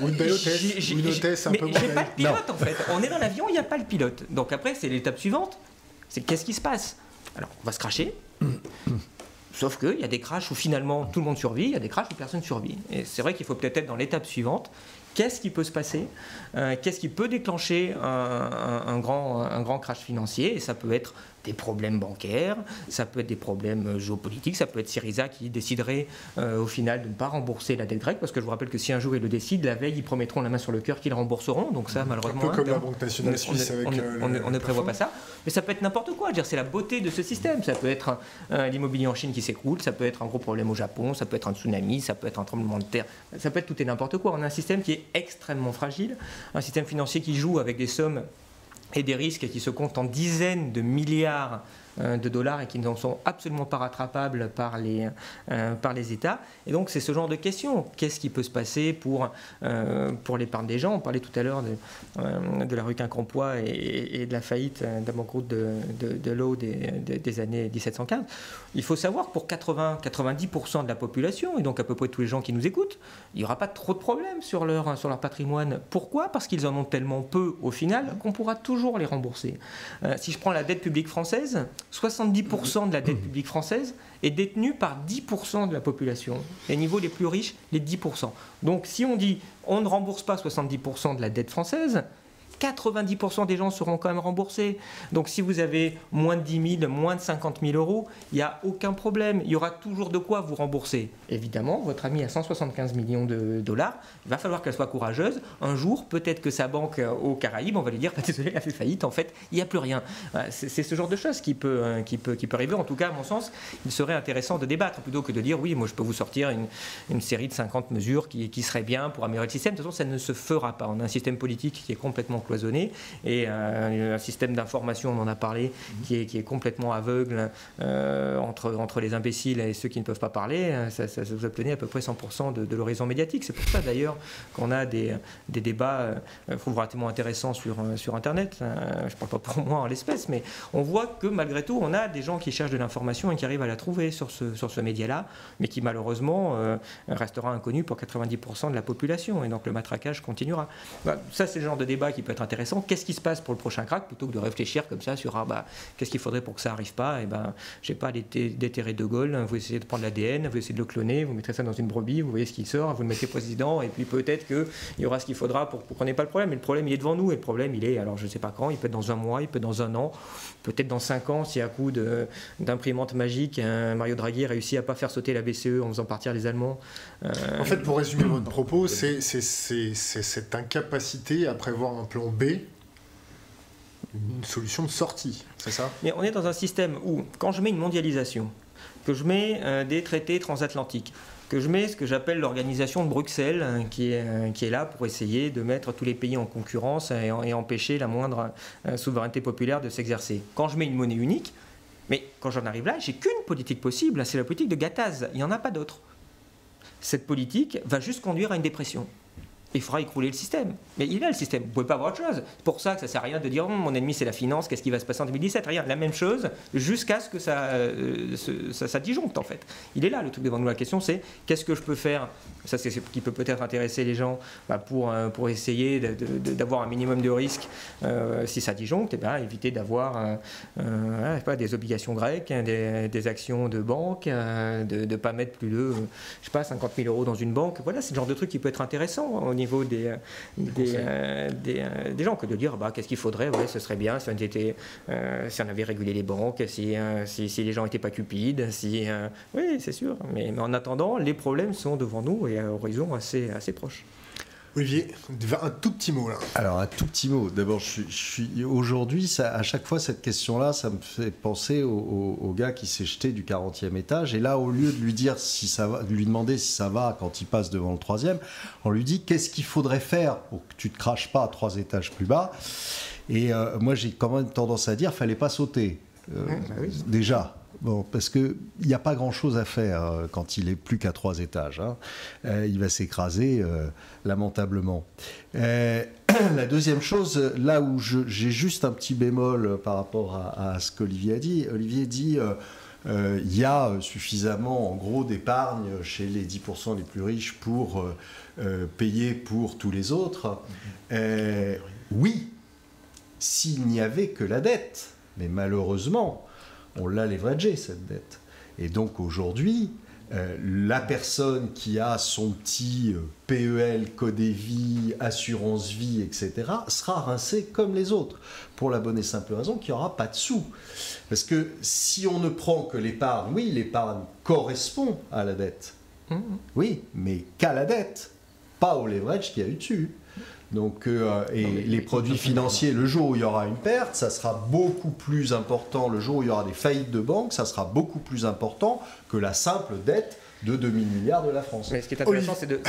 Ou une belle hôtesse, une hôtesse un peu moins. J'ai pas le pilote en fait. On est dans l'avion, il n'y a pas le pilote. Donc après, c'est l'étape suivante. C'est qu'est-ce qui se passe? Alors, on va se cracher. Sauf qu'il y a des crashs où finalement tout le monde survit, il y a des crashs où personne survit. Et c'est vrai qu'il faut peut-être être dans l'étape suivante. Qu'est-ce qui peut se passer? Euh, Qu'est-ce qui peut déclencher un, grand, un grand crash financier? Et ça peut être des problèmes bancaires, ça peut être des problèmes euh, géopolitiques, ça peut être Syriza qui déciderait euh, au final de ne pas rembourser la dette grecque, parce que je vous rappelle que si un jour ils le décident, la veille ils promettront la main sur le cœur qu'ils rembourseront, donc ça malheureusement... Un peu comme la Banque nationale suisse on, ne prévoit pas ça, mais ça peut être n'importe quoi, c'est la beauté de ce système, ça peut être l'immobilier en Chine qui s'écroule, ça peut être un gros problème au Japon, ça peut être un tsunami, ça peut être un tremblement de terre, ça peut être tout et n'importe quoi. On a un système qui est extrêmement fragile, un système financier qui joue avec des sommes et des risques qui se comptent en dizaines de milliards de dollars et qui ne sont absolument pas rattrapables par les, euh, par les États. Et donc c'est ce genre de questions. Qu'est-ce qui peut se passer pour, euh, pour l'épargne des gens? On parlait tout à l'heure de, de la rue Quincampoix et, et, de la faillite d'un de, de l'eau des, des, années 1715. Il faut savoir que pour 80-90% de la population, et donc à peu près tous les gens qui nous écoutent, il n'y aura pas trop de problèmes sur leur, sur leur patrimoine. Pourquoi? Parce qu'ils en ont tellement peu au final qu'on pourra toujours les rembourser. si je prends la dette publique française, 70% de la dette publique française est détenue par 10% de la population. Les niveaux les plus riches, les 10%. Donc si on dit on ne rembourse pas 70% de la dette française, 90% des gens seront quand même remboursés. Donc si vous avez moins de 10 000, moins de 50 000 euros, il n'y a aucun problème. Il y aura toujours de quoi vous rembourser. Évidemment, votre ami a 175 millions de dollars. Il va falloir qu'elle soit courageuse. Un jour, peut-être que sa banque euh, aux Caraïbes, on va lui dire, désolé, elle a fait faillite. En fait, il n'y a plus rien. C'est ce genre de choses qui peut, euh, qui, peut, qui peut arriver. En tout cas, à mon sens, il serait intéressant de débattre plutôt que de dire, oui, moi je peux vous sortir une, série de 50 mesures qui, qui seraient bien pour améliorer le système. De toute façon, ça ne se fera pas. On a un système politique qui est complètement cloisonné et un système d'information, on en a parlé, qui est, qui est complètement aveugle entre, entre les imbéciles et ceux qui ne peuvent pas parler. Ça, ça, vous obtenez à peu près 100% de, de l'horizon médiatique. C'est pour ça d'ailleurs qu'on a des, des débats relativement intéressants sur, sur Internet. je ne parle pas pour moi en l'espèce, mais on voit que malgré tout, on a des gens qui cherchent de l'information et qui arrivent à la trouver sur ce, sur ce média-là, mais qui malheureusement euh, restera inconnu pour 90% de la population. Et donc le matraquage continuera. Bah, ça, c'est le genre de débat qui peut être intéressant. Qu'est-ce qui se passe pour le prochain crack plutôt que de réfléchir comme ça sur ah, bah, qu'est-ce qu'il faudrait pour que ça n'arrive pas? Et eh ben, j'ai pas déterrer De Gaulle. Vous essayez de prendre l'ADN, vous essayez de le cloner, vous mettrez ça dans une brebis, vous voyez ce qui sort, vous le mettez président, et puis peut-être qu'il y aura ce qu'il faudra pour, pour qu'on n'ait pas le problème. Mais le problème, il est devant nous, et le problème, il est, alors je ne sais pas quand, il peut être dans un mois, il peut être dans un an, peut-être dans cinq ans, si à coup d'imprimante magique, Mario Draghi réussit à pas faire sauter la BCE en faisant partir les Allemands. Euh, en fait, pour résumer votre propos, c'est cette incapacité à prévoir un plan B une solution de sortie, c'est ça? Mais on est dans un système où, quand je mets une mondialisation, que je mets euh, des traités transatlantiques, que je mets ce que j'appelle l'organisation de Bruxelles, hein, qui, est, euh, qui est là pour essayer de mettre tous les pays en concurrence et, empêcher la moindre souveraineté populaire de s'exercer. Quand je mets une monnaie unique, mais quand j'en arrive là, j'ai qu'une politique possible, c'est la politique de Gattaz. Il n'y en a pas d'autre. Cette politique va juste conduire à une dépression il faudra écrouler le système. Mais il a le système, vous pouvez pas avoir autre chose. C'est pour ça que ça sert à rien de dire oh, mon ennemi c'est la finance, qu'est-ce qui va se passer en 2017 Rien, la même chose jusqu'à ce que euh, ça, ça, disjoncte en fait. Il est là le truc devant nous. La question c'est qu'est-ce que je peux faire? Ça c'est ce qui peut peut-être intéresser les gens bah, pour, euh, pour essayer d'avoir un minimum de risque euh, si ça disjoncte, et eh ben, éviter d'avoir pas, des obligations grecques, hein, des, actions de banque, de ne pas mettre plus de je sais pas, 50 000 euros dans une banque. Voilà, c'est le genre de truc qui peut être intéressant niveau niveau des, euh, euh, euh, des, gens que de dire bah, qu'est-ce qu'il faudrait, ouais, ce serait bien si on, était, si on avait régulé les banques, si, si, les gens n'étaient pas cupides, si, oui, c'est sûr. Mais, mais, en attendant, les problèmes sont devant nous et à horizon assez, assez proche. Olivier, un tout petit mot là. Alors un tout petit mot. D'abord, je, suis aujourd'hui, à chaque fois cette question-là, ça me fait penser au, gars qui s'est jeté du 40e étage. Et là, au lieu de lui dire si ça va, de lui demander si ça va quand il passe devant le troisième, on lui dit qu'est-ce qu'il faudrait faire pour que tu te craches pas à trois étages plus bas? Et euh, moi, j'ai quand même tendance à dire, fallait pas sauter. Euh, bah déjà, Bon, parce qu'il n'y a pas grand-chose à faire euh, quand il est plus qu'à trois étages. Hein. Euh, il va s'écraser euh, lamentablement. la deuxième chose, là où j'ai juste un petit bémol par rapport à, ce qu'Olivier a dit, Olivier dit il y a suffisamment en gros d'épargne chez les 10% les plus riches pour payer pour tous les autres. oui, s'il n'y avait que la dette. Mais malheureusement, on l'a leveragé, cette dette. Et donc aujourd'hui, euh, la personne qui a son petit euh, PEL, Codévie, assurance vie, etc., sera rincée comme les autres, pour la bonne et simple raison qu'il n'y aura pas de sous. Parce que si on ne prend que l'épargne, oui, l'épargne correspond à la dette, mmh. oui, mais qu'à la dette, pas au leverage qu'il y a eu dessus. Donc, euh, et les produits financiers, le jour où il y aura une perte, ça sera beaucoup plus important. Le jour où il y aura des faillites de banques, ça sera beaucoup plus important que la simple dette de 2000 milliards de la France. Mais ce qui est intéressant, c'est de.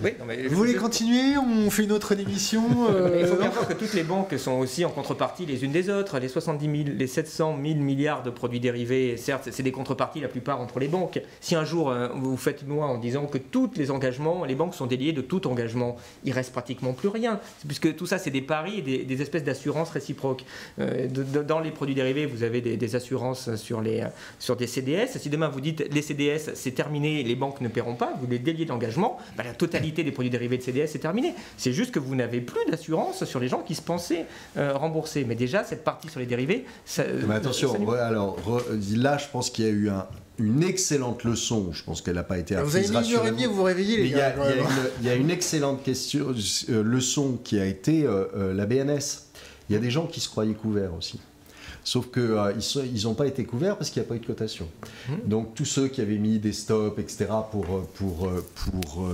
Vous voulez continuer? On fait une autre émission euh, Il faut bien voir que toutes les banques sont aussi en contrepartie les unes des autres. Les 70 000, les 700 000 milliards de produits dérivés, certes, c'est des contreparties la plupart entre les banques. Si un jour euh, vous faites une loi en disant que tous les engagements, les banques sont déliées de tout engagement, il reste pratiquement plus rien. Puisque tout ça, c'est des paris et des, espèces d'assurances réciproques. Euh, dans les produits dérivés, vous avez des, assurances sur, les, sur des CDS. Si demain vous dites les CDS, c'est terminé les banques ne paieront pas, vous les déliez d'engagement, bah, la totalité des produits dérivés de CDS est terminée. C'est juste que vous n'avez plus d'assurance sur les gens qui se pensaient euh, rembourser. Mais déjà, cette partie sur les dérivés, ça, Mais attention, alors là, je pense qu'il y a eu une excellente leçon. Je pense qu'elle n'a pas été Vous avez mis une heure et demie vous vous réveillez, les gars. Il y, a une excellente question, euh, leçon qui a été euh, la BNS. Il y a des gens qui se croyaient couverts aussi. Sauf qu'ils n'ont pas été couverts parce qu'il n'y a pas eu de cotation. Mmh. Donc tous ceux qui avaient mis des stops, etc., pour, pour, pour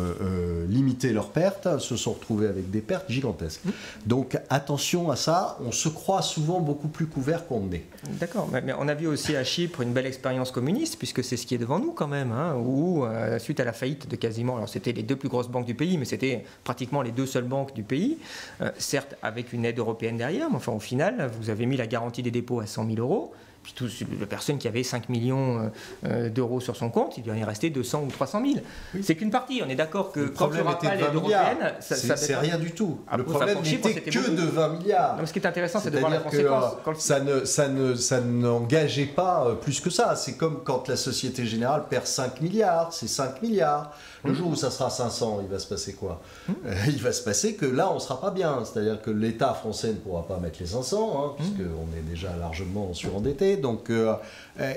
limiter leurs pertes, se sont retrouvés avec des pertes gigantesques. Mmh. Donc attention à ça, on se croit souvent beaucoup plus couvert qu'on ne l'est. D'accord, mais on a vu aussi à Chypre une belle expérience communiste, puisque c'est ce qui est devant nous quand même, hein, où suite à la faillite de quasiment, alors c'était les deux plus grosses banques du pays, mais c'était pratiquement les deux seules banques du pays, certes avec une aide européenne derrière, mais enfin au final, vous avez mis la garantie des dépôts à 100 000 euros. Puis toute la personne qui avait 5 millions euh, d'euros sur son compte, il lui en est resté 200 ou 300 000. C'est qu'une partie. On est d'accord que le n'y aura pas l'aide européenne, c'est rien du tout. Ah, le problème n'était que de 20 milliards. ce qui est intéressant, c'est de voir la conséquence. Que, ça ne, ça ne, ça n'engageait pas euh, plus que ça. C'est comme quand la Société Générale perd 5 milliards, c'est 5 milliards. Le mmh. jour où ça sera 500, il va se passer quoi? Mmh. euh, Il va se passer que là, on ne sera pas bien. C'est-à-dire que l'État français ne pourra pas mettre les 500, hein, mmh. puisqu'on est déjà largement surendetté. Donc, euh,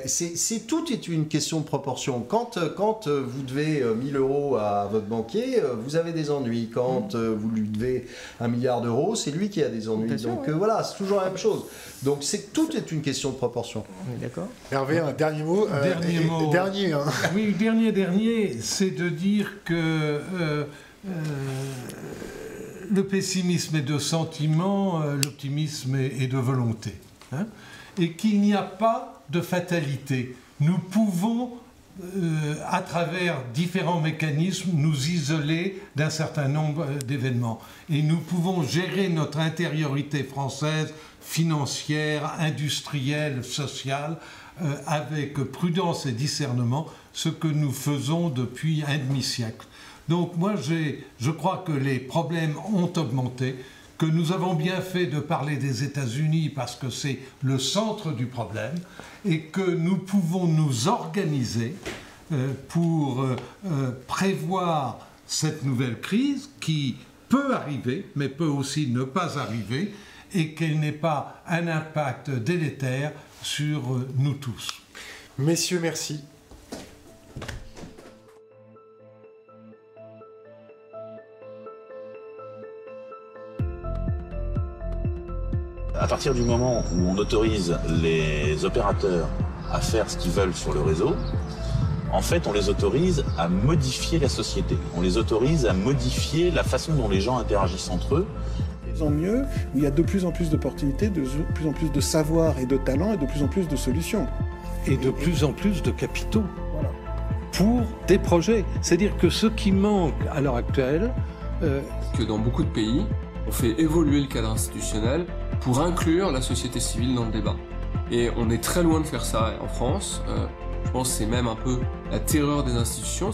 c'est tout est une question de proportion. Quand, quand vous devez 1000 euros à votre banquier, vous avez des ennuis. Quand vous lui devez un milliard d'euros, c'est lui qui a des ennuis. Donc voilà, c'est toujours la même chose. Donc c'est tout est une question de proportion. D'accord. Hervé, un dernier mot. Dernier mot. Dernier. Hein. Oui, dernier, dernier, c'est de dire que euh, euh, le pessimisme est de sentiment, euh, l'optimisme est, de volonté. Hein, et qu'il n'y a pas de fatalité. Nous pouvons, à travers différents mécanismes, nous isoler d'un certain nombre d'événements. Et nous pouvons gérer notre intériorité française, financière, industrielle, sociale, avec prudence et discernement ce que nous faisons depuis un demi-siècle. Donc moi, je crois que les problèmes ont augmenté, que nous avons bien fait de parler des États-Unis parce que c'est le centre du problème, et que nous pouvons nous organiser euh, pour euh, euh, prévoir cette nouvelle crise qui peut arriver, mais peut aussi ne pas arriver, et qu'elle n'ait pas un impact délétère sur nous tous. Messieurs, merci. À partir du moment où on autorise les opérateurs à faire ce qu'ils veulent sur le réseau, en fait, on les autorise à modifier la société. On les autorise à modifier la façon dont les gens interagissent entre eux. En mieux, où il y a de plus en plus d'opportunités, de plus en plus de savoir et de talent et de plus en plus de solutions. Et de plus en plus de capitaux pour des projets. C'est-à-dire que ce qui manque à l'heure actuelle... Euh, que dans beaucoup de pays, on fait évoluer le cadre institutionnel pour inclure la société civile dans le débat. Et on est très loin de faire ça en France. Euh, je pense que c'est même un peu la terreur des institutions.